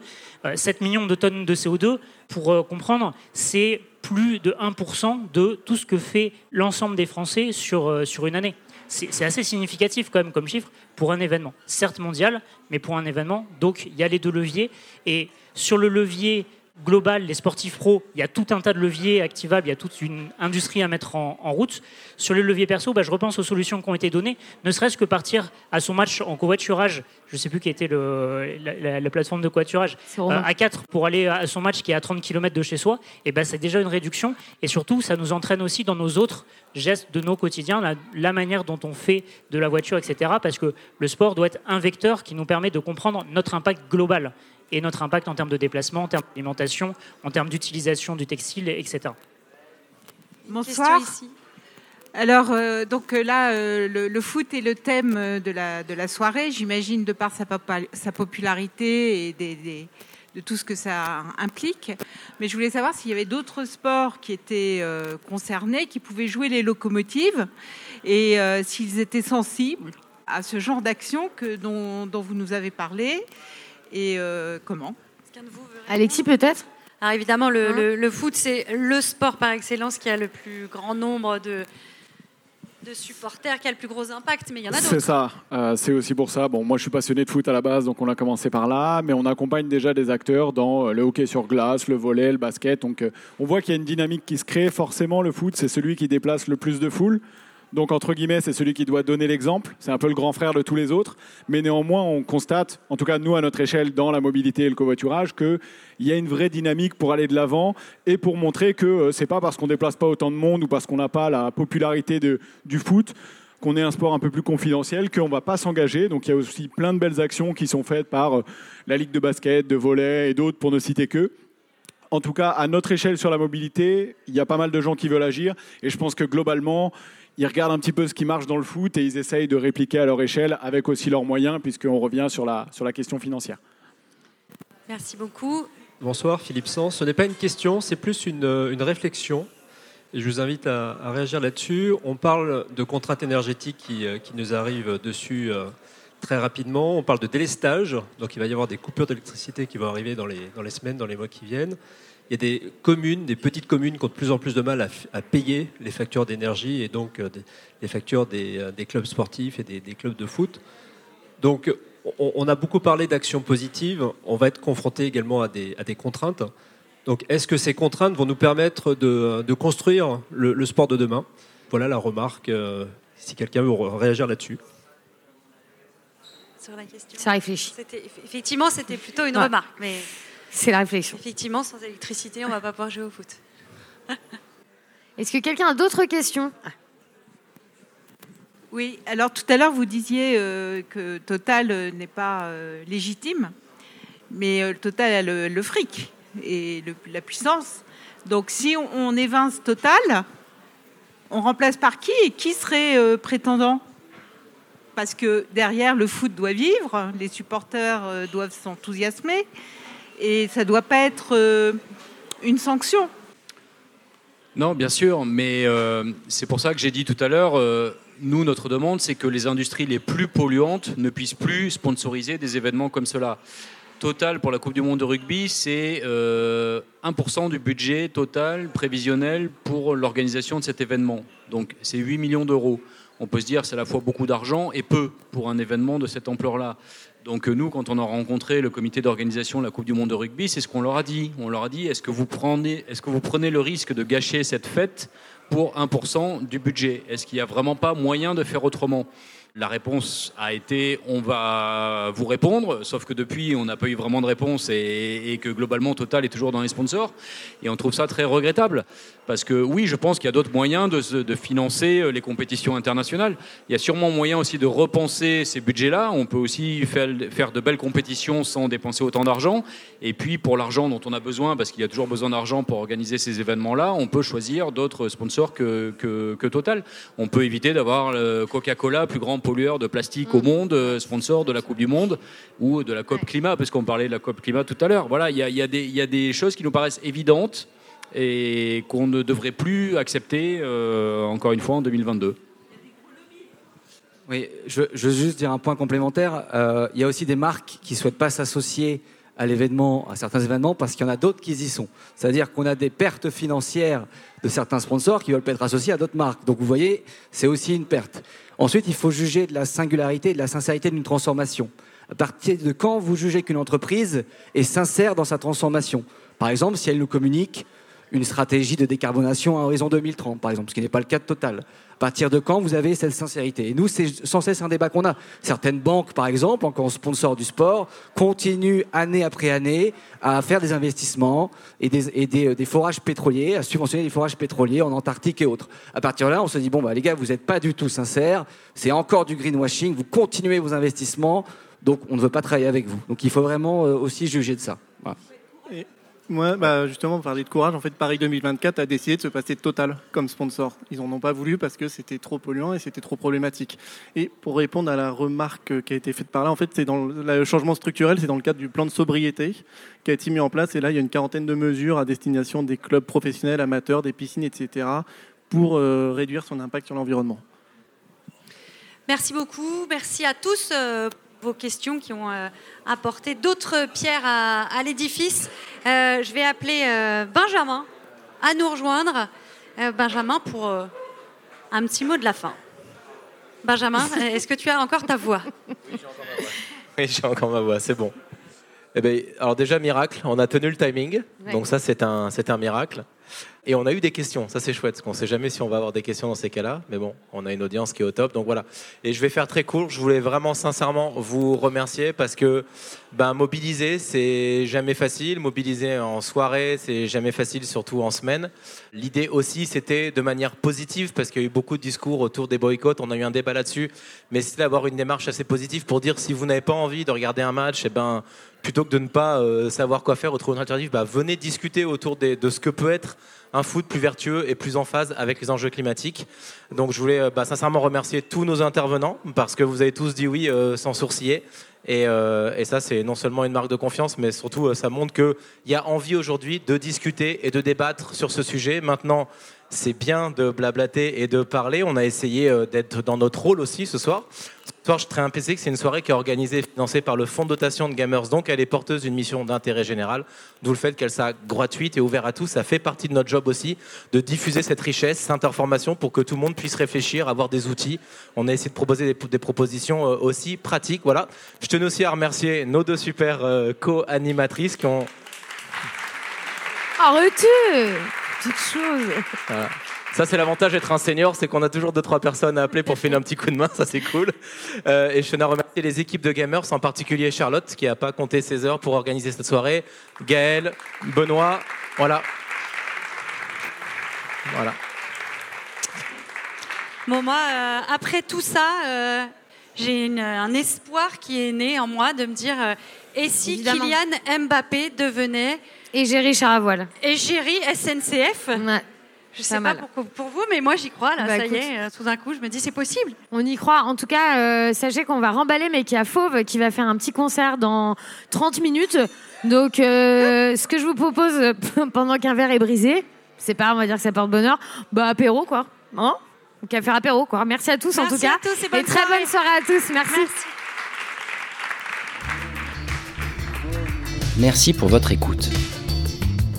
7 euh, millions de tonnes de CO2, pour euh, comprendre, c'est plus de 1% de tout ce que fait l'ensemble des Français sur, sur une année c'est assez significatif quand même comme chiffre pour un événement, certes mondial, mais pour un événement. Donc il y a les deux leviers. Et sur le levier global, les sportifs pros, il y a tout un tas de leviers activables, il y a toute une industrie à mettre en, route. Sur les leviers perso, bah, je repense aux solutions qui ont été données, ne serait-ce que partir à son match en covoiturage, je ne sais plus qui était le, la, plateforme de covoiturage, euh, à 4 pour aller à son match qui est à 30 km de chez soi, et ben c'est déjà une réduction. Et surtout, ça nous entraîne aussi dans nos autres gestes de nos quotidiens, la, la manière dont on fait de la voiture, etc. Parce que le sport doit être un vecteur qui nous permet de comprendre notre impact global et notre impact en termes de déplacement, en termes d'alimentation, en termes d'utilisation du textile, etc. Bonsoir. Alors, euh, donc euh, là, euh, le, foot est le thème de la, de la soirée, j'imagine, de par sa, sa popularité et de tout ce que ça implique. Mais je voulais savoir s'il y avait d'autres sports qui étaient concernés, qui pouvaient jouer les locomotives, et s'ils étaient sensibles à ce genre d'action dont, dont, vous nous avez parlé, et euh, comment? Alexis, peut-être? Alors évidemment, hein? le, foot, c'est le sport par excellence qui a le plus grand nombre de, de supporters, qui a le plus gros impact, mais il y en a d'autres. C'est ça, euh, c'est aussi pour ça. Bon, moi je suis passionné de foot à la base, donc on a commencé par là, mais on accompagne déjà des acteurs dans euh, le hockey sur glace, le volet, le basket. Donc on voit qu'il y a une dynamique qui se crée. Forcément, le foot, c'est celui qui déplace le plus de foule. Donc, entre guillemets, c'est celui qui doit donner l'exemple. C'est un peu le grand frère de tous les autres. Mais néanmoins, on constate, en tout cas nous à notre échelle, dans la mobilité et le covoiturage, qu'il y a une vraie dynamique pour aller de l'avant et pour montrer que euh, c'est pas parce qu'on déplace pas autant de monde ou parce qu'on n'a pas la popularité du foot qu'on est un sport un peu plus confidentiel, qu'on ne va pas s'engager. Donc il y a aussi plein de belles actions qui sont faites par euh, la Ligue de basket, de volley et d'autres, pour ne citer que. En tout cas, à notre échelle sur la mobilité, il y a pas mal de gens qui veulent agir. Et je pense que globalement, ils regardent un petit peu ce qui marche dans le foot et ils essayent de répliquer à leur échelle avec aussi leurs moyens, puisqu'on revient sur la, sur la question financière. Merci beaucoup. Bonsoir Philippe Sens. Ce n'est pas une question, c'est plus une, une, réflexion. Et je vous invite à, réagir là-dessus. On parle de contraintes énergétiques qui, euh, qui nous arrivent dessus euh, très rapidement. On parle de délestage, donc il va y avoir des coupures d'électricité qui vont arriver dans les, dans les semaines, dans les mois qui viennent il y a des communes, des petites communes qui ont de plus en plus de mal à, payer les factures d'énergie et donc euh, les factures euh, des, clubs sportifs et des, clubs de foot. Donc on, a beaucoup parlé d'actions positives, on va être confronté également à des, contraintes. Donc est-ce que ces contraintes vont nous permettre de, construire le, sport de demain? Voilà la remarque, euh, si quelqu'un veut réagir là-dessus. Sur la question. Ça réfléchit. Effectivement, c'était plutôt une remarque. Mais... C'est la réflexion. Effectivement, sans électricité, on ne va pas pouvoir jouer au foot. Est-ce que quelqu'un a d'autres questions? Oui, alors tout à l'heure, vous disiez euh, que Total euh, n'est pas euh, légitime, mais Total a le, fric et la puissance. Donc si on, évince Total, on remplace par qui et qui serait prétendant? Parce que derrière, le foot doit vivre, les supporters doivent s'enthousiasmer et ça ne doit pas être euh, une sanction. Non, bien sûr, mais euh, c'est pour ça que j'ai dit tout à l'heure, euh, nous, notre demande, c'est que les industries les plus polluantes ne puissent plus sponsoriser des événements comme cela. Total pour la Coupe du Monde de rugby, c'est 1% du budget total prévisionnel pour l'organisation de cet événement. Donc c'est 8 millions d'euros. On peut se dire c'est à la fois beaucoup d'argent et peu pour un événement de cette ampleur-là. Donc nous, quand on a rencontré le comité d'organisation de la Coupe du Monde de rugby, c'est ce qu'on leur a dit. On leur a dit, est-ce que, vous prenez, est-ce que vous prenez le risque de gâcher cette fête pour 1% du budget? Est-ce qu'il n'y a vraiment pas moyen de faire autrement? La réponse a été on va vous répondre, sauf que depuis on n'a pas eu vraiment de réponse et, que globalement Total est toujours dans les sponsors. Et on trouve ça très regrettable. Parce que oui, je pense qu'il y a d'autres moyens de, financer euh, les compétitions internationales. Il y a sûrement moyen aussi de repenser ces budgets-là. On peut aussi faire, de belles compétitions sans dépenser autant d'argent. Et puis pour l'argent dont on a besoin, parce qu'il y a toujours besoin d'argent pour organiser ces événements-là, on peut choisir d'autres sponsors que, que, Total. On peut éviter d'avoir Coca-Cola, plus grand pollueur de plastique au monde, euh, sponsor de la Coupe du Monde ou de la COP Climat, parce qu'on parlait de la COP Climat tout à l'heure. Voilà, il y a, y, a y a, des choses qui nous paraissent évidentes et qu'on ne devrait plus accepter, euh, encore une fois, en 2022. Oui, je, je, veux juste dire un point complémentaire. Euh, il y a aussi des marques qui ne souhaitent pas s'associer à certains événements, parce qu'il y en a d'autres qui y sont. C'est-à-dire qu'on a des pertes financières de certains sponsors qui veulent pas être associés à d'autres marques. Donc vous voyez, c'est aussi une perte. Ensuite, il faut juger de la singularité de la sincérité d'une transformation. À partir de quand vous jugez qu'une entreprise est sincère dans sa transformation? Par exemple, si elle nous communique une stratégie de décarbonation à horizon 2030, par exemple, ce qui n'est pas le cas de Total. Partir de quand vous avez cette sincérité Et nous, c'est sans cesse un débat qu'on a. Certaines banques, par exemple, encore sponsor du sport, continuent année après année à faire des investissements et des, et des, des, forages pétroliers, à subventionner des forages pétroliers en Antarctique et autres. À partir de là, on se dit, bon, bah, les gars, vous n'êtes pas du tout sincères, c'est encore du greenwashing, vous continuez vos investissements, donc on ne veut pas travailler avec vous. Donc il faut vraiment euh, aussi juger de ça. Voilà. Moi, bah, justement, pour parler de courage, en fait, Paris 2024 a décidé de se passer de Total comme sponsor. Ils n'en ont pas voulu parce que c'était trop polluant et c'était trop problématique. Et pour répondre à la remarque qui a été faite par là, en fait, c'est dans le changement structurel, c'est dans le cadre du plan de sobriété qui a été mis en place. Et là, il y a une quarantaine de mesures à destination des clubs professionnels, amateurs, des piscines, etc., pour euh, réduire son impact sur l'environnement. Merci beaucoup. Merci à tous. Vos questions qui ont euh, apporté d'autres pierres à, à l'édifice. Euh, je vais appeler euh, Benjamin à nous rejoindre. Benjamin, pour un petit mot de la fin. Benjamin, est-ce que tu as encore ta voix Oui, j'ai encore ma voix, c'est bon. Eh ben, alors déjà, miracle, on a tenu le timing, Ouais. donc ça c'est un, c'est un miracle. Et on a eu des questions, ça c'est chouette, parce qu'on ne sait jamais si on va avoir des questions dans ces cas-là, mais bon, on a une audience qui est au top, donc voilà. Et je vais faire très court, je voulais vraiment sincèrement vous remercier parce que ben, mobiliser, c'est jamais facile, mobiliser en soirée, c'est jamais facile, surtout en semaine. L'idée aussi, c'était de manière positive, parce qu'il y a eu beaucoup de discours autour des boycotts, on a eu un débat là-dessus, mais c'était d'avoir une démarche assez positive pour dire si vous n'avez pas envie de regarder un match, eh ben, plutôt que de ne pas euh, savoir quoi faire ou trouver une alternative, bah, venez discuter autour de ce que peut être un foot plus vertueux et plus en phase avec les enjeux climatiques. Donc je voulais euh, bah, sincèrement remercier tous nos intervenants parce que vous avez tous dit oui euh, sans sourciller. Et, euh, et ça, c'est non seulement une marque de confiance, mais surtout, ça montre qu'il y a envie aujourd'hui de discuter et de débattre sur ce sujet. Maintenant, c'est bien de blablater et de parler. On a essayé d'être dans notre rôle aussi ce soir. Soir, je préciser que c'est une soirée qui est organisée et financée par le Fonds de dotation de Gamers. Donc, elle est porteuse d'une mission d'intérêt général. D'où le fait qu'elle soit gratuite et ouverte à tous. Ça fait partie de notre job aussi de diffuser cette richesse, cette information pour que tout le monde puisse réfléchir, avoir des outils. On a essayé de proposer des, des propositions euh, aussi pratiques. Voilà. Je tenais aussi à remercier nos deux super euh, co-animatrices qui ont Arrêtez Petite chose. Voilà. Ça, c'est l'avantage d'être un senior, c'est qu'on a toujours deux trois personnes à appeler pour filer un petit coup de main, ça c'est cool. Euh, et je tenais à remercier les équipes de gamers, en particulier Charlotte, qui n'a pas compté ses heures pour organiser cette soirée, Gaël, Benoît, voilà. Voilà. Bon, moi, euh, après tout ça, euh, j'ai un espoir qui est né en moi de me dire euh, et si Évidemment. Kylian Mbappé devenait. Égérie Charavoile. Égérie SNCF Je sais Pas pour, pour vous, mais moi j'y crois, là, Bah, ça écoute. y est, euh, tout d'un coup, je me dis c'est possible. On y croit. En tout cas, euh, sachez qu'on va remballer, mais qu'il y a Fauve qui va faire un petit concert dans 30 minutes. Donc, euh, ce que je vous propose pendant qu'un verre est brisé, c'est pas, on va dire que ça porte bonheur, bah apéro quoi. Hein? Donc à faire apéro quoi. Merci à tous en Merci tout cas. à tous et bonne très bonne soirée à tous. Merci. Merci pour votre écoute.